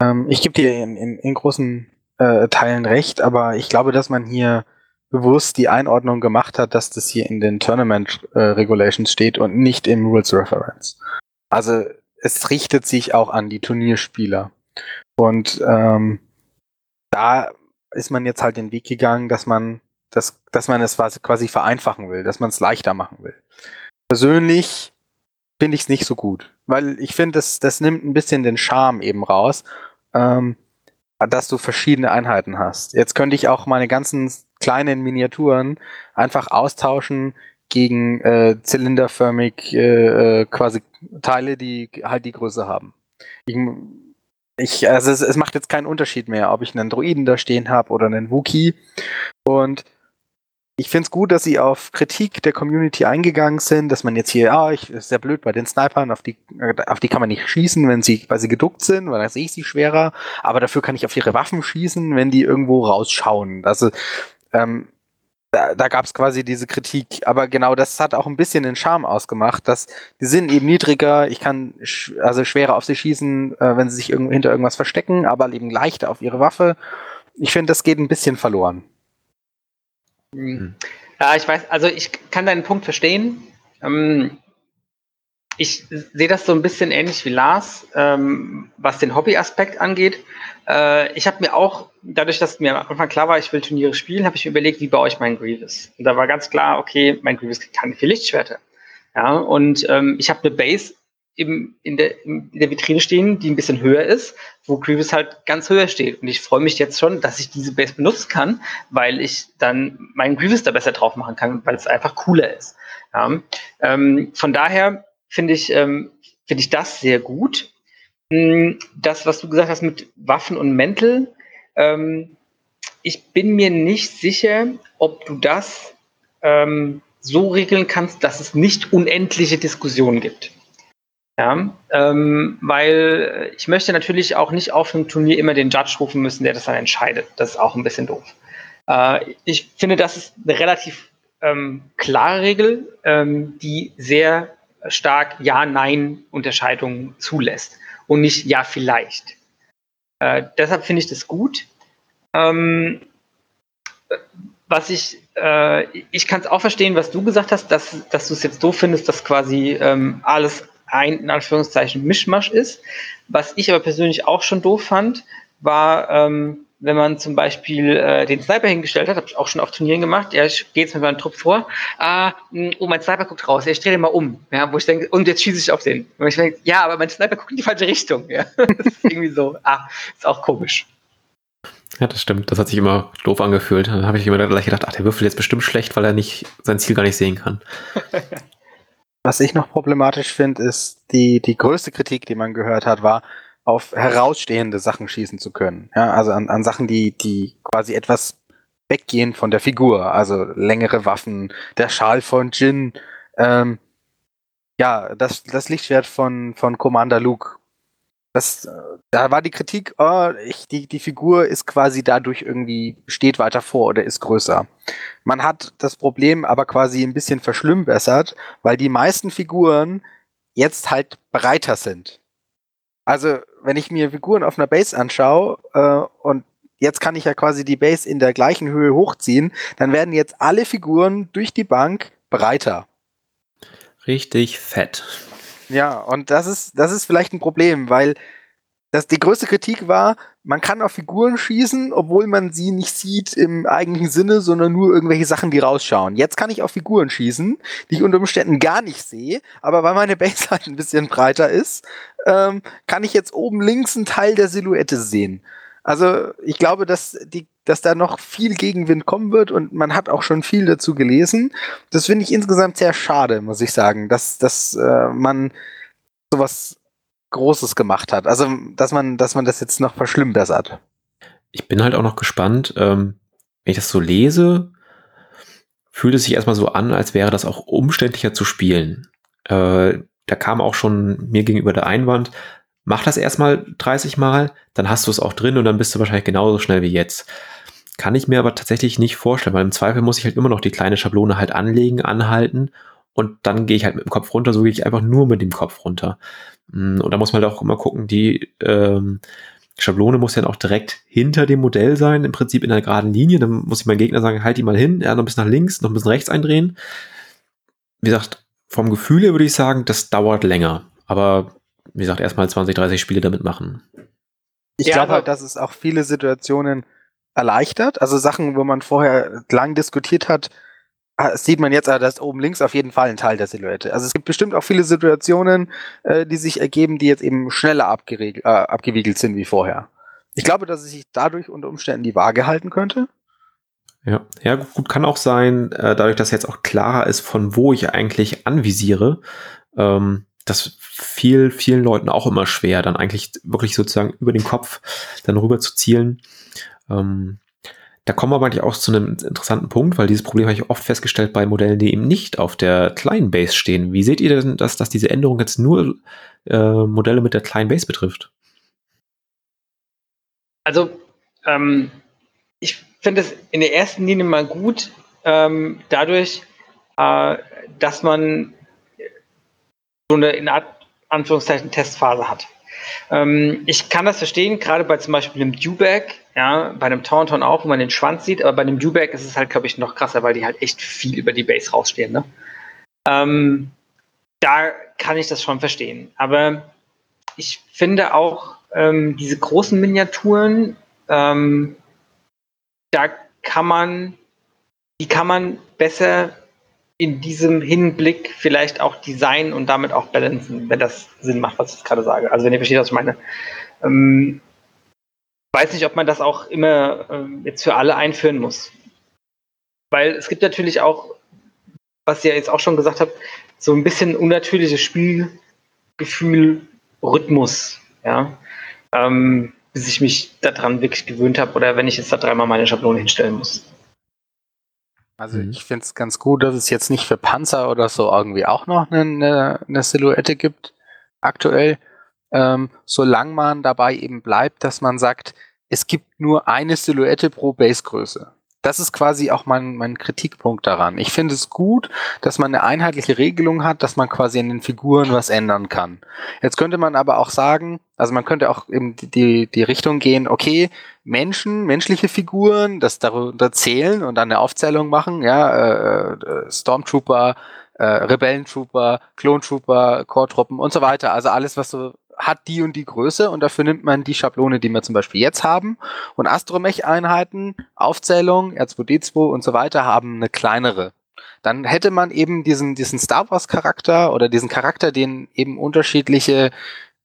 Ähm, ich gebe dir in, in, in großen äh, Teilen recht, aber ich glaube, dass man hier bewusst die Einordnung gemacht hat, dass das hier in den Tournament äh, Regulations steht und nicht im Rules Reference. Also es richtet sich auch an die Turnierspieler. Und ähm, da ist man jetzt halt den Weg gegangen, dass man, das, dass man es quasi vereinfachen will, dass man es leichter machen will. Persönlich finde ich es nicht so gut, weil ich finde, das, das nimmt ein bisschen den Charme eben raus, ähm, dass du verschiedene Einheiten hast. Jetzt könnte ich auch meine ganzen kleinen Miniaturen einfach austauschen gegen äh, zylinderförmig äh, äh, quasi Teile, die halt die Größe haben. Ich, ich, also es, es, macht jetzt keinen Unterschied mehr, ob ich einen Druiden da stehen habe oder einen Wookie. Und ich finde es gut, dass sie auf Kritik der Community eingegangen sind, dass man jetzt hier, ah, ich, ist sehr blöd bei den Snipern, auf die, äh, auf die kann man nicht schießen, wenn sie, weil sie geduckt sind, weil dann sehe ich sie schwerer, aber dafür kann ich auf ihre Waffen schießen, wenn die irgendwo rausschauen. Also ähm, da, da gab es quasi diese Kritik. Aber genau das hat auch ein bisschen den Charme ausgemacht, dass die sind eben niedriger, ich kann sch also schwerer auf sie schießen, äh, wenn sie sich irg hinter irgendwas verstecken, aber eben leichter auf ihre Waffe. Ich finde, das geht ein bisschen verloren. Hm. Ja, ich weiß, also ich kann deinen Punkt verstehen. Ähm, ich sehe das so ein bisschen ähnlich wie Lars, ähm, was den Hobbyaspekt angeht. Äh, ich habe mir auch, dadurch, dass mir am Anfang klar war, ich will Turniere spielen, habe ich mir überlegt, wie baue ich meinen Grievous. Und da war ganz klar, okay, mein Grievous kann vier Lichtschwerter. Ja, und ähm, ich habe eine Base im, in, der, in der Vitrine stehen, die ein bisschen höher ist, wo Grievous halt ganz höher steht. Und ich freue mich jetzt schon, dass ich diese Base benutzen kann, weil ich dann meinen Grievous da besser drauf machen kann, weil es einfach cooler ist. Ja, ähm, von daher finde ich, ähm, finde ich das sehr gut. Hm, das, was du gesagt hast mit Waffen und Mäntel, ähm, ich bin mir nicht sicher, ob du das ähm, so regeln kannst, dass es nicht unendliche Diskussionen gibt. Ja, ähm, weil ich möchte natürlich auch nicht auf einem Turnier immer den Judge rufen müssen, der das dann entscheidet. Das ist auch ein bisschen doof. Äh, ich finde, das ist eine relativ ähm, klare Regel, ähm, die sehr stark Ja-Nein-Unterscheidungen zulässt. und nicht ja, vielleicht. Äh, deshalb finde ich das gut. Ähm, was ich, äh, ich kann es auch verstehen, was du gesagt hast, dass, dass du es jetzt doof findest, dass quasi ähm, alles ein, in Anführungszeichen, Mischmasch ist. Was ich aber persönlich auch schon doof fand, war, ähm, wenn man zum Beispiel äh, den Sniper hingestellt hat, habe ich auch schon auf Turnieren gemacht, ja, ich gehe jetzt mit meinem Trupp vor, ah, oh, mein Sniper guckt raus, ja, ich drehe den mal um, ja, wo ich denke, und jetzt schieße ich auf den. Und ich denke, ja, aber mein Sniper guckt in die falsche Richtung, ja. das ist irgendwie so, ah, ist auch komisch. Ja, das stimmt. Das hat sich immer doof angefühlt. Dann habe ich immer gleich gedacht, ach, der würfelt jetzt bestimmt schlecht, weil er nicht sein Ziel gar nicht sehen kann. Was ich noch problematisch finde, ist die, die größte Kritik, die man gehört hat, war, auf herausstehende Sachen schießen zu können. Ja, also an, an Sachen, die, die quasi etwas weggehen von der Figur. Also längere Waffen, der Schal von Jin, ähm, ja, das, das Lichtschwert von, von Commander Luke. Das, äh, da war die Kritik, oh, ich, die, die Figur ist quasi dadurch irgendwie, steht weiter vor oder ist größer. Man hat das Problem aber quasi ein bisschen verschlimmbessert, weil die meisten Figuren jetzt halt breiter sind. Also, wenn ich mir Figuren auf einer Base anschaue äh, und jetzt kann ich ja quasi die Base in der gleichen Höhe hochziehen, dann werden jetzt alle Figuren durch die Bank breiter. Richtig fett. Ja, und das ist, das ist vielleicht ein Problem, weil das, die größte Kritik war, man kann auf Figuren schießen, obwohl man sie nicht sieht im eigentlichen Sinne, sondern nur irgendwelche Sachen, die rausschauen. Jetzt kann ich auf Figuren schießen, die ich unter Umständen gar nicht sehe, aber weil meine Base halt ein bisschen breiter ist, ähm, kann ich jetzt oben links einen Teil der Silhouette sehen. Also ich glaube, dass, die, dass da noch viel Gegenwind kommen wird und man hat auch schon viel dazu gelesen. Das finde ich insgesamt sehr schade, muss ich sagen, dass, dass äh, man sowas Großes gemacht hat. Also, dass man, dass man das jetzt noch verschlimmbessert. Ich bin halt auch noch gespannt, ähm, wenn ich das so lese, fühlt es sich erstmal so an, als wäre das auch umständlicher zu spielen. Äh, da kam auch schon mir gegenüber der Einwand, mach das erstmal 30 Mal, dann hast du es auch drin und dann bist du wahrscheinlich genauso schnell wie jetzt. Kann ich mir aber tatsächlich nicht vorstellen, weil im Zweifel muss ich halt immer noch die kleine Schablone halt anlegen, anhalten und dann gehe ich halt mit dem Kopf runter, so gehe ich einfach nur mit dem Kopf runter. Mm, und da muss man halt auch immer gucken, die ähm, Schablone muss dann auch direkt hinter dem Modell sein, im Prinzip in einer geraden Linie. Dann muss ich meinem Gegner sagen, halt die mal hin, ja, noch ein bisschen nach links, noch ein bisschen rechts eindrehen. Wie gesagt, vom Gefühl her würde ich sagen, das dauert länger. Aber wie gesagt, erstmal 20, 30 Spiele damit machen. Ich ja, glaube halt, dass es auch viele Situationen erleichtert. Also Sachen, wo man vorher lang diskutiert hat, Ah, sieht man jetzt, ah, dass oben links auf jeden Fall ein Teil der Silhouette. Also es gibt bestimmt auch viele Situationen, äh, die sich ergeben, die jetzt eben schneller abgeregelt, äh, abgewiegelt sind wie vorher. Ich glaube, dass es sich dadurch unter Umständen die Waage halten könnte. Ja, ja, gut, kann auch sein, äh, dadurch, dass jetzt auch klarer ist, von wo ich eigentlich anvisiere, ähm, das fiel vielen Leuten auch immer schwer, dann eigentlich wirklich sozusagen über den Kopf dann rüber zu zielen. Ähm, da kommen wir aber eigentlich auch zu einem interessanten Punkt, weil dieses Problem habe ich oft festgestellt bei Modellen, die eben nicht auf der kleinen Base stehen. Wie seht ihr denn, dass, dass diese Änderung jetzt nur äh, Modelle mit der kleinen Base betrifft? Also, ähm, ich finde es in der ersten Linie mal gut, ähm, dadurch, äh, dass man so eine in Anführungszeichen Testphase hat. Ähm, ich kann das verstehen, gerade bei zum Beispiel einem Dewback, ja, bei einem Tauntaun auch, wo man den Schwanz sieht, aber bei einem Dewback ist es halt, glaube ich, noch krasser, weil die halt echt viel über die Base rausstehen. Ne? Ähm, da kann ich das schon verstehen. Aber ich finde auch ähm, diese großen Miniaturen, ähm, da kann man, die kann man besser in diesem Hinblick vielleicht auch Design und damit auch balancen, wenn das Sinn macht, was ich gerade sage. Also wenn ihr versteht, was ich meine. Ähm, weiß nicht, ob man das auch immer ähm, jetzt für alle einführen muss. Weil es gibt natürlich auch, was ihr jetzt auch schon gesagt habt, so ein bisschen unnatürliches Spielgefühl, Rhythmus, ja. Ähm, bis ich mich daran wirklich gewöhnt habe oder wenn ich jetzt da dreimal meine Schablone hinstellen muss. Also mhm. ich finde es ganz gut, dass es jetzt nicht für Panzer oder so irgendwie auch noch eine, eine Silhouette gibt, aktuell. Ähm, solange man dabei eben bleibt, dass man sagt, es gibt nur eine Silhouette pro Basegröße. Das ist quasi auch mein, mein Kritikpunkt daran. Ich finde es gut, dass man eine einheitliche Regelung hat, dass man quasi an den Figuren was ändern kann. Jetzt könnte man aber auch sagen, also man könnte auch in die, die Richtung gehen, okay, Menschen, menschliche Figuren, das darunter zählen und dann eine Aufzählung machen, ja, äh, äh Stormtrooper, äh, Rebellentrooper, Klontrooper, Core-Truppen und so weiter. Also alles, was so hat die und die Größe und dafür nimmt man die Schablone, die wir zum Beispiel jetzt haben. Und Astromech-Einheiten, Aufzählung, R2D2 und so weiter haben eine kleinere. Dann hätte man eben diesen, diesen Star Wars-Charakter oder diesen Charakter, den eben unterschiedliche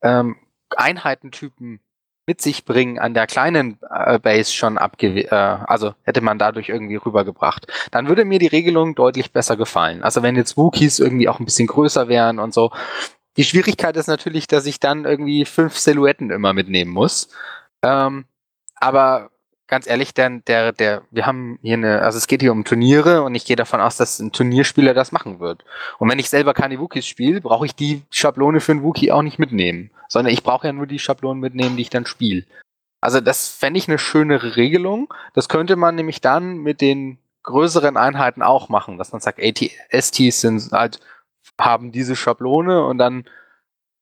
ähm, Einheitentypen mit sich bringen an der kleinen äh, Base schon abge äh, also hätte man dadurch irgendwie rübergebracht. Dann würde mir die Regelung deutlich besser gefallen. Also wenn jetzt Wookiees irgendwie auch ein bisschen größer wären und so, die Schwierigkeit ist natürlich, dass ich dann irgendwie fünf Silhouetten immer mitnehmen muss. Ähm, aber ganz ehrlich, der, der, der, wir haben hier eine, also es geht hier um Turniere und ich gehe davon aus, dass ein Turnierspieler das machen wird. Und wenn ich selber keine Wookies spiele, brauche ich die Schablone für einen Wookie auch nicht mitnehmen, sondern ich brauche ja nur die Schablonen mitnehmen, die ich dann spiele. Also das fände ich eine schönere Regelung. Das könnte man nämlich dann mit den größeren Einheiten auch machen, dass man sagt, ATSTs sind halt haben diese Schablone und dann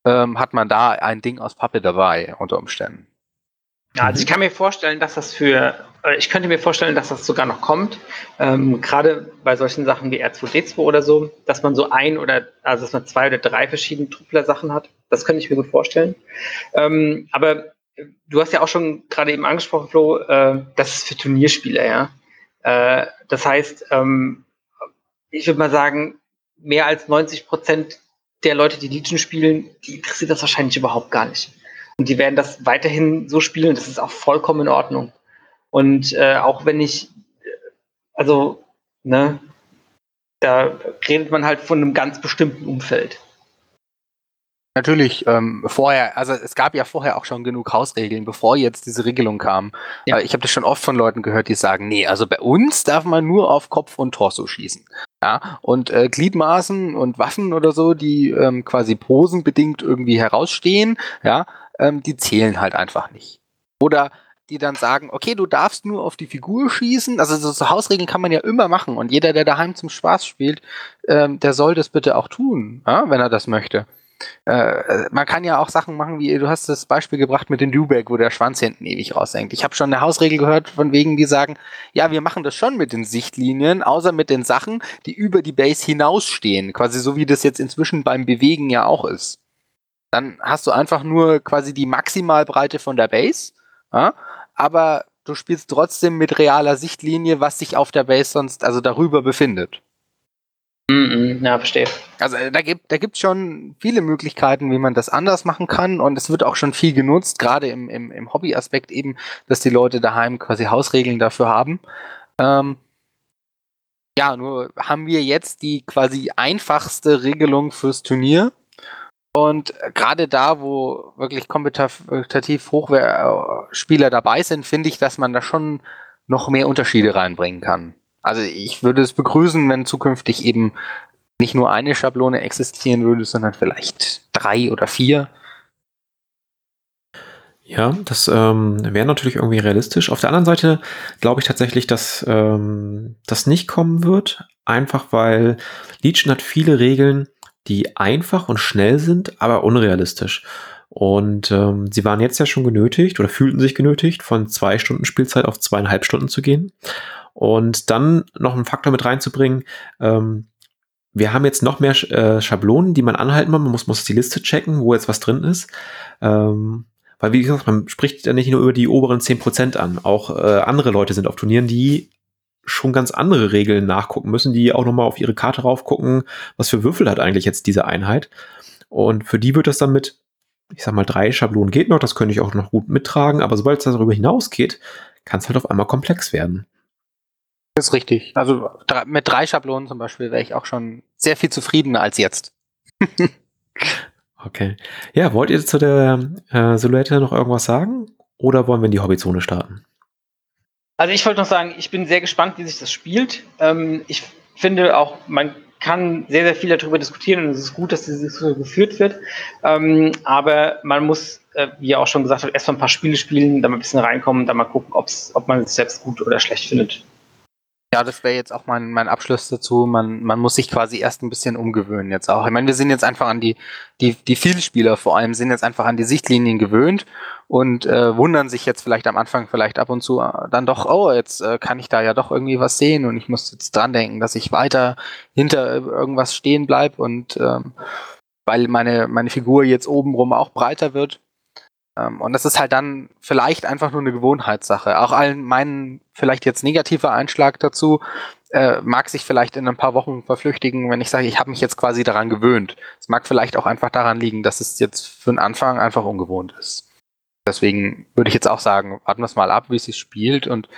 ähm, hat man da ein Ding aus Pappe dabei unter Umständen. Also ich kann mir vorstellen, dass das für, äh, ich könnte mir vorstellen, dass das sogar noch kommt, ähm, gerade bei solchen Sachen wie R2D2 oder so, dass man so ein oder, also dass man zwei oder drei verschiedene Truppler-Sachen hat. Das könnte ich mir gut vorstellen. Ähm, aber du hast ja auch schon gerade eben angesprochen, Flo, äh, das ist für Turnierspieler, ja. Äh, das heißt, ähm, ich würde mal sagen, mehr als 90 Prozent der Leute, die Legion spielen, die interessiert das wahrscheinlich überhaupt gar nicht. Und die werden das weiterhin so spielen, das ist auch vollkommen in Ordnung. Und äh, auch wenn ich, also, ne, da redet man halt von einem ganz bestimmten Umfeld. Natürlich, ähm, vorher, also es gab ja vorher auch schon genug Hausregeln, bevor jetzt diese Regelung kam. Ja. Ich habe das schon oft von Leuten gehört, die sagen, nee, also bei uns darf man nur auf Kopf und Torso schießen. Ja, und äh, Gliedmaßen und Waffen oder so, die ähm, quasi posenbedingt irgendwie herausstehen, ja, ähm, die zählen halt einfach nicht. Oder die dann sagen, okay, du darfst nur auf die Figur schießen. Also so, so Hausregeln kann man ja immer machen und jeder, der daheim zum Spaß spielt, ähm, der soll das bitte auch tun, ja, wenn er das möchte. Äh, man kann ja auch Sachen machen, wie du hast das Beispiel gebracht mit dem Dewback, wo der Schwanz hinten ewig raushängt. Ich habe schon eine Hausregel gehört, von wegen, die sagen, ja, wir machen das schon mit den Sichtlinien, außer mit den Sachen, die über die Base hinausstehen. Quasi so wie das jetzt inzwischen beim Bewegen ja auch ist. Dann hast du einfach nur quasi die Maximalbreite von der Base, ja, aber du spielst trotzdem mit realer Sichtlinie, was sich auf der Base sonst also darüber befindet. -mm, ja, verstehe. Also äh, da gibt da gibt's schon viele Möglichkeiten, wie man das anders machen kann und es wird auch schon viel genutzt, gerade im, im, im Hobbyaspekt eben, dass die Leute daheim quasi Hausregeln dafür haben. Ähm, ja, nur haben wir jetzt die quasi einfachste Regelung fürs Turnier. Und gerade da, wo wirklich kompetitiv Hochspieler dabei sind, finde ich, dass man da schon noch mehr Unterschiede reinbringen kann. Also ich würde es begrüßen, wenn zukünftig eben nicht nur eine Schablone existieren würde, sondern vielleicht drei oder vier. Ja, das ähm, wäre natürlich irgendwie realistisch. Auf der anderen Seite glaube ich tatsächlich, dass ähm, das nicht kommen wird, einfach weil Legion hat viele Regeln, die einfach und schnell sind, aber unrealistisch. Und ähm, sie waren jetzt ja schon genötigt oder fühlten sich genötigt, von zwei Stunden Spielzeit auf zweieinhalb Stunden zu gehen. Und dann noch einen Faktor mit reinzubringen, ähm, wir haben jetzt noch mehr äh, Schablonen, die man anhalten muss. Man muss, muss die Liste checken, wo jetzt was drin ist. Ähm, weil, wie gesagt, man spricht ja nicht nur über die oberen 10% an. Auch äh, andere Leute sind auf Turnieren, die schon ganz andere Regeln nachgucken müssen, die auch nochmal auf ihre Karte raufgucken, was für Würfel hat eigentlich jetzt diese Einheit. Und für die wird das dann mit, ich sag mal, drei Schablonen geht noch, das könnte ich auch noch gut mittragen, aber sobald es darüber hinausgeht, kann es halt auf einmal komplex werden. Das ist richtig. Also mit drei Schablonen zum Beispiel wäre ich auch schon sehr viel zufriedener als jetzt. okay. Ja, wollt ihr zu der äh, Silhouette noch irgendwas sagen? Oder wollen wir in die Hobbyzone starten? Also ich wollte noch sagen, ich bin sehr gespannt, wie sich das spielt. Ähm, ich finde auch, man kann sehr, sehr viel darüber diskutieren und es ist gut, dass diese Diskussion geführt wird. Ähm, aber man muss, äh, wie ihr auch schon gesagt habt, erst mal ein paar Spiele spielen, dann mal ein bisschen reinkommen, dann mal gucken, ob's, ob man es selbst gut oder schlecht findet. Ja, das wäre jetzt auch mein, mein Abschluss dazu. Man, man muss sich quasi erst ein bisschen umgewöhnen jetzt auch. Ich meine, wir sind jetzt einfach an die, die, die Vielspieler vor allem sind jetzt einfach an die Sichtlinien gewöhnt und äh, wundern sich jetzt vielleicht am Anfang vielleicht ab und zu äh, dann doch, oh, jetzt äh, kann ich da ja doch irgendwie was sehen und ich muss jetzt dran denken, dass ich weiter hinter irgendwas stehen bleib und ähm, weil meine, meine Figur jetzt obenrum auch breiter wird. Ähm, und das ist halt dann vielleicht einfach nur eine Gewohnheitssache. Auch allen meinen vielleicht jetzt negativer Einschlag dazu äh, mag sich vielleicht in ein paar Wochen verflüchtigen, wenn ich sage, ich habe mich jetzt quasi daran gewöhnt. Es mag vielleicht auch einfach daran liegen, dass es jetzt für den Anfang einfach ungewohnt ist. Deswegen würde ich jetzt auch sagen, warten wir es mal ab, wie es sich spielt und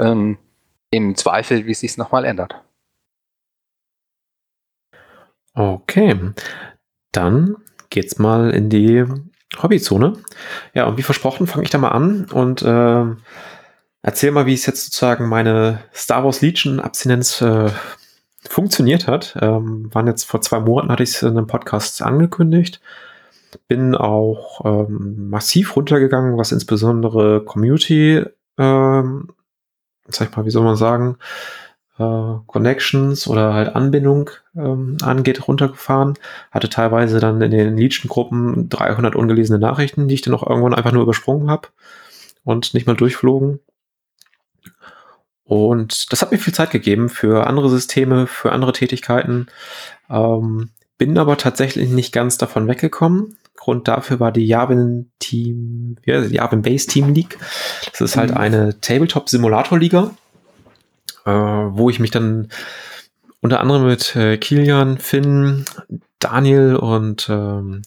ähm, im Zweifel, wie es sich nochmal ändert. Okay, dann geht's mal in die Hobbyzone. Ja, und wie versprochen, fange ich da mal an und äh, erzähl mal, wie es jetzt sozusagen meine Star Wars Legion Abstinenz äh, funktioniert hat. Ähm, waren jetzt vor zwei Monaten, hatte ich es in einem Podcast angekündigt. Bin auch ähm, massiv runtergegangen, was insbesondere Community, ähm, sag ich mal, wie soll man sagen, äh, Connections oder halt Anbindung ähm, angeht, runtergefahren. Hatte teilweise dann in den Legion-Gruppen 300 ungelesene Nachrichten, die ich dann auch irgendwann einfach nur übersprungen habe und nicht mal durchflogen. Und das hat mir viel Zeit gegeben für andere Systeme, für andere Tätigkeiten. Ähm, bin aber tatsächlich nicht ganz davon weggekommen. Grund dafür war die Yavin Team, ja, die Yavin Base Team League. Das ist halt mhm. eine Tabletop Simulator Liga äh, wo ich mich dann unter anderem mit äh, Kilian, Finn, Daniel und ähm,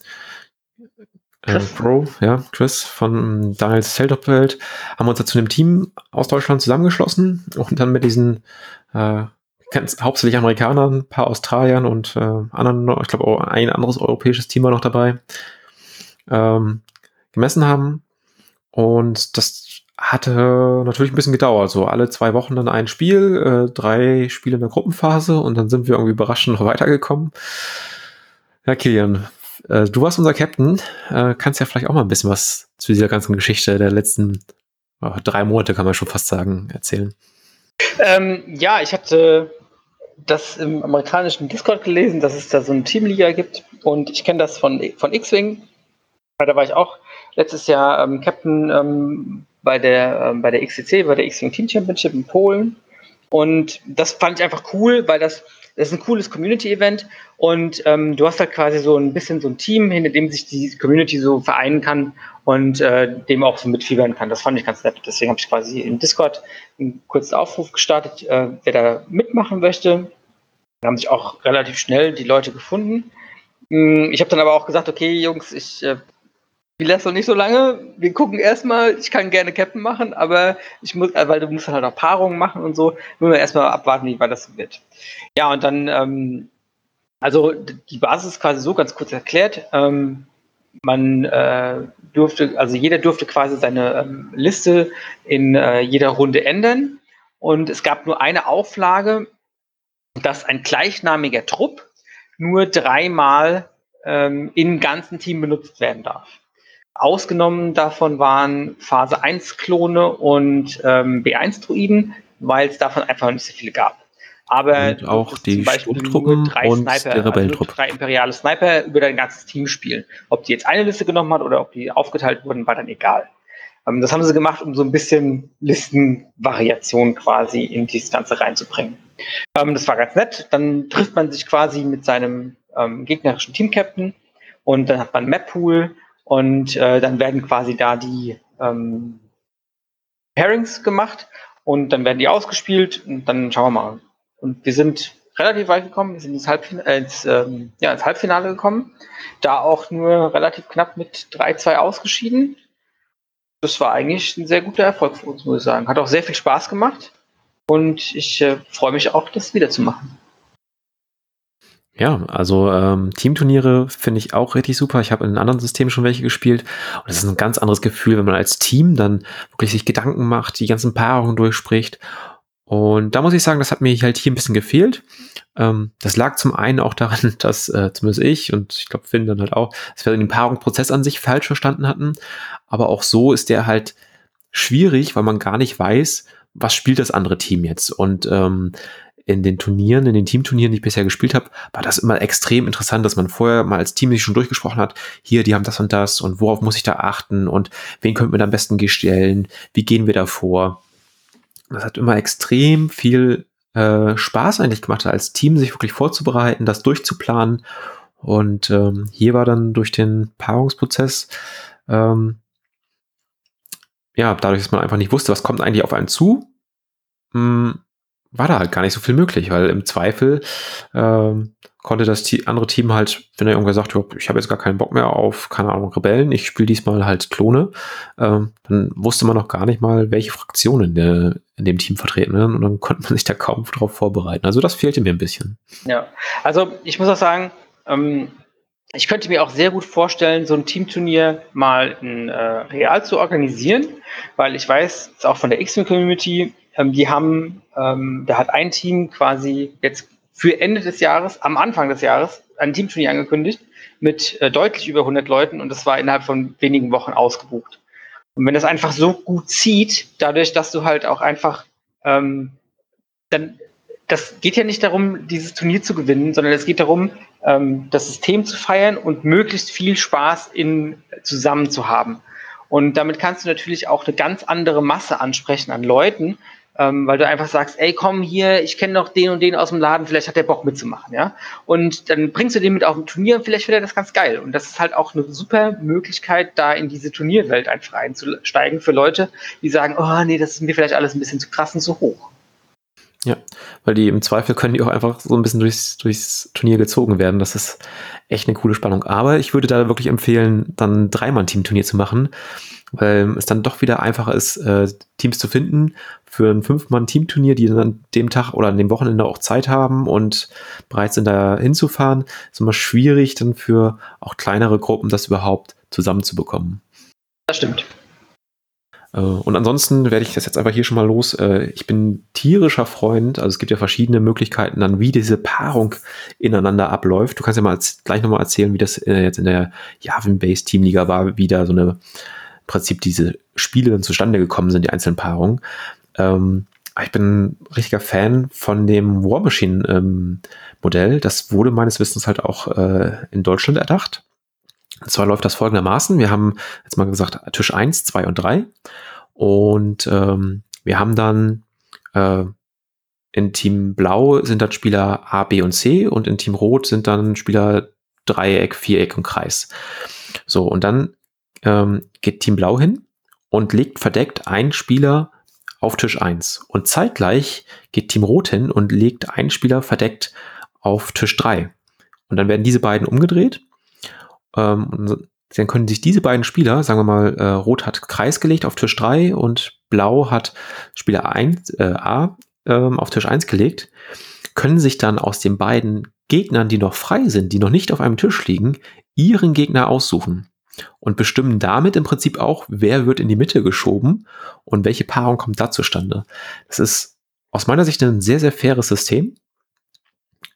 äh, Pro, ja, Chris von Daniels Zeltdoppelt, haben uns dazu einem Team aus Deutschland zusammengeschlossen und dann mit diesen äh, ganz, hauptsächlich Amerikanern, ein paar Australiern und äh, anderen, ich glaube auch ein anderes europäisches Team war noch dabei, ähm, gemessen haben. Und das hatte natürlich ein bisschen gedauert. So alle zwei Wochen dann ein Spiel, äh, drei Spiele in der Gruppenphase und dann sind wir irgendwie überraschend noch weitergekommen. Ja, Kilian, äh, du warst unser Captain. Äh, kannst ja vielleicht auch mal ein bisschen was zu dieser ganzen Geschichte der letzten oh, drei Monate, kann man schon fast sagen, erzählen. Ähm, ja, ich hatte das im amerikanischen Discord gelesen, dass es da so eine Teamliga gibt und ich kenne das von, von X-Wing. Da war ich auch letztes Jahr ähm, Captain ähm, bei der, ähm, bei der XCC, bei der X-Wing Team Championship in Polen. Und das fand ich einfach cool, weil das, das ist ein cooles Community-Event und ähm, du hast halt quasi so ein bisschen so ein Team, hinter dem sich die Community so vereinen kann und äh, dem auch so mitfiebern kann. Das fand ich ganz nett. Deswegen habe ich quasi im Discord einen kurzen Aufruf gestartet, äh, wer da mitmachen möchte. Da haben sich auch relativ schnell die Leute gefunden. Hm, ich habe dann aber auch gesagt, okay, Jungs, ich äh, wir lassen noch nicht so lange. Wir gucken erstmal. Ich kann gerne Captain machen, aber ich muss, äh, weil du musst halt auch Paarungen machen und so. Müssen wir erstmal abwarten, wie weit das wird. Ja, und dann, ähm, also die Basis ist quasi so ganz kurz erklärt. Ähm, man äh, durfte, also jeder durfte quasi seine ähm, Liste in äh, jeder Runde ändern. Und es gab nur eine Auflage, dass ein gleichnamiger Trupp nur dreimal ähm, im ganzen Team benutzt werden darf. Ausgenommen davon waren Phase 1 Klone und ähm, B1-Druiden, weil es davon einfach nicht so viele gab. Aber und auch die Sturmtruppen und Sniper, der Rebellentruppe. Also drei imperiale Sniper über dein ganzes Team spielen. Ob die jetzt eine Liste genommen hat oder ob die aufgeteilt wurden, war dann egal. Ähm, das haben sie gemacht, um so ein bisschen Listenvariation quasi in dieses Ganze reinzubringen. Ähm, das war ganz nett. Dann trifft man sich quasi mit seinem ähm, gegnerischen Team-Captain und dann hat man Map-Pool und äh, dann werden quasi da die ähm, Pairings gemacht und dann werden die ausgespielt und dann schauen wir mal. Und wir sind relativ weit gekommen, wir sind ins, Halbfinale, äh, ins, ähm, ja, ins Halbfinale gekommen, da auch nur relativ knapp mit 3-2 ausgeschieden. Das war eigentlich ein sehr guter Erfolg für uns, muss ich sagen. Hat auch sehr viel Spaß gemacht und ich äh, freue mich auch, das wieder zu machen. Ja, also ähm, Teamturniere finde ich auch richtig super. Ich habe in anderen Systemen schon welche gespielt. Und es ist ein ganz anderes Gefühl, wenn man als Team dann wirklich sich Gedanken macht, die ganzen Paarungen durchspricht. Und da muss ich sagen, das hat mir halt hier ein bisschen gefehlt. Ähm, das lag zum einen auch daran, dass äh, zumindest ich und ich glaube Finn dann halt auch, dass wir den Paarungsprozess an sich falsch verstanden hatten. Aber auch so ist der halt schwierig, weil man gar nicht weiß, was spielt das andere Team jetzt? Und ähm, in den Turnieren, in den Teamturnieren, die ich bisher gespielt habe, war das immer extrem interessant, dass man vorher mal als Team sich schon durchgesprochen hat, hier, die haben das und das und worauf muss ich da achten und wen könnten wir da am besten gestellen, wie gehen wir da vor. Das hat immer extrem viel äh, Spaß eigentlich gemacht, als Team sich wirklich vorzubereiten, das durchzuplanen. Und ähm, hier war dann durch den Paarungsprozess ähm, ja, dadurch, dass man einfach nicht wusste, was kommt eigentlich auf einen zu, mh, hm, war da halt gar nicht so viel möglich, weil im Zweifel ähm, konnte das andere Team halt, wenn er irgendwer sagt, ich habe jetzt gar keinen Bock mehr auf, keine Ahnung, Rebellen, ich spiele diesmal halt Klone, ähm, dann wusste man noch gar nicht mal, welche Fraktionen in, in dem Team vertreten werden und dann konnte man sich da kaum darauf vorbereiten. Also das fehlte mir ein bisschen. Ja, also ich muss auch sagen, ähm, ich könnte mir auch sehr gut vorstellen, so ein Teamturnier mal in äh, real zu organisieren, weil ich weiß, auch von der X-Men-Community, ähm, die haben, ähm, da hat ein Team quasi jetzt für Ende des Jahres, am Anfang des Jahres, ein Teamturnier angekündigt mit äh, deutlich über 100 Leuten und das war innerhalb von wenigen Wochen ausgebucht. Und wenn das einfach so gut zieht, dadurch, dass du halt auch einfach ähm, dann das geht ja nicht darum, dieses Turnier zu gewinnen, sondern es geht darum, ähm, das System zu feiern und möglichst viel Spaß in, zusammen zu haben. Und damit kannst du natürlich auch eine ganz andere Masse ansprechen an Leuten, ähm, weil du einfach sagst, ey, komm hier, ich kenne noch den und den aus dem Laden, vielleicht hat der Bock mitzumachen, ja. Und dann bringst du den mit auf ein Turnier und vielleicht findet er das ganz geil. Und das ist halt auch eine super Möglichkeit, da in diese Turnierwelt einfach einzusteigen für Leute, die sagen, oh nee, das ist mir vielleicht alles ein bisschen zu krass und zu hoch. Ja, weil die im Zweifel können die auch einfach so ein bisschen durchs, durchs Turnier gezogen werden. Das ist echt eine coole Spannung. Aber ich würde da wirklich empfehlen, dann dreimal Team-Turnier zu machen, weil es dann doch wieder einfacher ist, äh, Teams zu finden für ein Fünf-Mann-Team-Turnier, die dann an dem Tag oder an dem Wochenende auch Zeit haben und bereit sind, da hinzufahren. Ist immer schwierig, dann für auch kleinere Gruppen das überhaupt zusammenzubekommen. Das stimmt. Äh, und ansonsten werde ich das jetzt einfach hier schon mal los. Äh, ich bin tierischer Freund, also es gibt ja verschiedene Möglichkeiten dann, wie diese Paarung ineinander abläuft. Du kannst ja mal gleich nochmal erzählen, wie das äh, jetzt in der Javin-Based Teamliga war, wie da so eine, im Prinzip diese Spiele dann zustande gekommen sind, die einzelnen Paarungen. Ähm, ich bin ein richtiger Fan von dem War Machine ähm, Modell. Das wurde meines Wissens halt auch in Deutschland erdacht. Und zwar läuft das folgendermaßen. Wir haben jetzt mal gesagt Tisch 1, 2 und 3. Und ähm, wir haben dann äh, in Team Blau sind dann Spieler A, B und C und in Team Rot sind dann Spieler Dreieck, Viereck und Kreis. So, und dann ähm, geht Team Blau hin und legt verdeckt einen Spieler auf Tisch 1. Und zeitgleich geht Team Rot hin und legt einen Spieler verdeckt auf Tisch 3. Und dann werden diese beiden umgedreht ähm, dann können sich diese beiden Spieler, sagen wir mal, äh, Rot hat Kreis gelegt auf Tisch 3 und Blau hat Spieler 1, äh, A ähm, auf Tisch 1 gelegt, können sich dann aus den beiden Gegnern, die noch frei sind, die noch nicht auf einem Tisch liegen, ihren Gegner aussuchen und bestimmen damit im Prinzip auch, wer wird in die Mitte geschoben und welche Paarung kommt da zustande. Das ist aus meiner Sicht ein sehr, sehr faires System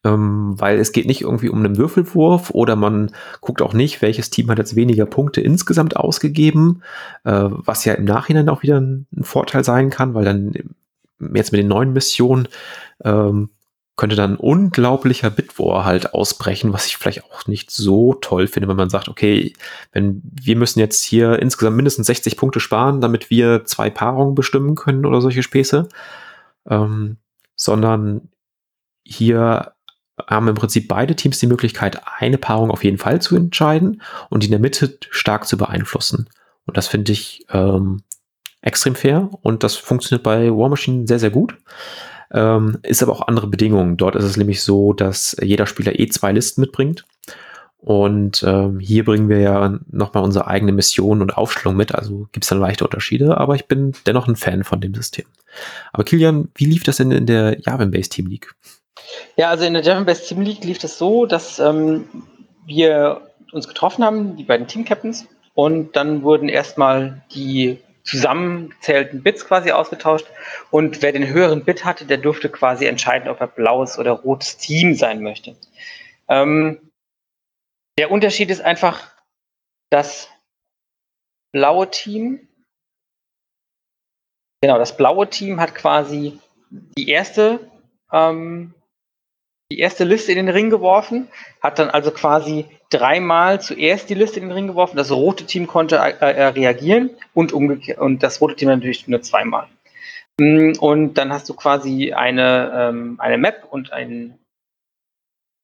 ähm, weil es geht nicht irgendwie um einen Würfelwurf oder man guckt auch nicht, welches Team hat jetzt weniger Punkte insgesamt ausgegeben, äh, was ja im Nachhinein auch wieder ein, ein, Vorteil sein kann, weil dann jetzt mit den neuen Missionen ähm, könnte dann unglaublicher Bitwar halt ausbrechen, was ich vielleicht auch nicht so toll finde, wenn man sagt, okay, wenn wir müssen jetzt hier insgesamt mindestens 60 Punkte sparen, damit wir zwei Paarungen bestimmen können oder solche Späße, ähm, sondern hier haben im Prinzip beide Teams die Möglichkeit, eine Paarung auf jeden Fall zu entscheiden und die in der Mitte stark zu beeinflussen. Und das finde ich ähm, extrem fair und das funktioniert bei War Machine sehr, sehr gut. Ähm, ist aber auch andere Bedingungen. Dort ist es nämlich so, dass jeder Spieler eh zwei Listen mitbringt. Und ähm, hier bringen wir ja nochmal unsere eigene Mission und Aufstellung mit. Also gibt es dann leichte Unterschiede, aber ich bin dennoch ein Fan von dem System. Aber Kilian, wie lief das denn in der Javin-Based Team League? Ja, also in der German Best Team League lief das so, dass ähm, wir uns getroffen haben, die beiden Team-Captains, und dann wurden erstmal die zusammengezählten Bits quasi ausgetauscht und wer den höheren Bit hatte, der durfte quasi entscheiden, ob er blaues oder rotes Team sein möchte. Ähm, der Unterschied ist einfach, das blaue Team Genau, das blaue Team hat quasi die erste, ähm, die erste Liste in den Ring geworfen, hat dann also quasi dreimal zuerst die Liste in den Ring geworfen. Das rote Team konnte äh, äh reagieren und umgekehrt und das rote Team natürlich nur zweimal. Mm, und dann hast du quasi eine, ähm, eine Map und ein,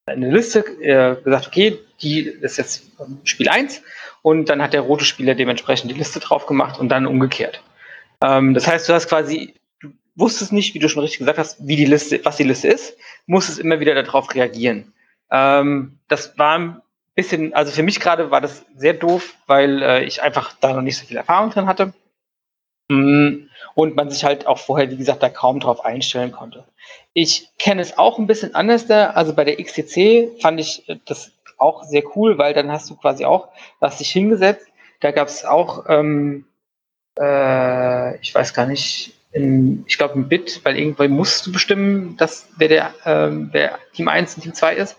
eine Liste äh, gesagt, okay, die ist jetzt Spiel 1 und dann hat der rote Spieler dementsprechend die Liste drauf gemacht und dann umgekehrt. Ähm, das heißt, du hast quasi, wusstest nicht, wie du schon richtig gesagt hast, wie die Liste, was die Liste ist, musstest immer wieder darauf reagieren. Ähm, das war ein bisschen, also für mich gerade war das sehr doof, weil äh, ich einfach da noch nicht so viel Erfahrung drin hatte. Mm, und man sich halt auch vorher, wie gesagt, da kaum drauf einstellen konnte. Ich kenne es auch ein bisschen anders da. Also bei der XTC fand ich äh, das auch sehr cool, weil dann hast du quasi auch, hast dich hingesetzt. Da gab es auch ähm, äh, ich weiß gar nicht, in, ich glaube ein Bit, weil irgendwann musst du bestimmen, dass wer der ähm, wer Team 1 und Team 2 ist.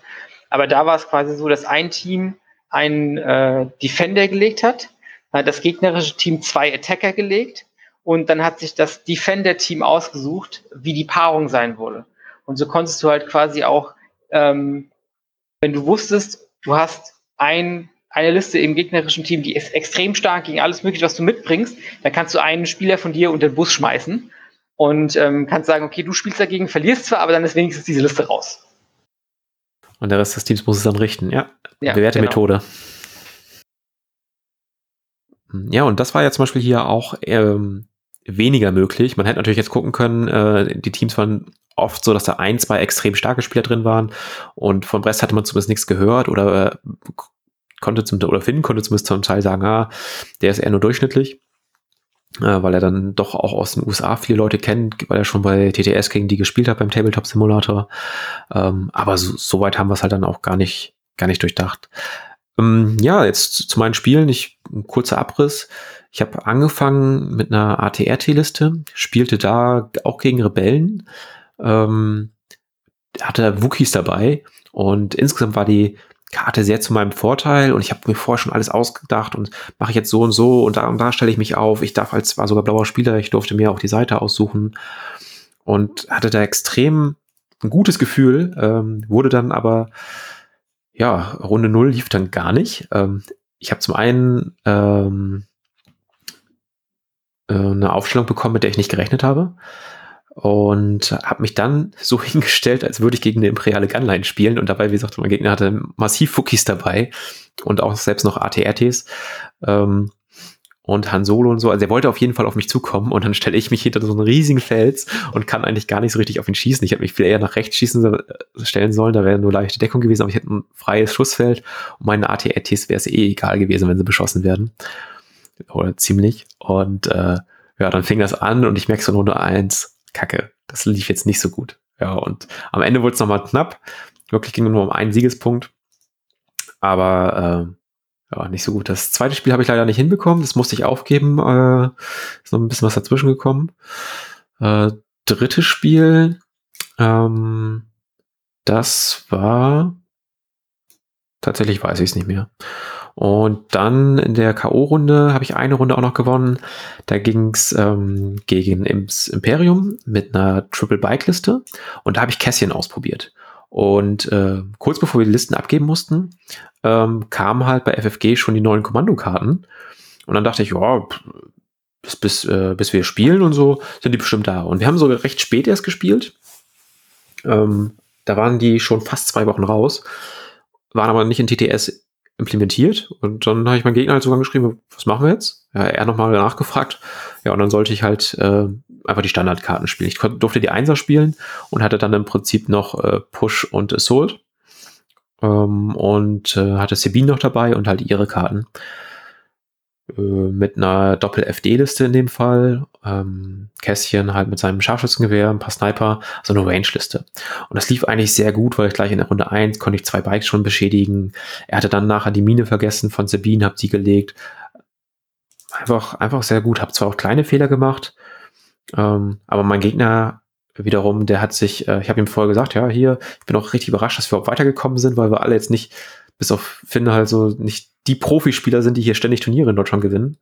Aber da war es quasi so, dass ein Team einen äh, Defender gelegt hat, hat das gegnerische Team zwei Attacker gelegt und dann hat sich das Defender-Team ausgesucht, wie die Paarung sein würde. Und so konntest du halt quasi auch, ähm, wenn du wusstest, du hast ein eine Liste im gegnerischen Team, die ist extrem stark gegen alles Mögliche, was du mitbringst, dann kannst du einen Spieler von dir unter den Bus schmeißen und ähm, kannst sagen, okay, du spielst dagegen, verlierst zwar, aber dann ist wenigstens diese Liste raus. Und der Rest des Teams muss es dann richten, ja. ja Bewährte genau. Methode. Hm, ja, und das war ja zum Beispiel hier auch ähm, weniger möglich. Man hätte natürlich jetzt gucken können, äh, die Teams waren oft so, dass da ein, zwei extrem starke Spieler drin waren und von Brest hatte man zumindest nichts gehört oder äh, konnte zum, oder Finn konnte zumindest zum Teil sagen, ah, der ist eher nur durchschnittlich, äh, weil er dann doch auch aus den USA viele Leute kennt, weil er schon bei TTS gegen die gespielt hat beim Tabletop Simulator. Ähm, aber so, so weit haben wir es halt dann auch gar nicht, gar nicht durchdacht. Ähm, ja, jetzt zu meinen Spielen, ich, ein kurzer Abriss. Ich habe angefangen mit einer ATRT-Liste, spielte da auch gegen Rebellen, ähm, hatte Wookies dabei und insgesamt war die Karte sehr zu meinem Vorteil und ich habe mir vorher schon alles ausgedacht und mache jetzt so und so und da und da stelle ich mich auf. Ich darf als war sogar blauer Spieler, ich durfte mir auch die Seite aussuchen und hatte da extrem ein gutes Gefühl, ähm, wurde dann aber ja, Runde null lief dann gar nicht. Ähm, ich habe zum einen ähm, äh, eine Aufstellung bekommen, mit der ich nicht gerechnet habe und habe mich dann so hingestellt, als würde ich gegen eine imperiale Gunline spielen und dabei, wie gesagt, mein Gegner hatte massiv Fukis dabei und auch selbst noch ATRTs ähm, und Han Solo und so. Also er wollte auf jeden Fall auf mich zukommen und dann stelle ich mich hinter so einen riesigen Fels und kann eigentlich gar nicht so richtig auf ihn schießen. Ich hätte mich viel eher nach rechts schießen äh, stellen sollen, da wäre nur leichte Deckung gewesen, aber ich hätte ein freies Schussfeld und meine ATRTs wäre es eh egal gewesen, wenn sie beschossen werden. Oder ziemlich. Und äh, ja, dann fing das an und ich merke so nur eins, Kacke, das lief jetzt nicht so gut. Ja, und am Ende wurde es nochmal knapp. Wirklich ging nur um einen Siegespunkt. Aber äh, ja, nicht so gut. Das zweite Spiel habe ich leider nicht hinbekommen. Das musste ich aufgeben. Äh, ist noch ein bisschen was dazwischen gekommen. Äh, drittes Spiel, ähm, das war tatsächlich weiß ich es nicht mehr. Und dann in der K.O.-Runde habe ich eine Runde auch noch gewonnen. Da ging es ähm, gegen Imps Imperium mit einer Triple Bike-Liste. Und da habe ich Cassian ausprobiert. Und äh, kurz bevor wir die Listen abgeben mussten, ähm, kamen halt bei FFG schon die neuen Kommandokarten. Und dann dachte ich, ja, bis, bis, äh, bis wir spielen und so, sind die bestimmt da. Und wir haben sogar recht spät erst gespielt. Ähm, da waren die schon fast zwei Wochen raus, waren aber nicht in TTS implementiert. Und dann habe ich meinen Gegner halt sogar geschrieben, was machen wir jetzt? Ja, er nochmal nachgefragt. Ja, und dann sollte ich halt äh, einfach die Standardkarten spielen. Ich durfte die Einser spielen und hatte dann im Prinzip noch äh, Push und Assault. Ähm, und äh, hatte Sabine noch dabei und halt ihre Karten. Äh, mit einer Doppel-FD-Liste in dem Fall. Ähm, Kässchen halt mit seinem Scharfschützengewehr, ein paar Sniper, also eine Range-Liste. Und das lief eigentlich sehr gut, weil ich gleich in der Runde 1 konnte ich zwei Bikes schon beschädigen. Er hatte dann nachher die Mine vergessen von Sabine, hab sie gelegt. Einfach, einfach sehr gut. Hab zwar auch kleine Fehler gemacht, ähm, aber mein Gegner wiederum, der hat sich, äh, ich habe ihm vorher gesagt, ja, hier, ich bin auch richtig überrascht, dass wir auch weitergekommen sind, weil wir alle jetzt nicht, bis auf Finn halt so nicht die Profispieler sind, die hier ständig Turniere in Deutschland gewinnen.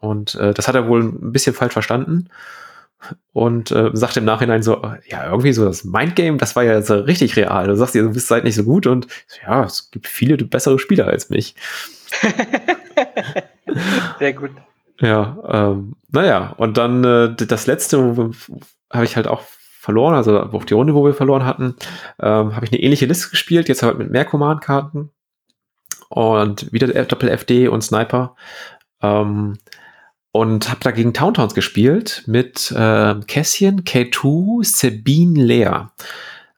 Und äh, das hat er wohl ein bisschen falsch verstanden. und äh, sagt im Nachhinein so, ja, irgendwie so das Mindgame, das war ja so richtig real. Du sagst dir, du bist halt nicht so gut und ja, es gibt viele bessere Spieler als mich. Sehr gut. Ja, ähm, naja, und dann äh, das letzte habe ich halt auch verloren, also auf die Runde, wo wir verloren hatten, ähm, habe ich eine ähnliche Liste gespielt, jetzt halt mit mehr Command-Karten und wieder Doppel-FD und Sniper. Ähm, und habe dagegen Towntowns gespielt mit äh, Cassian, K2, Sabine, Lea.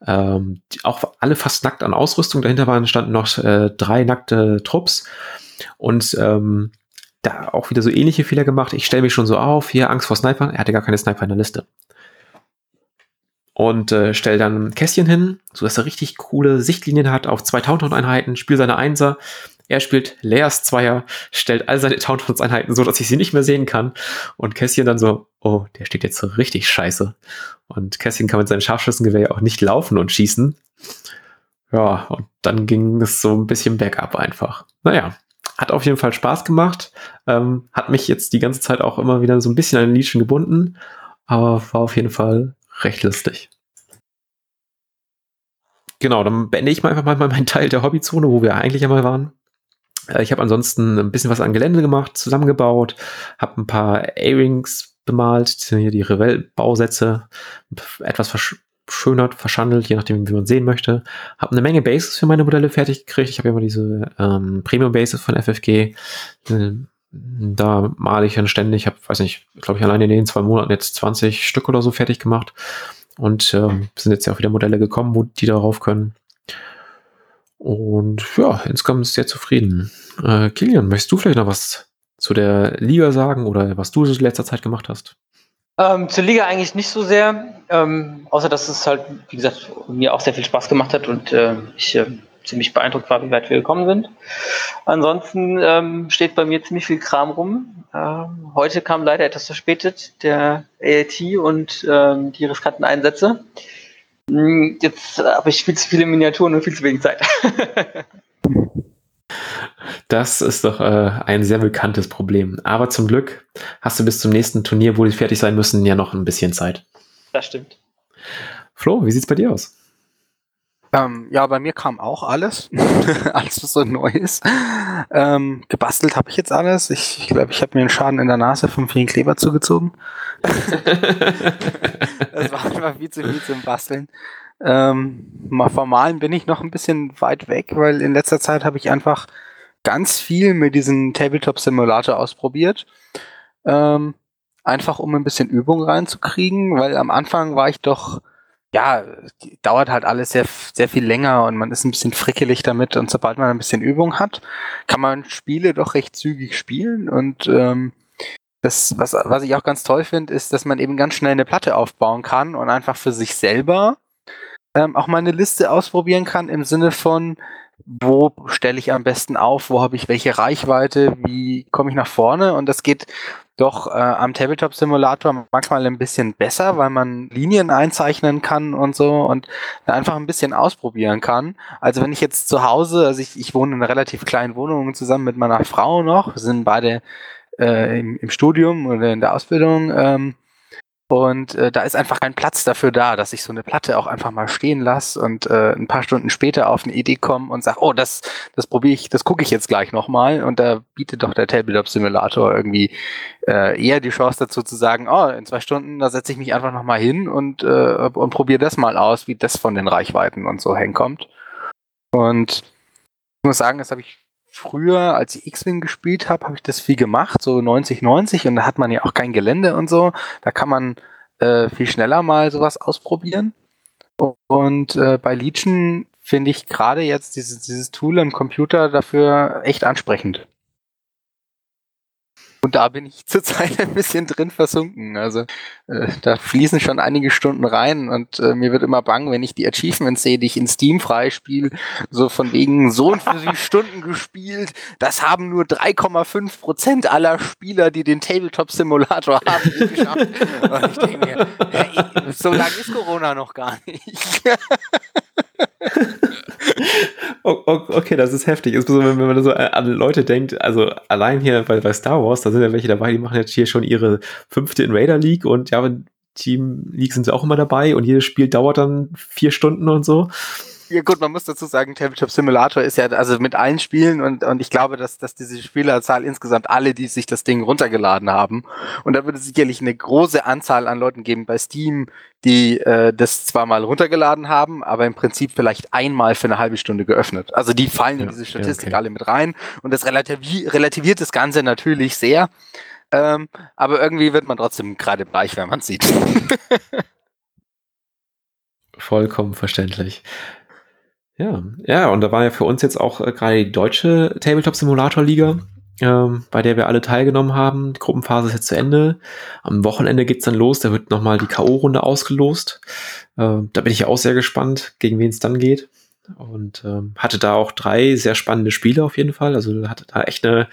Ähm, auch alle fast nackt an Ausrüstung. Dahinter waren standen noch äh, drei nackte Trupps. Und ähm, da auch wieder so ähnliche Fehler gemacht. Ich stelle mich schon so auf, hier Angst vor Sniper. Er hatte gar keine Sniper in der Liste. Und äh, stelle dann Kästchen hin, sodass er richtig coole Sichtlinien hat auf zwei Tauntaun-Einheiten, spiele seine Einser. Er spielt Leas Zweier, stellt all seine Tauntauns-Einheiten so, dass ich sie nicht mehr sehen kann. Und Kästchen dann so, oh, der steht jetzt so richtig scheiße. Und Kästchen kann mit seinem Scharfschützengewehr ja auch nicht laufen und schießen. Ja, und dann ging es so ein bisschen bergab einfach. Naja, hat auf jeden Fall Spaß gemacht. Ähm, hat mich jetzt die ganze Zeit auch immer wieder so ein bisschen an den Legion gebunden. Aber war auf jeden Fall recht lustig. Genau, dann beende ich mal einfach mal meinen Teil der Hobbyzone, wo wir eigentlich einmal waren. Äh, ich habe ansonsten ein bisschen was an Gelände gemacht, zusammengebaut, habe ein paar A-Rings bemalt, hier die Revell-Bausätze, etwas verschönert, verschandelt, je nachdem, wie man sehen möchte. Habe eine Menge Bases für meine Modelle fertig gekriegt. Ich habe immer diese ähm, Premium-Bases von FFG. Da male ich dann ständig. Ich habe, weiß nicht, glaube ich, alleine in den zwei Monaten jetzt 20 Stück oder so fertig gemacht. Und ähm, sind jetzt ja auch wieder Modelle gekommen, wo die darauf können. Und ja, insgesamt ist sehr zufrieden. Äh, Kilian, möchtest du vielleicht noch was zu der Liga sagen oder was du in letzter Zeit gemacht hast? Ähm, zur Liga eigentlich nicht so sehr, ähm, außer dass es halt, wie gesagt, mir auch sehr viel Spaß gemacht hat und äh, ich äh, ziemlich beeindruckt war, wie weit wir gekommen sind. Ansonsten ähm, steht bei mir ziemlich viel Kram rum. Ähm, heute kam leider etwas verspätet der AAT und ähm, die riskanten Einsätze. Hm, jetzt habe ich viel zu viele Miniaturen und viel zu wenig Zeit. Das ist doch äh, ein sehr bekanntes Problem. Aber zum Glück hast du bis zum nächsten Turnier, wo die fertig sein müssen, ja noch ein bisschen Zeit. Das stimmt. Flo, wie sieht's bei dir aus? Ähm, ja, bei mir kam auch alles. alles, was so neu ist. Ähm, gebastelt habe ich jetzt alles. Ich glaube, ich, glaub, ich habe mir einen Schaden in der Nase vom vielen Kleber zugezogen. das war einfach viel zu viel zum Basteln. Ähm, mal formalen bin ich noch ein bisschen weit weg, weil in letzter Zeit habe ich einfach ganz viel mit diesem Tabletop-Simulator ausprobiert. Ähm, einfach um ein bisschen Übung reinzukriegen, weil am Anfang war ich doch, ja, dauert halt alles sehr, sehr viel länger und man ist ein bisschen frickelig damit und sobald man ein bisschen Übung hat, kann man Spiele doch recht zügig spielen und ähm, das, was, was ich auch ganz toll finde, ist, dass man eben ganz schnell eine Platte aufbauen kann und einfach für sich selber ähm, auch mal eine Liste ausprobieren kann im Sinne von, wo stelle ich am besten auf, wo habe ich welche Reichweite, wie komme ich nach vorne und das geht doch äh, am Tabletop Simulator manchmal ein bisschen besser, weil man Linien einzeichnen kann und so und einfach ein bisschen ausprobieren kann. Also wenn ich jetzt zu Hause, also ich, ich wohne in einer relativ kleinen Wohnung zusammen mit meiner Frau noch, sind beide äh, im, im, Studium oder in der Ausbildung, ähm, und äh, da ist einfach kein Platz dafür da, dass ich so eine Platte auch einfach mal stehen lasse und äh, ein paar Stunden später auf eine Idee komme und sage, oh, das, das probiere ich, das gucke ich jetzt gleich nochmal. Und da bietet doch der Tabletop Simulator irgendwie äh, eher die Chance dazu zu sagen, oh, in zwei Stunden, da setze ich mich einfach nochmal hin und, äh, und probiere das mal aus, wie das von den Reichweiten und so hinkommt. Und ich muss sagen, das habe ich früher, als ich X-Wing gespielt habe, habe ich das viel gemacht, so 90, 90 und da hat man ja auch kein Gelände und so. Da kann man äh, viel schneller mal sowas ausprobieren. Und äh, bei Legion finde ich gerade jetzt dieses, dieses Tool im Computer dafür echt ansprechend. Und da bin ich zurzeit ein bisschen drin versunken. Also äh, da fließen schon einige Stunden rein und äh, mir wird immer bang, wenn ich die Achievements sehe, die ich in Steam freispiele, so von wegen so und so viele Stunden gespielt. Das haben nur 3,5 Prozent aller Spieler, die den Tabletop Simulator haben, geschafft. Und ich denke mir, ja, so lange ist Corona noch gar nicht. okay, das ist heftig. Insbesondere wenn man so an Leute denkt, also allein hier bei, bei Star Wars, da sind ja welche dabei, die machen jetzt hier schon ihre fünfte Invader League und ja, Team League sind sie auch immer dabei und jedes Spiel dauert dann vier Stunden und so. Ja gut, man muss dazu sagen, Tabletop Simulator ist ja also mit allen Spielen und, und ich glaube, dass, dass diese Spielerzahl insgesamt alle, die sich das Ding runtergeladen haben. Und da würde es sicherlich eine große Anzahl an Leuten geben bei Steam, die äh, das zwar mal runtergeladen haben, aber im Prinzip vielleicht einmal für eine halbe Stunde geöffnet. Also die fallen ja, in diese Statistik ja, okay. alle mit rein und das relativi relativiert das Ganze natürlich sehr. Ähm, aber irgendwie wird man trotzdem gerade bleich, wenn man es sieht. Vollkommen verständlich. Ja, ja, und da war ja für uns jetzt auch äh, gerade die deutsche Tabletop Simulator Liga, ähm, bei der wir alle teilgenommen haben. Die Gruppenphase ist jetzt zu Ende. Am Wochenende geht's dann los, da wird nochmal die K.O.-Runde ausgelost. Ähm, da bin ich ja auch sehr gespannt, gegen wen es dann geht. Und ähm, hatte da auch drei sehr spannende Spiele auf jeden Fall. Also hatte da echt eine,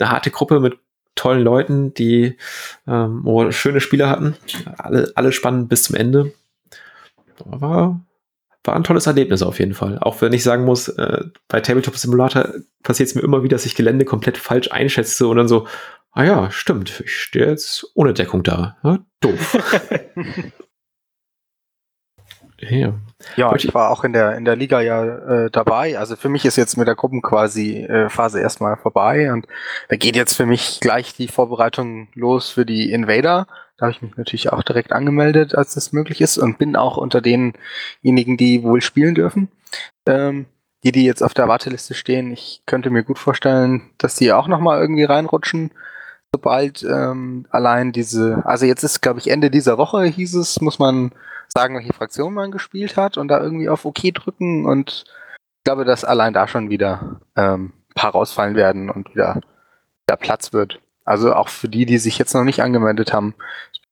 eine harte Gruppe mit tollen Leuten, die ähm, schöne Spiele hatten. Alle, alle spannend bis zum Ende. War, war ein tolles Erlebnis auf jeden Fall. Auch wenn ich sagen muss, äh, bei Tabletop Simulator passiert es mir immer wieder, dass ich Gelände komplett falsch einschätze und dann so, ah ja, stimmt, ich stehe jetzt ohne Deckung da. Ja, doof. ja. ja, ich war auch in der, in der Liga ja äh, dabei. Also für mich ist jetzt mit der Gruppen quasi äh, Phase erstmal vorbei und da geht jetzt für mich gleich die Vorbereitung los für die Invader. Da habe ich mich natürlich auch direkt angemeldet, als das möglich ist und bin auch unter denjenigen, die wohl spielen dürfen. Ähm, die, die jetzt auf der Warteliste stehen, ich könnte mir gut vorstellen, dass die auch nochmal irgendwie reinrutschen, sobald ähm, allein diese, also jetzt ist, glaube ich, Ende dieser Woche hieß es, muss man sagen, welche Fraktion man gespielt hat und da irgendwie auf OK drücken und ich glaube, dass allein da schon wieder ähm, ein paar rausfallen werden und wieder, wieder Platz wird. Also auch für die, die sich jetzt noch nicht angemeldet haben,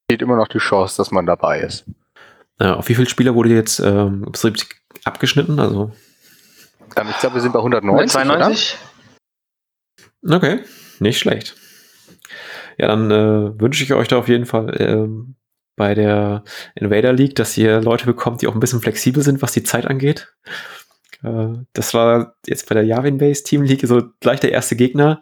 besteht immer noch die Chance, dass man dabei ist. Ja, auf wie viele Spieler wurde jetzt ähm, abgeschnitten? Also ich glaube, wir sind bei 190. 92. Oder? Okay, nicht schlecht. Ja, dann äh, wünsche ich euch da auf jeden Fall ähm, bei der Invader League, dass ihr Leute bekommt, die auch ein bisschen flexibel sind, was die Zeit angeht. Äh, das war jetzt bei der Yavin Base Team League so gleich der erste Gegner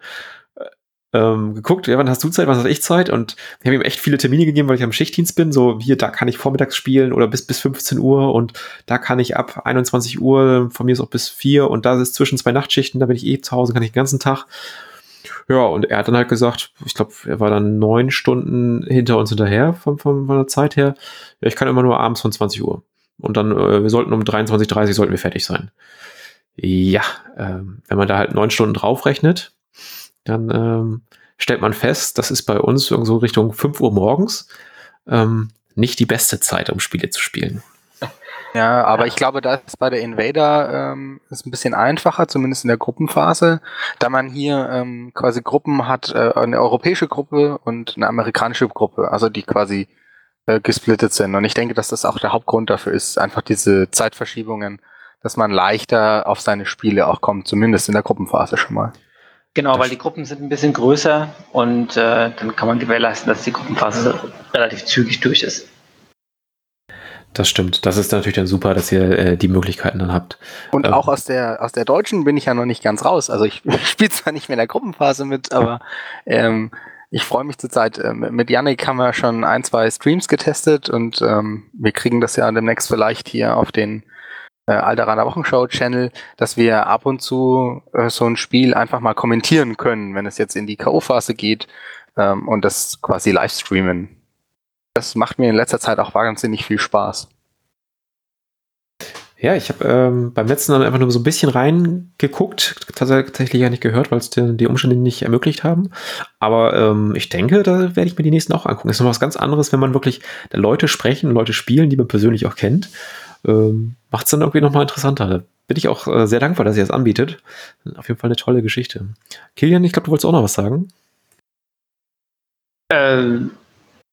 ähm, geguckt, ja, wann hast du Zeit, wann hast ich Zeit? Und ich habe ihm echt viele Termine gegeben, weil ich am Schichtdienst bin. So, hier, da kann ich vormittags spielen oder bis, bis 15 Uhr und da kann ich ab 21 Uhr, von mir ist auch bis 4 und da ist zwischen zwei Nachtschichten, da bin ich eh zu Hause, kann ich den ganzen Tag. Ja, und er hat dann halt gesagt, ich glaube, er war dann neun Stunden hinter uns hinterher von, von, von der Zeit her. Ja, ich kann immer nur abends von 20 Uhr. Und dann, äh, wir sollten um 23.30 Uhr sollten wir fertig sein. Ja, äh, wenn man da halt neun Stunden draufrechnet, dann ähm, stellt man fest, das ist bei uns irgendwo Richtung 5 Uhr morgens ähm, nicht die beste Zeit, um Spiele zu spielen. Ja, aber ich glaube, da ist bei der Invader ähm, ist ein bisschen einfacher, zumindest in der Gruppenphase, da man hier ähm, quasi Gruppen hat, äh, eine europäische Gruppe und eine amerikanische Gruppe, also die quasi äh, gesplittet sind. Und ich denke, dass das auch der Hauptgrund dafür ist, einfach diese Zeitverschiebungen, dass man leichter auf seine Spiele auch kommt, zumindest in der Gruppenphase schon mal. Genau, weil die Gruppen sind ein bisschen größer und äh, dann kann man gewährleisten, dass die Gruppenphase relativ zügig durch ist. Das stimmt. Das ist natürlich dann super, dass ihr äh, die Möglichkeiten dann habt. Und ähm, auch aus der aus der deutschen bin ich ja noch nicht ganz raus. Also ich spiele zwar nicht mehr in der Gruppenphase mit, aber ähm, ich freue mich zurzeit. Äh, mit Yannick haben wir schon ein, zwei Streams getestet und ähm, wir kriegen das ja demnächst vielleicht hier auf den äh, Alderaner Wochenshow-Channel, dass wir ab und zu äh, so ein Spiel einfach mal kommentieren können, wenn es jetzt in die K.O.-Phase geht ähm, und das quasi live streamen. Das macht mir in letzter Zeit auch wahnsinnig viel Spaß. Ja, ich habe ähm, beim letzten Mal einfach nur so ein bisschen reingeguckt, tatsächlich ja nicht gehört, weil es die, die, Umstände nicht ermöglicht haben. Aber ähm, ich denke, da werde ich mir die nächsten auch angucken. Das ist noch was ganz anderes, wenn man wirklich da Leute sprechen, Leute spielen, die man persönlich auch kennt ähm, macht es dann irgendwie nochmal interessanter. Da bin ich auch äh, sehr dankbar, dass ihr das anbietet. Auf jeden Fall eine tolle Geschichte. Kilian, ich glaube, du wolltest auch noch was sagen. Ähm,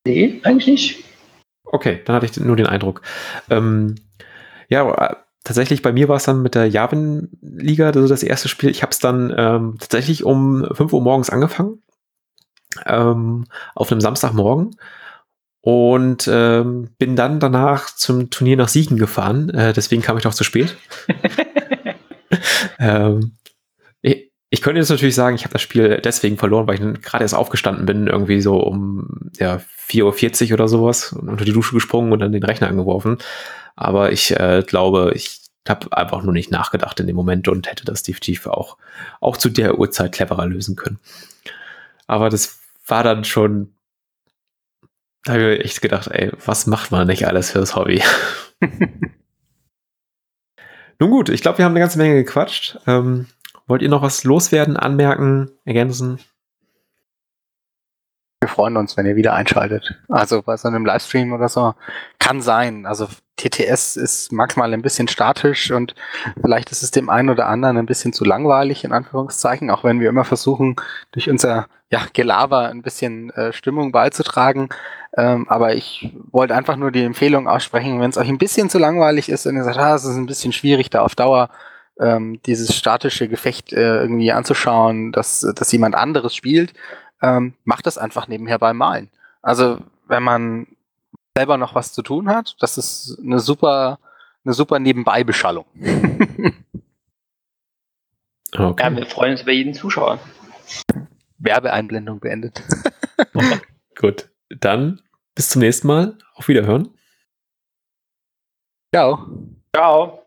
nee, eigentlich nicht. Okay, dann hatte ich nur den Eindruck. Ähm, ja, äh, tatsächlich bei mir war es dann mit der Javin-Liga, also das erste Spiel. Ich habe es dann ähm, tatsächlich um 5 Uhr morgens angefangen. Ähm, auf einem Samstagmorgen und ähm, bin dann danach zum Turnier nach Siegen gefahren. Äh, deswegen kam ich noch zu spät. ähm, Ich könnte jetzt natürlich sagen, ich habe das Spiel deswegen verloren, weil ich gerade erst aufgestanden bin, irgendwie so um ja, 4.40 Uhr oder sowas, unter die Dusche gesprungen und dann den Rechner angeworfen. Aber ich äh, glaube, ich habe einfach nur nicht nachgedacht in dem Moment und hätte das definitiv auch, auch zu der Uhrzeit cleverer lösen können. Aber das war dann schon, da habe ich echt gedacht, ey, was macht man nicht alles fürs Hobby? Nun gut, ich glaube, wir haben eine ganze Menge gequatscht. Ähm, wollt ihr noch was loswerden, anmerken, ergänzen? Wir freuen uns, wenn ihr wieder einschaltet. Also bei so einem Livestream oder so. Kann sein. Also TTS ist manchmal ein bisschen statisch und vielleicht ist es dem einen oder anderen ein bisschen zu langweilig, in Anführungszeichen, auch wenn wir immer versuchen, durch unser ja, Gelaber ein bisschen äh, Stimmung beizutragen. Ähm, aber ich wollte einfach nur die Empfehlung aussprechen, wenn es euch ein bisschen zu langweilig ist und ihr sagt, ah, es ist ein bisschen schwierig, da auf Dauer ähm, dieses statische Gefecht äh, irgendwie anzuschauen, dass, dass jemand anderes spielt, ähm, macht das einfach nebenher beim Malen. Also wenn man selber noch was zu tun hat, das ist eine super, eine super Nebenbeibeschallung. okay. Ja, wir freuen uns über jeden Zuschauer. Werbeeinblendung beendet. Gut, dann bis zum nächsten Mal. Auf Wiederhören. Ciao. Ciao.